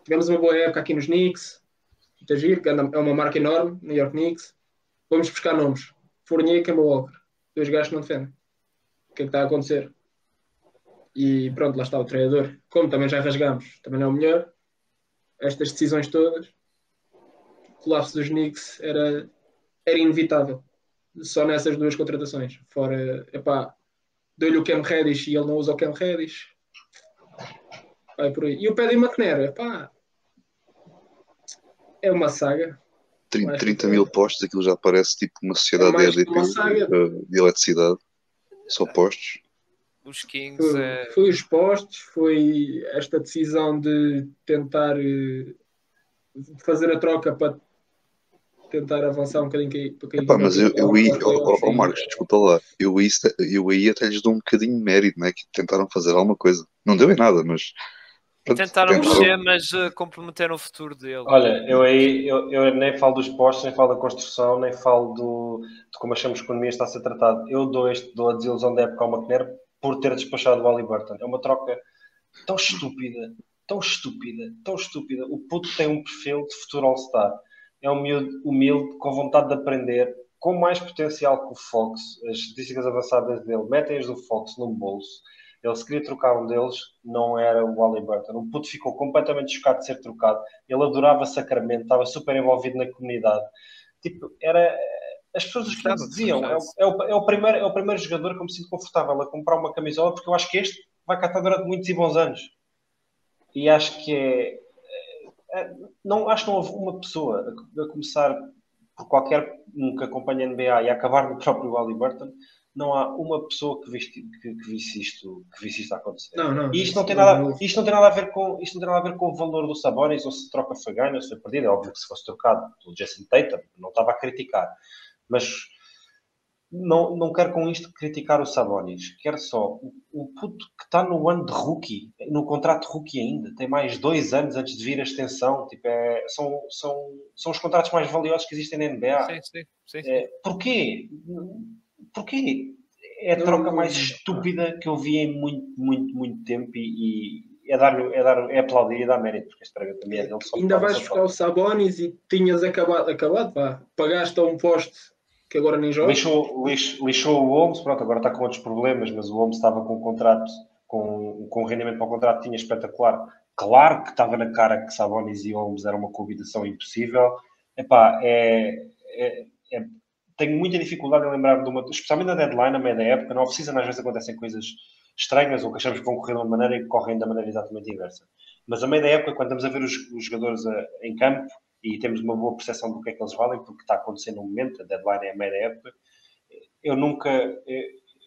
Tivemos uma boa época aqui nos Knicks. Muito giro, que anda- é uma marca enorme, New York Knicks. Vamos buscar nomes. Fournier e Kemba Walker. Dois gajos que não defendem. O que é que está a acontecer? E pronto, lá está o treinador. Como também já rasgamos, também não é o melhor. Estas decisões todas. O colapso dos Knicks era, era inevitável. Só nessas duas contratações. Fora, epá, deu-lhe o Cam Reddish e ele não usa o Cam Reddish. Vai por aí. E o Paddy McNair, epá, é uma saga. 30, 30 mil postos, aquilo já parece tipo uma sociedade É de, EDP, uh, de eletricidade. Só postos. Os Kings Foi, é... foi os postos, foi esta decisão de tentar eh, fazer a troca para tentar avançar um bocadinho para quem Epá, mas eu, eu ó, ó, playoffs. Marcos, desculpa lá, eu aí, eu aí até lhes dou um bocadinho de mérito, né? Que tentaram fazer alguma coisa. Não deu em nada, mas. pronto, Tentaram tentaram. mexer, mas uh, comprometeram o futuro dele. Olha, eu aí eu, eu nem falo dos postos, nem falo da construção, nem falo do, de como achamos que a economia está a ser tratada. Eu dou, este, dou a desilusão da época ao McNair por ter despachado o Halliburton. É uma troca tão estúpida, tão estúpida, tão estúpida. O puto tem um perfil de futuro All-Star. É um miúdo humilde, com vontade de aprender, com mais potencial que o Fox. As estatísticas avançadas dele metem-as do Fox no bolso. Ele se queria trocar um deles, não era o Halliburton. O puto ficou completamente chocado de ser trocado. Ele adorava Sacramento, estava super envolvido na comunidade. Tipo, era. As pessoas Gostava, Kings diziam: é, o- é o, é, o primeiro, é o primeiro jogador que eu me sinto confortável a comprar uma camisola, porque eu acho que este vai cá estar durante muitos e bons anos. E acho que é. É- não, acho que não houve uma pessoa, a, a começar por qualquer um que acompanha a NBA e a acabar no próprio Halliburton, não há uma pessoa que visse, que, que visse, isto, que visse isto acontecer. Não, não. E isto não, tem nada, isto não tem nada a ver com isto não tem nada a ver com o valor do Sabonis ou se troca foi ganha ou se foi perdida. É óbvio que se fosse trocado pelo Jason Tatum, não estava a criticar. Mas não, não quero com isto criticar o Sabonis. Quero só o, o puto que está no ano de rookie, no contrato rookie ainda, tem mais dois anos antes de vir a extensão. Tipo, é, são, são, são os contratos mais valiosos que existem na NBA. Sim, sim, sim. sim. É, porquê? Porquê? É a troca mais estúpida que eu vi em muito, muito, muito tempo e, e é, dar, é, dar, é aplaudir e dar mérito, porque este também é dele. só Ainda vais buscar o Sabonis e tinhas acabado, acabado pá. pagaste a um poste que agora nem joga. Lixou, lix- lixou o Holmes, pronto, agora está com outros problemas, mas o Holmes estava com um contrato, com, com um rendimento para o contrato, tinha espetacular. Claro que estava na cara que Sabonis e Holmes era uma combinação impossível. Epá, é, é, é- tenho muita dificuldade em lembrar de uma, especialmente na deadline, na meia da época, na off-season às vezes acontecem coisas estranhas ou que achamos que vão correr de uma maneira e correm da maneira exatamente inversa. Mas a meia da época, quando estamos a ver os, os jogadores a- em campo e temos uma boa percepção do que é que eles valem, porque está acontecendo no momento, a deadline é a meia época, eu nunca,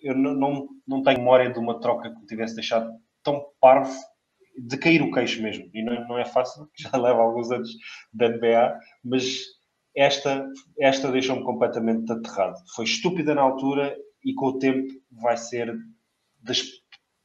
eu não, não, não tenho memória de uma troca que me tivesse deixado tão parvo de cair o queixo mesmo. E não, não é fácil, já leva alguns anos da NBA, mas esta, esta deixou-me completamente aterrado. Foi estúpida na altura e com o tempo vai ser das,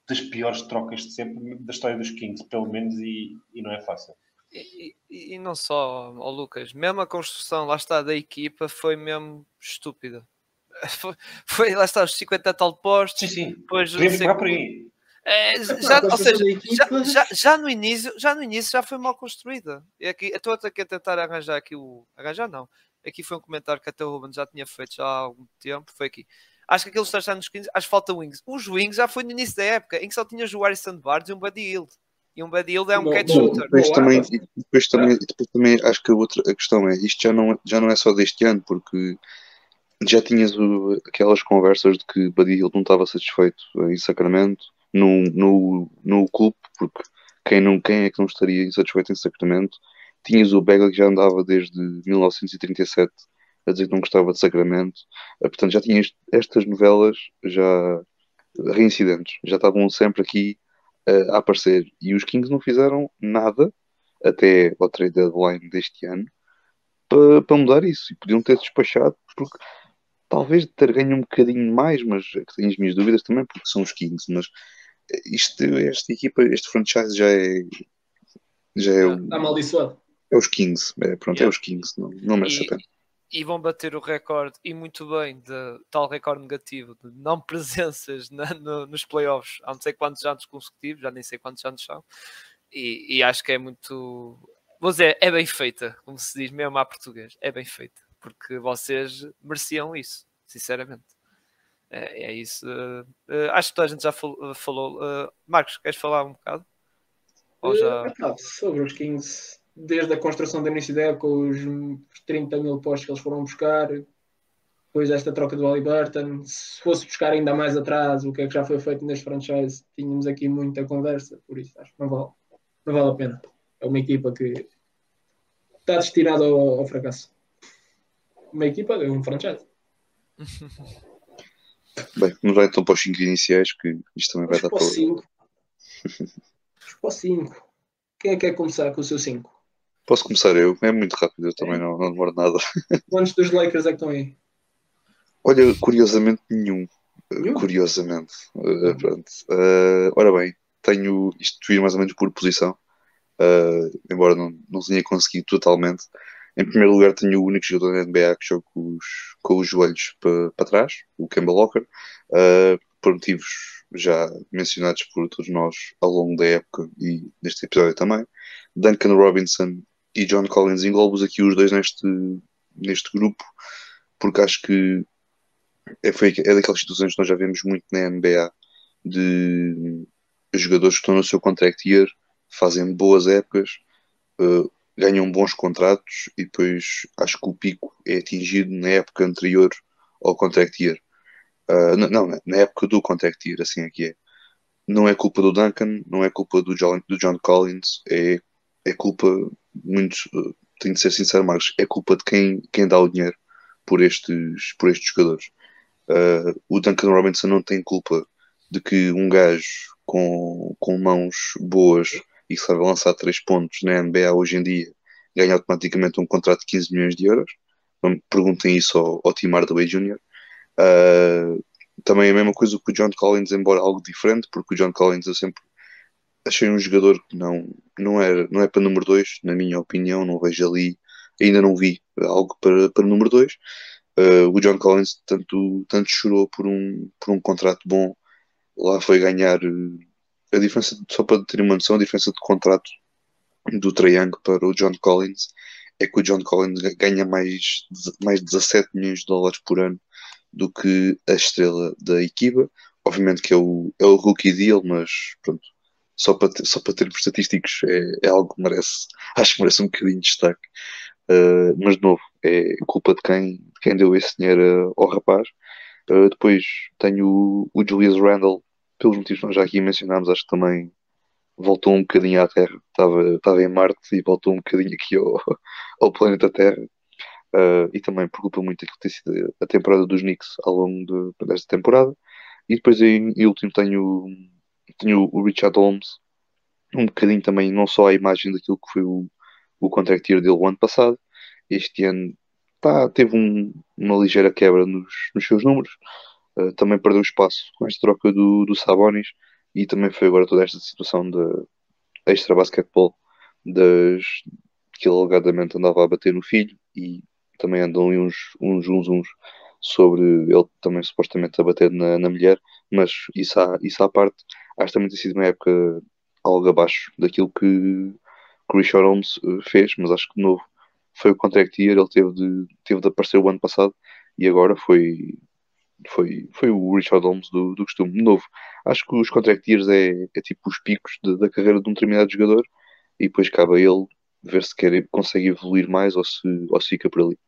das piores trocas de sempre da história dos Kings, pelo menos, e, e não é fácil. E, e- não só, ó Lucas, mesmo a construção, lá está, da equipa foi mesmo estúpida. Foi, foi- lá está, os 50 tal postos, Sim, sim. depois sei- por aí. É, Epá, já, ou seja, já, já, já no início, já no início já foi mal construída. E aqui, estou aqui a tentar arranjar aqui o. Arranjar não. Aqui foi um comentário que até o Ruben já tinha feito já há algum tempo. Foi aqui. Acho que aqueles que está nos 15, acho que falta wings. Os wings já foi no início da época, em que só tinhas o Harrison Barnes e um Buddy Hield. E um Hield é um catch shooter. Depois também, depois também, depois também acho que a outra a questão é, isto já não, já não é só deste ano, porque já tinhas o- aquelas conversas de que Buddy Hill não estava satisfeito em Sacramento, no, no, no clube, porque quem, não, quem é que não estaria insatisfeito em Sacramento? Tinhas o Bega que já andava desde 1937 a dizer que não gostava de Sacramento, Eh, portanto já tinhas estas novelas já reincidentes, já estavam sempre aqui eh, a aparecer e os Kings não fizeram nada até ao trade deadline deste ano para, para mudar isso e podiam ter despachado porque talvez ter ganho um bocadinho mais, mas é tenho as minhas dúvidas também porque são os Kings, mas isto, esta equipa, este franchise já é já é, o- Está amaldiçoado. é os Kings, é, pronto, é Yeah. os Kings, não, não merece E- a pena. E vão bater o recorde, e muito bem, de tal recorde negativo, de não presenças na- no- nos playoffs há não sei quantos anos consecutivos, já nem sei quantos anos são, e, e acho que é muito. Vou dizer, é bem feita, como se diz mesmo à português, é bem feita, porque vocês mereciam isso, sinceramente. É, é isso. eh, eh, acho que toda a gente já fal- falou. Eh, Marcos, queres falar um bocado? Ou já... Sobre os Kings, desde a construção do início da época, os 30 mil postos que eles foram buscar, depois desta troca do Halliburton, se fosse buscar ainda mais atrás o que é que já foi feito neste franchise, tínhamos aqui muita conversa, por isso acho que não vale, não vale a pena. É uma equipa que está destinado ao, ao fracasso. Uma equipa é um franchise. Bem, não vai então para os 5 iniciais, que isto também vai Vamos dar para para. o 5. Vamos para o 5. Quem é que quer começar com o seu 5? Posso começar eu? É muito rápido, eu também não, não demoro nada. Quantos dos Lakers é que estão aí? Olha, curiosamente, nenhum. Nenhum? Curiosamente. Uh, pronto. Uh, ora bem, tenho isto ir mais ou menos por posição, uh, embora não, não tenha conseguido totalmente. Em primeiro lugar, tenho o único jogador da NBA que joga com os, com os joelhos para, para trás, o Kemba Walker, por motivos já mencionados por todos nós ao longo da época e neste episódio também. Duncan Robinson e John Collins englobo aqui os dois neste, neste grupo, porque acho que é, foi, é daquelas situações que nós já vemos muito na NBA de jogadores que estão no seu contract year, fazem boas épocas, uh, ganham bons contratos e depois acho que o pico é atingido na época anterior ao contract year. Uh, não, não, na época do contract year, assim é que é. Não é culpa do Duncan, não é culpa do John, do John Collins, é, é culpa, muitos, uh, tenho de ser sincero, Marcos, é culpa de quem, quem dá o dinheiro por estes, por estes jogadores. Uh, o Duncan Robinson não tem culpa de que um gajo com, com mãos boas e que sabe lançar 3 pontos na NBA hoje em dia ganha automaticamente um contrato de 15 milhões de euros. Perguntem isso ao, ao Tim Hardaway Jr. Uh, também é a mesma coisa que o John Collins, embora algo diferente, porque o John Collins eu sempre achei um jogador que não, não, é, não é para número 2, na minha opinião, não vejo ali, ainda não vi algo para, para número 2. Uh, o John Collins tanto, tanto chorou por um, por um contrato bom, lá foi ganhar a diferença, só para ter uma noção, a diferença de contrato do Triangle para o John Collins é que o John Collins ganha mais, mais 17 milhões de dólares por ano do que a estrela da equipa. Obviamente que é o, é o rookie deal, mas pronto, só para, ter, só para termos estatísticos é, é algo que merece, acho que merece um bocadinho de destaque. Uh, mas de novo, é culpa de quem, de quem deu esse dinheiro ao rapaz. Uh, depois tenho o, o Julius Randle, pelos motivos que nós já aqui mencionámos, acho que também voltou um bocadinho à Terra. Estava, estava em Marte e voltou um bocadinho aqui ao, ao planeta Terra. Uh, e também preocupa muito aquilo que tem sido a temporada dos Knicks ao longo de, desta temporada. E depois, em, em último, tenho, tenho o Richard Holmes, um bocadinho também, não só a imagem daquilo que foi o, o contract year dele o ano passado. Este ano tá, teve um, uma ligeira quebra nos, nos seus números. Uh, também perdeu espaço com esta troca do, do Sabonis e também foi agora toda esta situação de extra basquetebol das, que ele alegadamente andava a bater no filho e também andam uns, uns, uns, uns sobre ele também supostamente a bater na, na mulher, mas isso à, isso à parte, acho que também tem sido uma época algo abaixo daquilo que, que o Richard Holmes eh, fez, mas acho que de novo foi o contract year, ele teve de, teve de aparecer o ano passado e agora foi, foi, foi o Richard Holmes do, do costume. De novo, acho que os contract years é, é tipo os picos de, da carreira de um determinado jogador e depois cabe a ele ver se quer, consegue evoluir mais ou se, ou se fica por ali.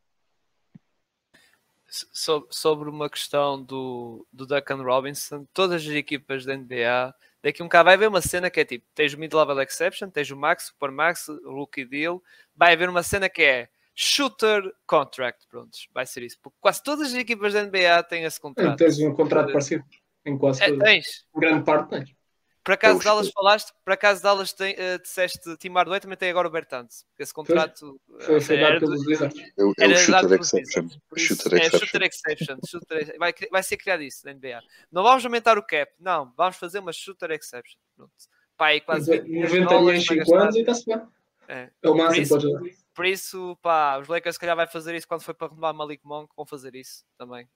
So, sobre uma questão do, do Duncan Robinson, todas as equipas da NBA, daqui um bocado vai haver uma cena que é tipo: tens o mid-level exception, tens o max, super max, o rookie deal, vai haver uma cena que é shooter contract, prontos, vai ser isso. Porque quase todas as equipas da NBA têm esse contrato. É, tens um contrato parecido em quase é, todas. tens. Grande parte tens. Por acaso é Dallas falaste, por acaso Dallas tem, uh, disseste Tim Hardaway também tem agora o Bertans. Esse contrato foi, foi dado pelos Wizards. É o, é o shooter exception. Shooter é, shooter exception. Shooter, vai, vai ser criado isso na NBA. Não vamos aumentar o cap, não, vamos fazer uma shooter exception. Pronto. Pá, aí quase 90 milhões 5 anos e está-se bem. É. é o máximo por isso, pode por isso, pá, os Lakers se calhar vai fazer isso quando foi para renovar Malik Monk, vão fazer isso também.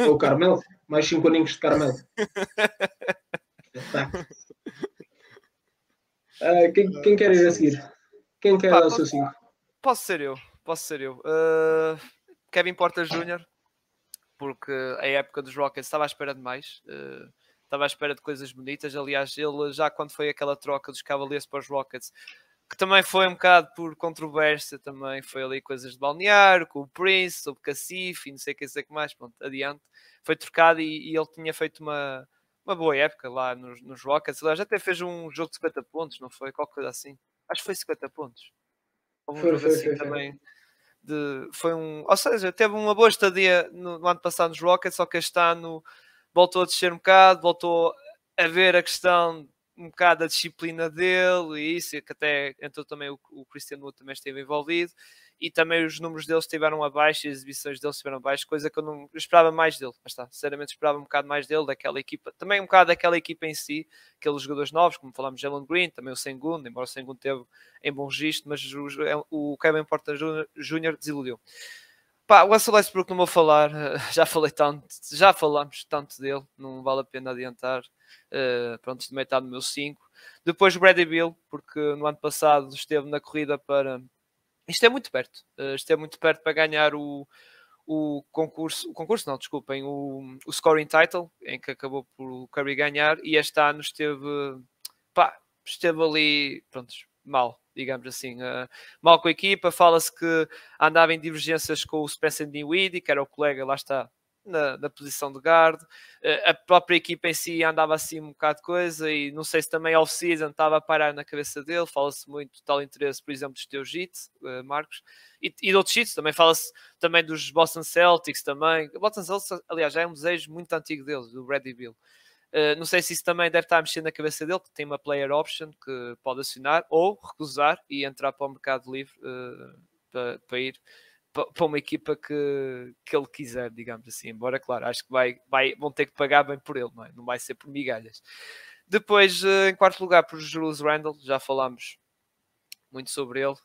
Ou o Carmelo, mais 5 aninhos de Carmelo. Uh, quem, quem, quer ir a seguir? Quem quer Pá, dar o seu 5? Posso ser eu, posso ser eu. Uh, Kevin Porter Jr., porque a época dos Rockets estava à espera de mais. Uh, estava à espera de coisas bonitas. Aliás, ele já quando foi aquela troca dos Cavaliers para os Rockets, que também foi um bocado por controvérsia, também foi ali coisas de balneário, com o Prince, sobre Cacife e não sei o que, sei que mais, pronto, adiante. Foi trocado e, e ele tinha feito uma, uma boa época lá nos, nos Rockets. Aliás, até fez um jogo de 50 pontos, não foi? Qualquer coisa assim. Acho que foi 50 pontos. Houve um foi, jogo foi, assim foi, também. De, foi um, ou seja, teve uma boa estadia no, no ano passado nos Rockets, só que este ano voltou a descer um bocado, voltou a ver a questão um bocado da disciplina dele e isso, que até entrou também o, o Cristiano também esteve envolvido e também os números deles estiveram abaixo e as exibições deles estiveram abaixo, coisa que eu não esperava mais dele, mas está, sinceramente esperava um bocado mais dele, daquela equipa, também um bocado daquela equipa em si, aqueles jogadores novos, como falamos, Jalen Green, também o Sengun, embora o Sengun teve em bom registro, mas o, é, o Kevin Porter Jr. desiludiu. Pá, o Russell Westbrook não vou falar, já falei tanto, já falamos tanto dele, não vale a pena adiantar. Uh, pronto, também está no meu 5. Depois o Bradley Bill, porque no ano passado esteve na corrida para. Isto é muito perto, uh, isto é muito perto para ganhar o, o concurso, o concurso não, desculpem, o, o scoring title, em que acabou por o Curry ganhar, e este ano esteve, pá, esteve ali, pronto, mal, digamos assim, uh, mal com a equipa. Fala-se que andava em divergências com o Spencer Dinwiddie, que era o colega, lá está, na, na posição de guard. Uh, a própria equipa em si andava assim um bocado de coisa e não sei se também off-season estava a parar na cabeça dele. Fala-se muito de tal interesse, por exemplo, dos teus hits, uh, Marcos, e, e de outros hits. Também fala-se também dos Boston Celtics também. Boston Celtics, aliás, já é um desejo muito antigo dele, do Brady Bill. Uh, não sei se isso também deve estar a mexer na cabeça dele, que tem uma player option que pode assinar ou recusar e entrar para o mercado livre uh, para, para, ir para uma equipa que, que ele quiser, digamos assim. Embora, claro, acho que vai, vai, vão ter que pagar bem por ele, não, é? não vai ser por migalhas. Depois, uh, em quarto lugar, por Julius Randle, já falámos muito sobre ele,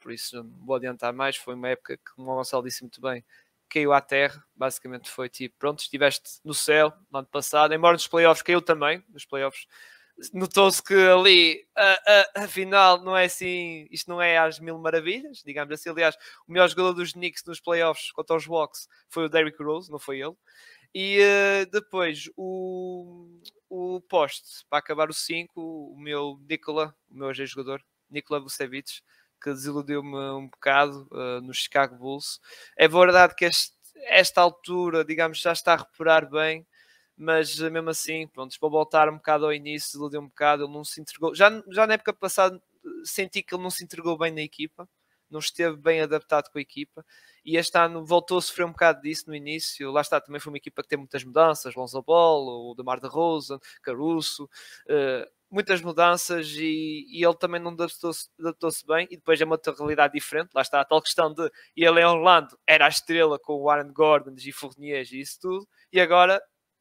por isso não vou adiantar mais. Foi uma época que, como o Gonçalo disse muito bem, caiu à terra, basicamente foi tipo, pronto, estiveste no céu no ano passado, embora nos playoffs caiu também, nos playoffs notou-se que ali a, a, a, final não é assim, isto não é às mil maravilhas, digamos assim, aliás, o melhor jogador dos Knicks nos playoffs contra os Bucks foi o Derrick Rose, não foi ele, e uh, depois o, o poste, para acabar o 5, o meu Nikola, o meu ex-jogador, Nikola Vucevic, que desiludiu-me um bocado uh, no Chicago Bulls. É verdade que este, esta altura, digamos, já está a recuperar bem, mas uh, mesmo assim, pronto, para voltar um bocado ao início, desiludiu um bocado, ele não se entregou. Já, já na época passada senti que ele não se entregou bem na equipa, não esteve bem adaptado com a equipa e este ano voltou a sofrer um bocado disso no início. Lá está, também foi uma equipa que tem muitas mudanças: Lonzo Ball, o Demar de Rosa, Caruso. Uh, muitas mudanças e, e ele também não adaptou-se adaptou bem e depois é uma realidade diferente, lá está a tal questão de ele em Orlando era a estrela com o Aaron Gordon e Fournier e isso tudo e agora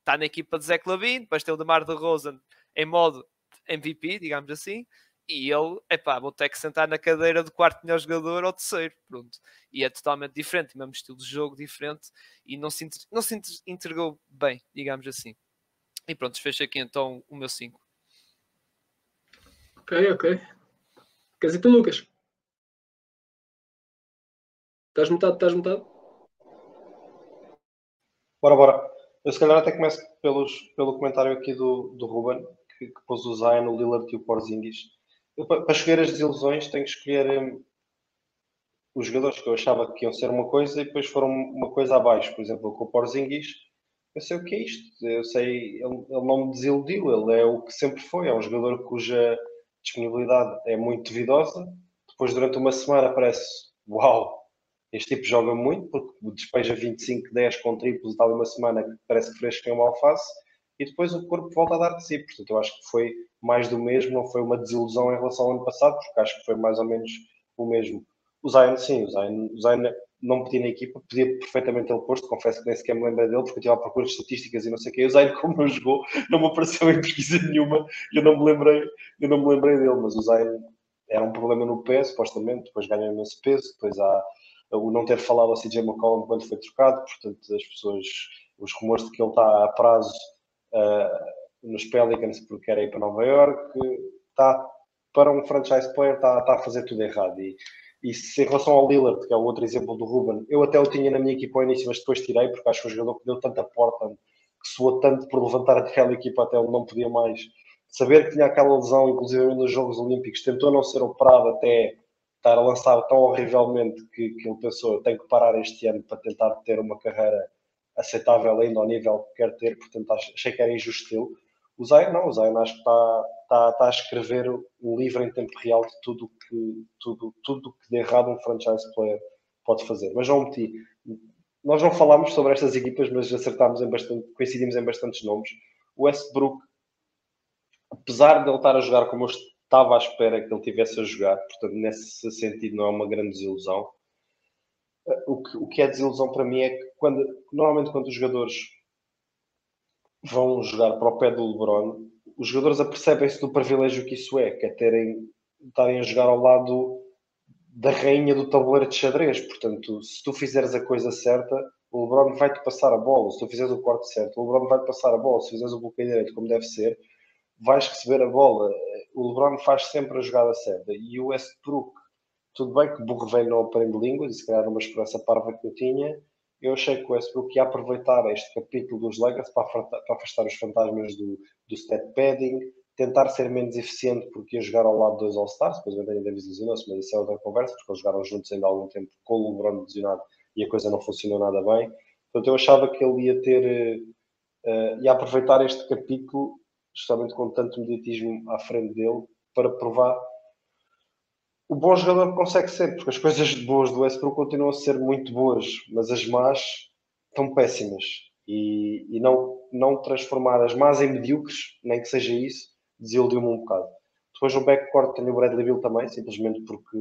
está na equipa de Zé Clavin, depois tem o Demar de Rosen em modo MVP, digamos assim e ele, epá, vou ter que sentar na cadeira do quarto melhor jogador ou terceiro, pronto. E é totalmente diferente, mesmo estilo de jogo diferente e não se, não se entregou bem, digamos assim. E pronto, fecha aqui então o meu 5. Ok, ok. Quer dizer, tu, Lucas? Estás mutado? Estás mutado? Bora, bora. Eu se calhar até começo pelos, pelo comentário aqui do, do Ruben, que, que pôs o Zion, o Lillard e o Porzingis. Eu, para, para escolher as desilusões, tenho que escolher um, os jogadores que eu achava que iam ser uma coisa e depois foram uma coisa abaixo. Por exemplo, com o Porzingis, eu sei o que é isto. Eu sei, ele, ele não me desiludiu, ele é o que sempre foi. É um jogador cuja disponibilidade é muito duvidosa. Depois, durante uma semana, parece uau, este tipo joga muito, porque despeja 25, 10 com triplos e tal, uma semana que parece que fresco em uma alface, e depois o corpo volta a dar de si. Portanto, eu acho que foi mais do mesmo, não foi uma desilusão em relação ao ano passado, porque acho que foi mais ou menos o mesmo. O Zion, sim, o Zion, o Zion não pedi na equipa, podia perfeitamente ele posto, confesso que nem sequer me lembrei dele, porque eu estive à procura de estatísticas e não sei o que. O Zayn, como não jogou, não me apareceu em pesquisa nenhuma, eu não me lembrei, eu não me lembrei dele, mas o Zayn era um problema no pé, supostamente, depois ganhou imenso peso, depois há o não ter falado ao CJ McCollum quando foi trocado, portanto as pessoas, os rumores de que ele está a prazo uh, nos Pelicans porque era ir para Nova York, está para um franchise player está, está a fazer tudo errado e e se em relação ao Lillard, que é o outro exemplo do Ruben, eu até o tinha na minha equipa ao início, mas depois tirei, porque acho que um jogador que deu tanta porta, que soou tanto por levantar aquela equipa até ele não podia mais. Saber que tinha aquela lesão, inclusive nos Jogos Olímpicos, tentou não ser operado até estar a lançar tão horrivelmente que, que ele pensou: tenho que parar este ano para tentar ter uma carreira aceitável ainda ao nível que quer ter, portanto achei que era injusto. O Zion não, o Zion acho que está, está, está a escrever um livro em tempo real de tudo que, tudo, tudo que de errado um franchise player pode fazer. Mas não meti. Nós não falámos sobre estas equipas, mas acertámos em bastante, coincidimos em bastantes nomes. O Westbrook, apesar de ele estar a jogar como eu estava à espera que ele tivesse a jogar, portanto, nesse sentido, não é uma grande desilusão. O que, o que é desilusão para mim é que quando, normalmente quando os jogadores vão jogar para o pé do LeBron, os jogadores apercebem-se do privilégio que isso é, que é terem, estarem a jogar ao lado da rainha do tabuleiro de xadrez. Portanto, se tu fizeres a coisa certa, o LeBron vai-te passar a bola. Se tu fizeres o corte certo, o LeBron vai-te passar a bola. Se fizeres o bloqueio direito como deve ser, vais receber a bola. O LeBron faz sempre a jogada certa. E o Westbrook, tudo bem que burro velho não aprende línguas, e se calhar uma esperança parva que eu tinha, eu achei que o Westbrook ia aproveitar este capítulo dos Lakers para afastar os fantasmas do, do step padding, tentar ser menos eficiente porque ia jogar ao lado de dois All-Stars, depois o Anthony Davis lesionou-se, mas isso é outra conversa, porque eles jogaram juntos ainda há algum tempo com o LeBron lesionado e a coisa não funcionou nada bem. Portanto, eu achava que ele ia ter, uh, ia aproveitar este capítulo, justamente com tanto mediatismo à frente dele, para provar o bom jogador consegue ser, porque as coisas boas do Westbrook continuam a ser muito boas, mas as más estão péssimas. E, e não, não transformar as más em medíocres, nem que seja isso, desiludiu-me um bocado. Depois no backcourt tem o Bradley Bill também, simplesmente porque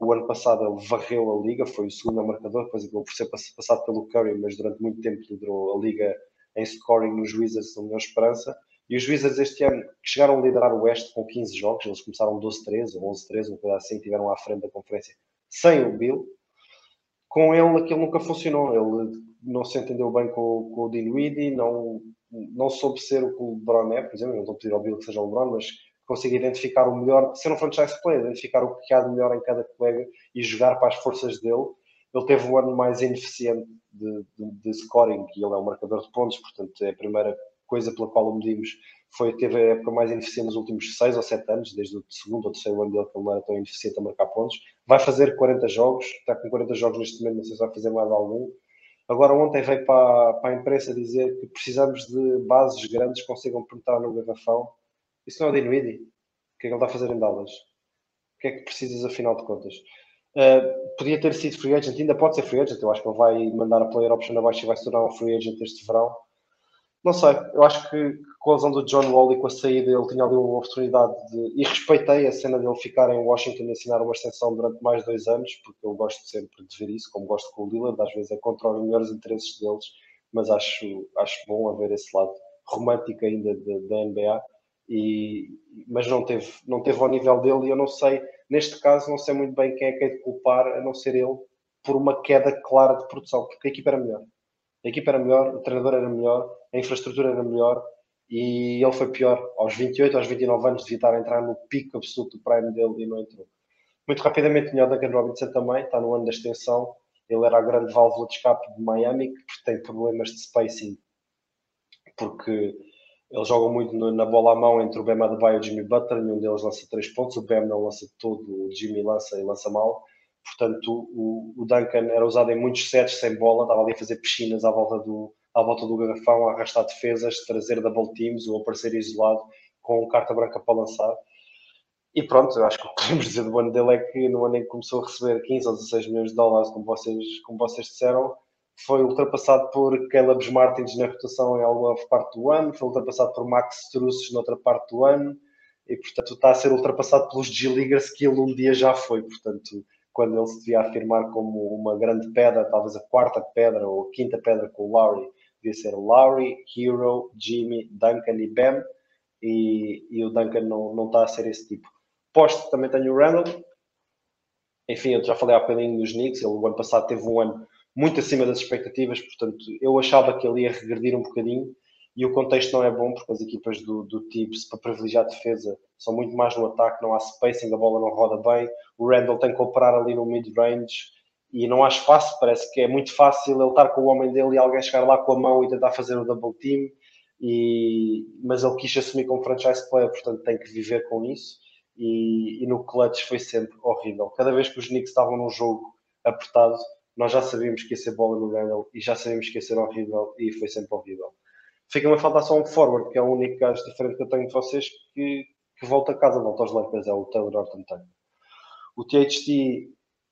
o ano passado ele varreu a liga, foi o segundo marcador, depois acabou por ser passado pelo Curry, mas durante muito tempo liderou a liga em scoring nos Wizards, na minha esperança. E os Wizards este ano, chegaram a liderar o Oeste com 15 jogos, eles começaram 12-13 ou 11-13, uma coisa assim, tiveram à frente da conferência sem o Bill. Com ele, aquilo nunca funcionou. Ele não se entendeu bem com, com o Dinwiddie, não, não soube ser o que o LeBron é, por exemplo. Não estou a pedir ao Bill que seja o LeBron, mas consegue identificar o melhor, ser um franchise player, identificar o que há de melhor em cada colega e jogar para as forças dele. Ele teve o ano mais ineficiente de, de, de scoring e ele é um marcador de pontos, portanto é a primeira coisa pela qual o medimos foi teve a época mais ineficiente nos últimos 6 ou 7 anos, desde o segundo ou terceiro ano dele que ele não era tão ineficiente a marcar pontos. Vai fazer 40 jogos, está com 40 jogos neste momento, não sei se vai fazer mais algum. Agora ontem veio para, para a imprensa dizer que precisamos de bases grandes que consigam penetrar no garrafão. Isso não é o Dinwiddie? O que é que ele está a fazer em Dallas? O que é que precisas afinal de contas? Uh, podia ter sido free agent, ainda pode ser free agent, eu acho que ele vai mandar a player option abaixo e vai se tornar um free agent este verão não sei, eu acho que com a lesão do John Wall e com a saída ele tinha ali uma oportunidade de. E respeitei a cena dele ficar em Washington e assinar uma extensão durante mais dois anos, porque eu gosto sempre de ver isso, como gosto com o Lillard, às vezes é contra os melhores interesses deles, mas acho, acho bom haver esse lado romântico ainda da NBA. E, mas não teve, não teve ao nível dele e eu não sei, neste caso, não sei muito bem quem é que é de culpar, a não ser ele, por uma queda clara de produção, porque a equipa era melhor. A equipa era melhor, o treinador era melhor, a infraestrutura era melhor e ele foi pior. Aos 28, aos 29 anos, devia estar a entrar no pico absoluto do prime dele e não entrou. Muito rapidamente, tinha o Duncan Robinson também, está no ano da extensão. Ele era a grande válvula de escape de Miami, que tem problemas de spacing, porque eles jogam muito na bola à mão entre o Bam Adebayo e o Jimmy Butler, nenhum deles lança três pontos, o Bam não lança todo, o Jimmy lança e lança mal. Portanto, o, o Duncan era usado em muitos sets sem bola, estava ali a fazer piscinas à volta do, à volta do garrafão, a arrastar defesas, trazer double teams ou aparecer isolado com carta branca para lançar. E pronto, eu acho que o que podemos dizer do ano dele é que no ano em que começou a receber 15 ou 16 milhões de dólares, como vocês, como vocês disseram, foi ultrapassado por Caleb Martins na rotação em alguma parte do ano, foi ultrapassado por Max Strusses noutra parte do ano, e portanto está a ser ultrapassado pelos G-Leaguers que ele um dia já foi. Portanto, quando ele se devia afirmar como uma grande pedra, talvez a quarta pedra ou a quinta pedra com o Lowry, devia ser Lowry, Hero, Jimmy, Duncan e Bam, e, e o Duncan não, não está a ser esse tipo. Posto também tenho o Randall, enfim, eu já falei há bocadinho dos Knicks, ele o ano passado teve um ano muito acima das expectativas, portanto eu achava que ele ia regredir um bocadinho, e o contexto não é bom porque as equipas do, do para privilegiar a defesa, são muito mais no ataque, não há spacing, a bola não roda bem. O Randall tem que operar ali no mid-range e não há espaço. Parece que é muito fácil ele estar com o homem dele e alguém chegar lá com a mão e tentar fazer o double team. E, mas ele quis assumir como franchise player, portanto tem que viver com isso. E, e no clutch foi sempre horrível. Cada vez que os Knicks estavam num jogo apertado, nós já sabíamos que ia ser bola no Randall e já sabíamos que ia ser horrível e foi sempre horrível. Fica-me a faltar só um forward, que é o único gajo diferente que eu tenho de vocês que, que volta a casa, volta aos Lakers, é o Taylor Horton Tucker. O THT,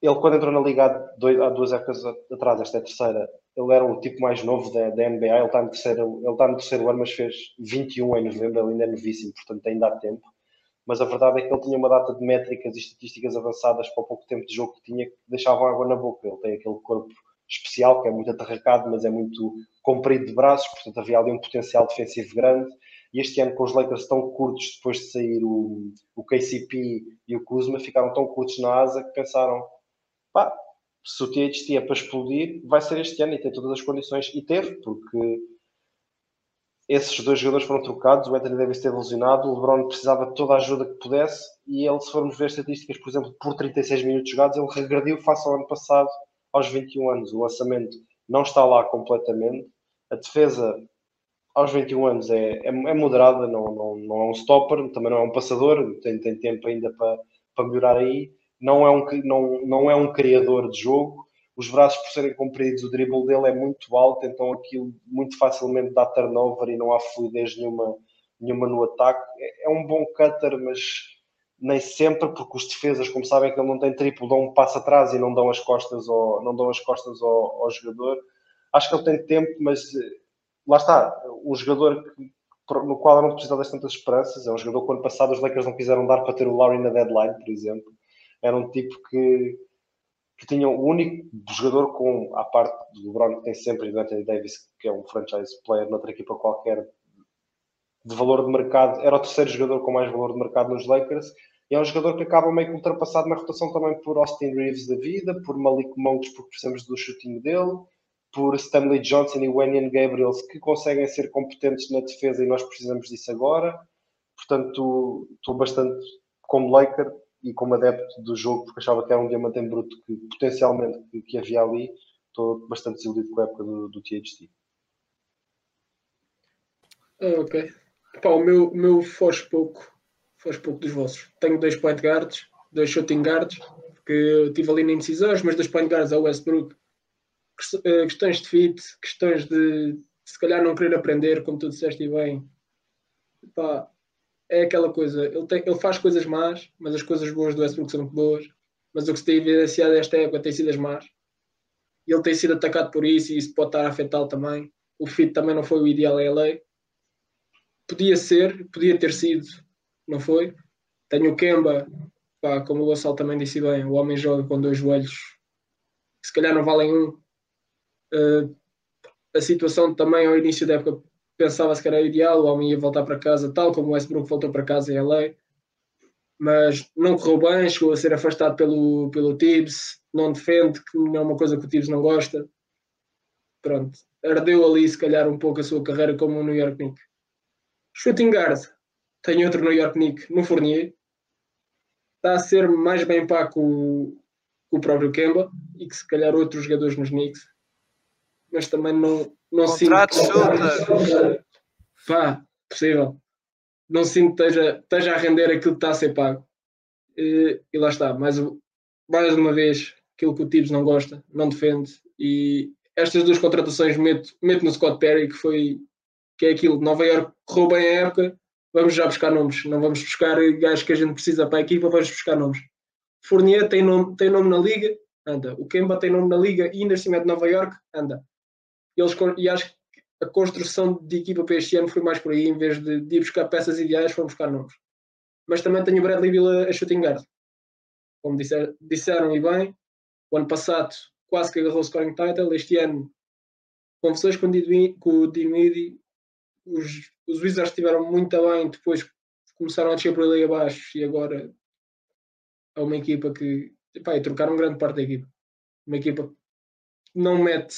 ele quando entrou na liga há duas épocas atrás, esta é a terceira, ele era o tipo mais novo da, da NBA, ele está, no terceiro, ele está no terceiro ano, mas fez 21 em novembro, ele ainda é novíssimo, portanto ainda há tempo. Mas a verdade é que ele tinha uma data de métricas e estatísticas avançadas para o pouco tempo de jogo que tinha, que deixavam água na boca. Ele tem aquele corpo especial, que é muito atarracado, mas é muito comprido de braços, portanto havia ali um potencial defensivo grande. E este ano, com os Lakers tão curtos, depois de sair o, o KCP e o Kuzma, ficaram tão curtos na asa que pensaram: pá, se o THT é para explodir, vai ser este ano e tem todas as condições. E teve, porque esses dois jogadores foram trocados, o Anthony Davis teve lesionado, o LeBron precisava de toda a ajuda que pudesse e ele, se formos ver estatísticas, por exemplo, por 36 minutos jogados, ele regrediu face ao ano passado, aos 21 anos. O lançamento não está lá completamente. A defesa aos 21 anos é, é, é moderada, não, não, não é um stopper, também não é um passador, tem, tem tempo ainda para, para melhorar aí. Não é, um, não, não é um criador de jogo. Os braços, por serem compridos, o dribble dele é muito alto, então aquilo muito facilmente dá turnover e não há fluidez nenhuma, nenhuma no ataque. É, é um bom cutter, mas nem sempre, porque os defesas, como sabem que ele não tem triplo, dão um passo atrás e não dão as costas ao, não dão as costas ao, ao jogador. Acho que ele tem tempo, mas lá está, um jogador que, no qual eu não preciso das tantas esperanças. É um jogador que ano passado os Lakers não quiseram dar para ter o Lowry na deadline, por exemplo. Era um tipo que, que tinha o único jogador com, à parte do LeBron que tem sempre, e do Anthony Davis, que é um franchise player noutra equipa qualquer, de valor de mercado, era o terceiro jogador com mais valor de mercado nos Lakers. E é um jogador que acaba meio que ultrapassado na rotação também por Austin Reeves da vida, por Malik Monks, porque precisamos do shooting dele, por Stanley Johnson e Wenyan Gabriels, que conseguem ser competentes na defesa e nós precisamos disso agora. Portanto, estou bastante como Laker e como adepto do jogo, porque achava que era um diamante em bruto que potencialmente que, que havia ali. Estou bastante desiludido com a época do, do THT. Ah, ok. Pá, o meu, meu foge pouco, foge pouco dos vossos. Tenho dois point guards, dois shooting guards, que tive ali na indecisões, mas dois point guards é o Westbrook eh, questões de fit, questões de se calhar não querer aprender, como tu disseste bem. Pá, é aquela coisa, ele, tem, ele faz coisas más, mas as coisas boas do Westbrook são muito boas. Mas o que se tem evidenciado esta época tem sido as más. E ele tem sido atacado por isso e isso pode estar a afetá-lo também. O fit também não foi o ideal em LA. Podia ser, podia ter sido, não foi. Tenho o Kemba, pá, como o Gonçalo também disse bem, o homem joga com dois joelhos se calhar não valem um, Uh, a situação também ao início da época pensava-se que era ideal, o homem ia voltar para casa, tal como o Westbrook voltou para casa em LA, mas não correu bem, chegou a ser afastado pelo, pelo Tibbs, não defende, que não é uma coisa que o Tibbs não gosta. Pronto, ardeu ali se calhar um pouco a sua carreira como um New York Knicks. Shooting guard, tem outro New York Knicks no Fournier, está a ser mais bem pago que o, próprio Kemba e que se calhar outros jogadores nos Knicks mas também não, não Contrato sinto. Pá, possível. Não sinto que esteja, esteja a render aquilo que está a ser pago. E, e lá está, mais, mais uma vez, aquilo que o Tibbs não gosta, não defende. E estas duas contratações meto, meto no Scott Perry, que foi que é aquilo, Nova York correu bem a época, vamos já buscar nomes, não vamos buscar gajos que a gente precisa para a equipa, vamos buscar nomes. Fournier tem nome, tem nome na liga, anda. O Kemba tem nome na liga e ainda assim é de Nova York, anda eles, e acho que a construção de equipa para este ano foi mais por aí, em vez de, de ir buscar peças ideais, foram buscar nomes. Mas também tenho o Bradley Bill a, shooting guard. Como disser, disseram e bem, o ano passado quase que agarrou o scoring title, este ano, conversões com, com o Dinwiddie, os, os Wizards estiveram muito bem, depois começaram a descer por ali abaixo e agora é uma equipa que epá, trocaram grande parte da equipa. Uma equipa que não mete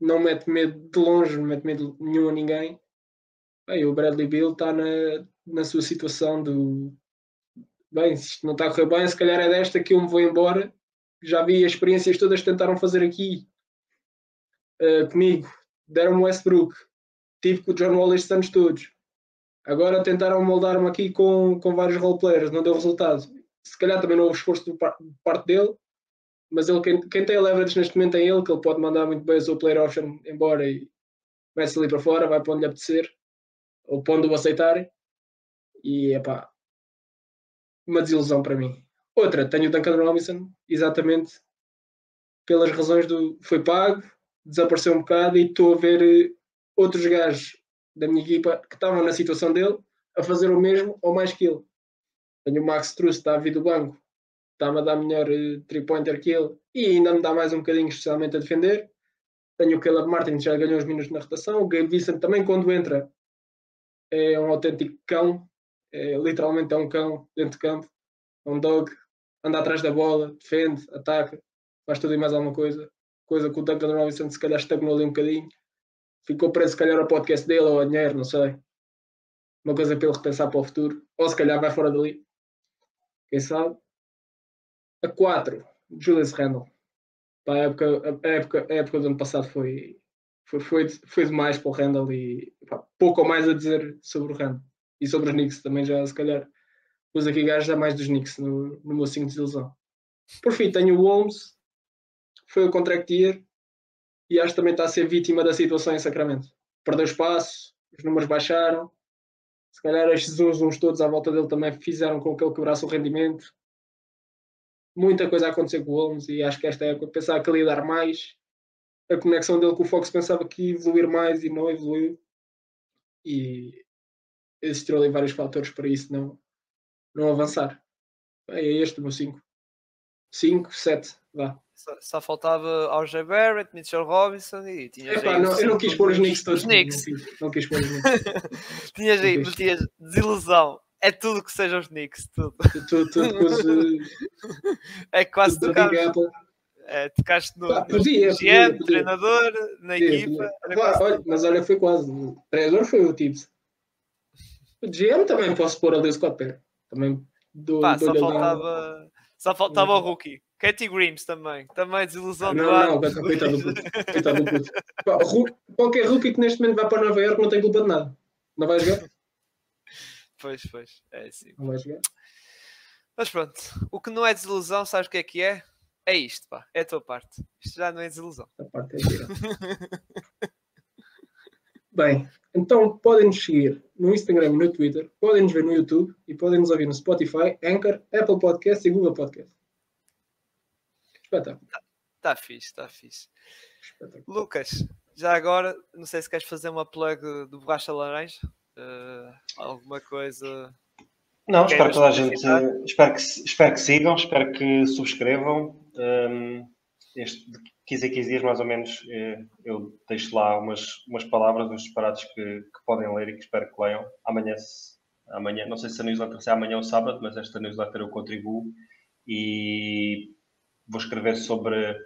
não mete medo de longe, não mete medo nenhum a ninguém. Bem, o Bradley Bill está na, na sua situação do bem, se isto não está a correr bem, se calhar é desta que eu me vou embora. Já vi as experiências todas que tentaram fazer aqui uh, comigo. Deram-me Westbrook, tive com o John Wall estes anos todos. Agora tentaram moldar-me aqui com, com vários roleplayers, não deu resultado. Se calhar também não houve esforço de parte dele, mas ele, quem, quem tem leverage neste momento é ele, que ele pode mandar muito bem o seu player option embora e começa ali para fora, vai para onde lhe apetecer, ou para onde o aceitarem. E epá, uma desilusão para mim. Outra, tenho o Duncan Robinson, exatamente pelas razões do foi pago, desapareceu um bocado e estou a ver eh, outros gajos da minha equipa que estavam na situação dele a fazer o mesmo ou mais que ele. Tenho o Max Truss, está a vir do banco, está-me a dar melhor uh, three-pointer que ele e ainda me dá mais um bocadinho, especialmente a defender. Tenho o Caleb Martin, que já ganhou uns minutos na rotação. O Gabe Vincent também, quando entra, é um autêntico cão. É, literalmente é um cão dentro de campo. É um dog. Anda atrás da bola, defende, ataca, faz tudo e mais alguma coisa. Coisa que o Duncan Robinson se calhar estagnou ali um bocadinho. Ficou preso se calhar ao podcast dele ou a dinheiro, não sei. Uma coisa para ele repensar para o futuro. Ou se calhar vai fora dali. Quem sabe? A 4, Julius Randle. Pá, a, época, a, época, a época do ano passado foi, foi, foi, foi demais para o Randall e pá, pouco ou mais a dizer sobre o Randall. E sobre os Knicks também já, se calhar, pus aqui gajos já mais dos Knicks no, no meu 5 de desilusão. Por fim, tenho o Holmes, foi o contract year e acho que também está a ser vítima da situação em Sacramento. Perdeu espaço, os números baixaram, se calhar estes uns, uns todos à volta dele também fizeram com que ele quebrasse o rendimento muita coisa a acontecer com o Holmes e acho que esta época pensava que ele ia dar mais. A conexão dele com o Fox pensava que ia evoluir mais e não evoluiu. E existiram ali vários fatores para isso não, não avançar. É este o meu 5. 5, 7, vá. Só, só, faltava RJ Barrett, Mitchell Robinson e tinhas Epá, não, Eu não quis pôr os Knicks todos. Os Knicks. Não, quis, não quis pôr os Knicks. tinhas aí, metias desilusão, é tudo que seja os Knicks, tudo. tudo, tudo. É quase tudo tocar. É, tocaste no, Pá, podia, no podia, GM, podia. treinador, na equipa. quase olha, mas olha, foi quase. O treinador foi o Tibbs. O GM também posso pôr ali o Scott Perry. Também dou, Pá, só ali um- faltava, só faltava o rookie. Katie Grimes também. Também desilusão do Não, ano. não, coitado do puto. Coitado do puto. Pá, Ru- Qualquer rookie que neste momento vai para Nova Iorque não tem culpa de nada. Não vai jogar? Pois, pois. É assim. Não vai jogar. Mas pronto. O que não é desilusão, sabes o que é que é? É isto, pá. É a tua parte. Isto já não é desilusão. Esta parte é gira. Bem, então podem nos seguir no Instagram e no Twitter, podem nos ver no YouTube e podem nos ouvir no Spotify, Anchor, Apple Podcast e Google Podcast. Espetáculo. Está fixe, está fixe. espetáculo. Lucas, já agora, não sei se queres fazer uma plug do Borracha Laranja. Eh, alguma coisa. Não, espero que toda a gente. Espero que, espero que sigam, espero que subscrevam. Um, este, de 15 a 15 dias, mais ou menos, eh, eu deixo lá umas, umas palavras, uns disparados que, que podem ler e que espero que leiam. Amanhã, se- amanhã não sei se a newsletter sai amanhã ou sábado, mas esta newsletter eu contribuo e vou escrever sobre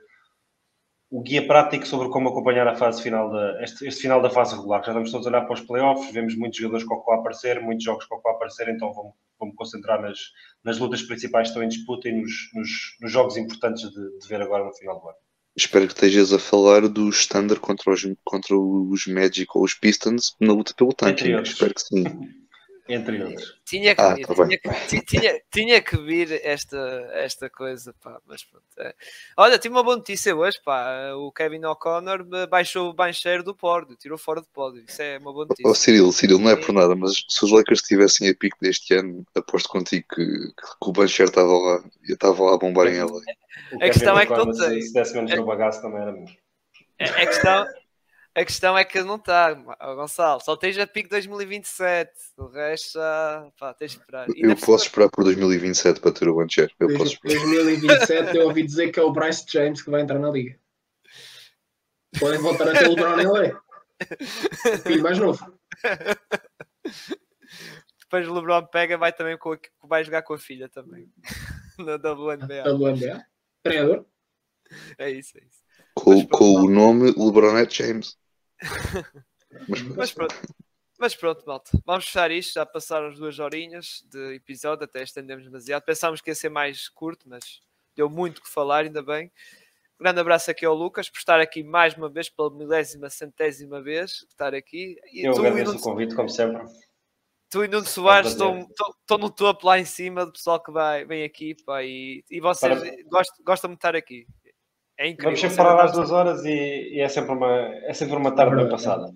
o guia prático sobre como acompanhar a fase final da, este, este final da fase regular. Já estamos todos a olhar para os playoffs, vemos muitos jogadores com o aparecer, muitos jogos com o aparecer, então vou-me vou-me concentrar nas, nas lutas principais que estão em disputa e nos, nos, nos jogos importantes de, de ver agora no final do ano. Espero que estejas a falar do Standard contra os, contra os Magic ou os Pistons na luta pelo outros. Espero que sim. Entre outros. Tinha que Ah, vir, tá tinha, que, tinha, tinha que vir esta, esta coisa, pá, mas pronto. é. Olha, tive uma boa notícia hoje, pá. O Kevin O'Connor baixou o bancheiro do pódio, tirou fora do pódio. Isso é uma boa notícia. Oh, Cirilo, Cirilo, não é por nada, mas se os Lakers tivessem a pico deste ano, aposto contigo que, que o Bancher estava lá e estava lá a bombar em ela. O A questão é que não O'Connor, tem. Se, se desse menos no bagaço, também era mesmo. A, a questão, a questão é que não está, Gonçalo. Só tens a pico 2027. O resto já, pá, tens de esperar. Eu por posso cima- esperar por 2027 para ter o Bancher. Eu posso esperar. 2027 eu ouvi dizer que é o Bryce James que vai entrar na liga. Podem voltar a ter o LeBron em LA. Filho mais novo. Depois o LeBron pega, vai também com, a- vai jogar com a filha também. Na WNBA. WNBA. Treinador. É isso, é isso. Com, com o nome LeBron James. Mas, Mas pronto. Mas pronto, malta. Vamos fechar isto. Já passaram as duas horinhas de episódio, até estendemos demasiado. Pensámos que ia ser mais curto, mas deu muito que falar, ainda bem. Grande abraço aqui ao Lucas por estar aqui mais uma vez, pela milésima, centésima vez, estar aqui. E Eu tu, agradeço Nuno, o convite, como sempre. tu e Nuno Soares estão, estão, estão no topo lá em cima do pessoal que vai, vem aqui. Pá, e, e vocês Para- gostam, gostam de estar aqui. É incrível. Vamos sempre Vocês parar às duas horas e, e é, sempre uma, é sempre uma tarde bem passada.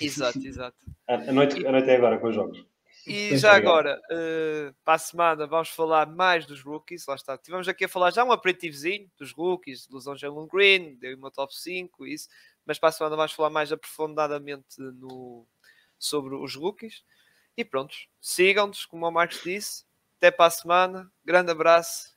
Exato, exato. A, a noite, a noite é agora com os jogos. E Sim, já agora, eh, para a semana, vamos falar mais dos rookies. Lá está. Tivemos aqui a falar já um aperitivozinho dos rookies, do Zon Jalen Green, dei uma top 5, isso. Mas para a semana vamos falar mais aprofundadamente no, sobre os rookies. E pronto, sigam-nos, como o Marcos disse. Até para a semana. Grande abraço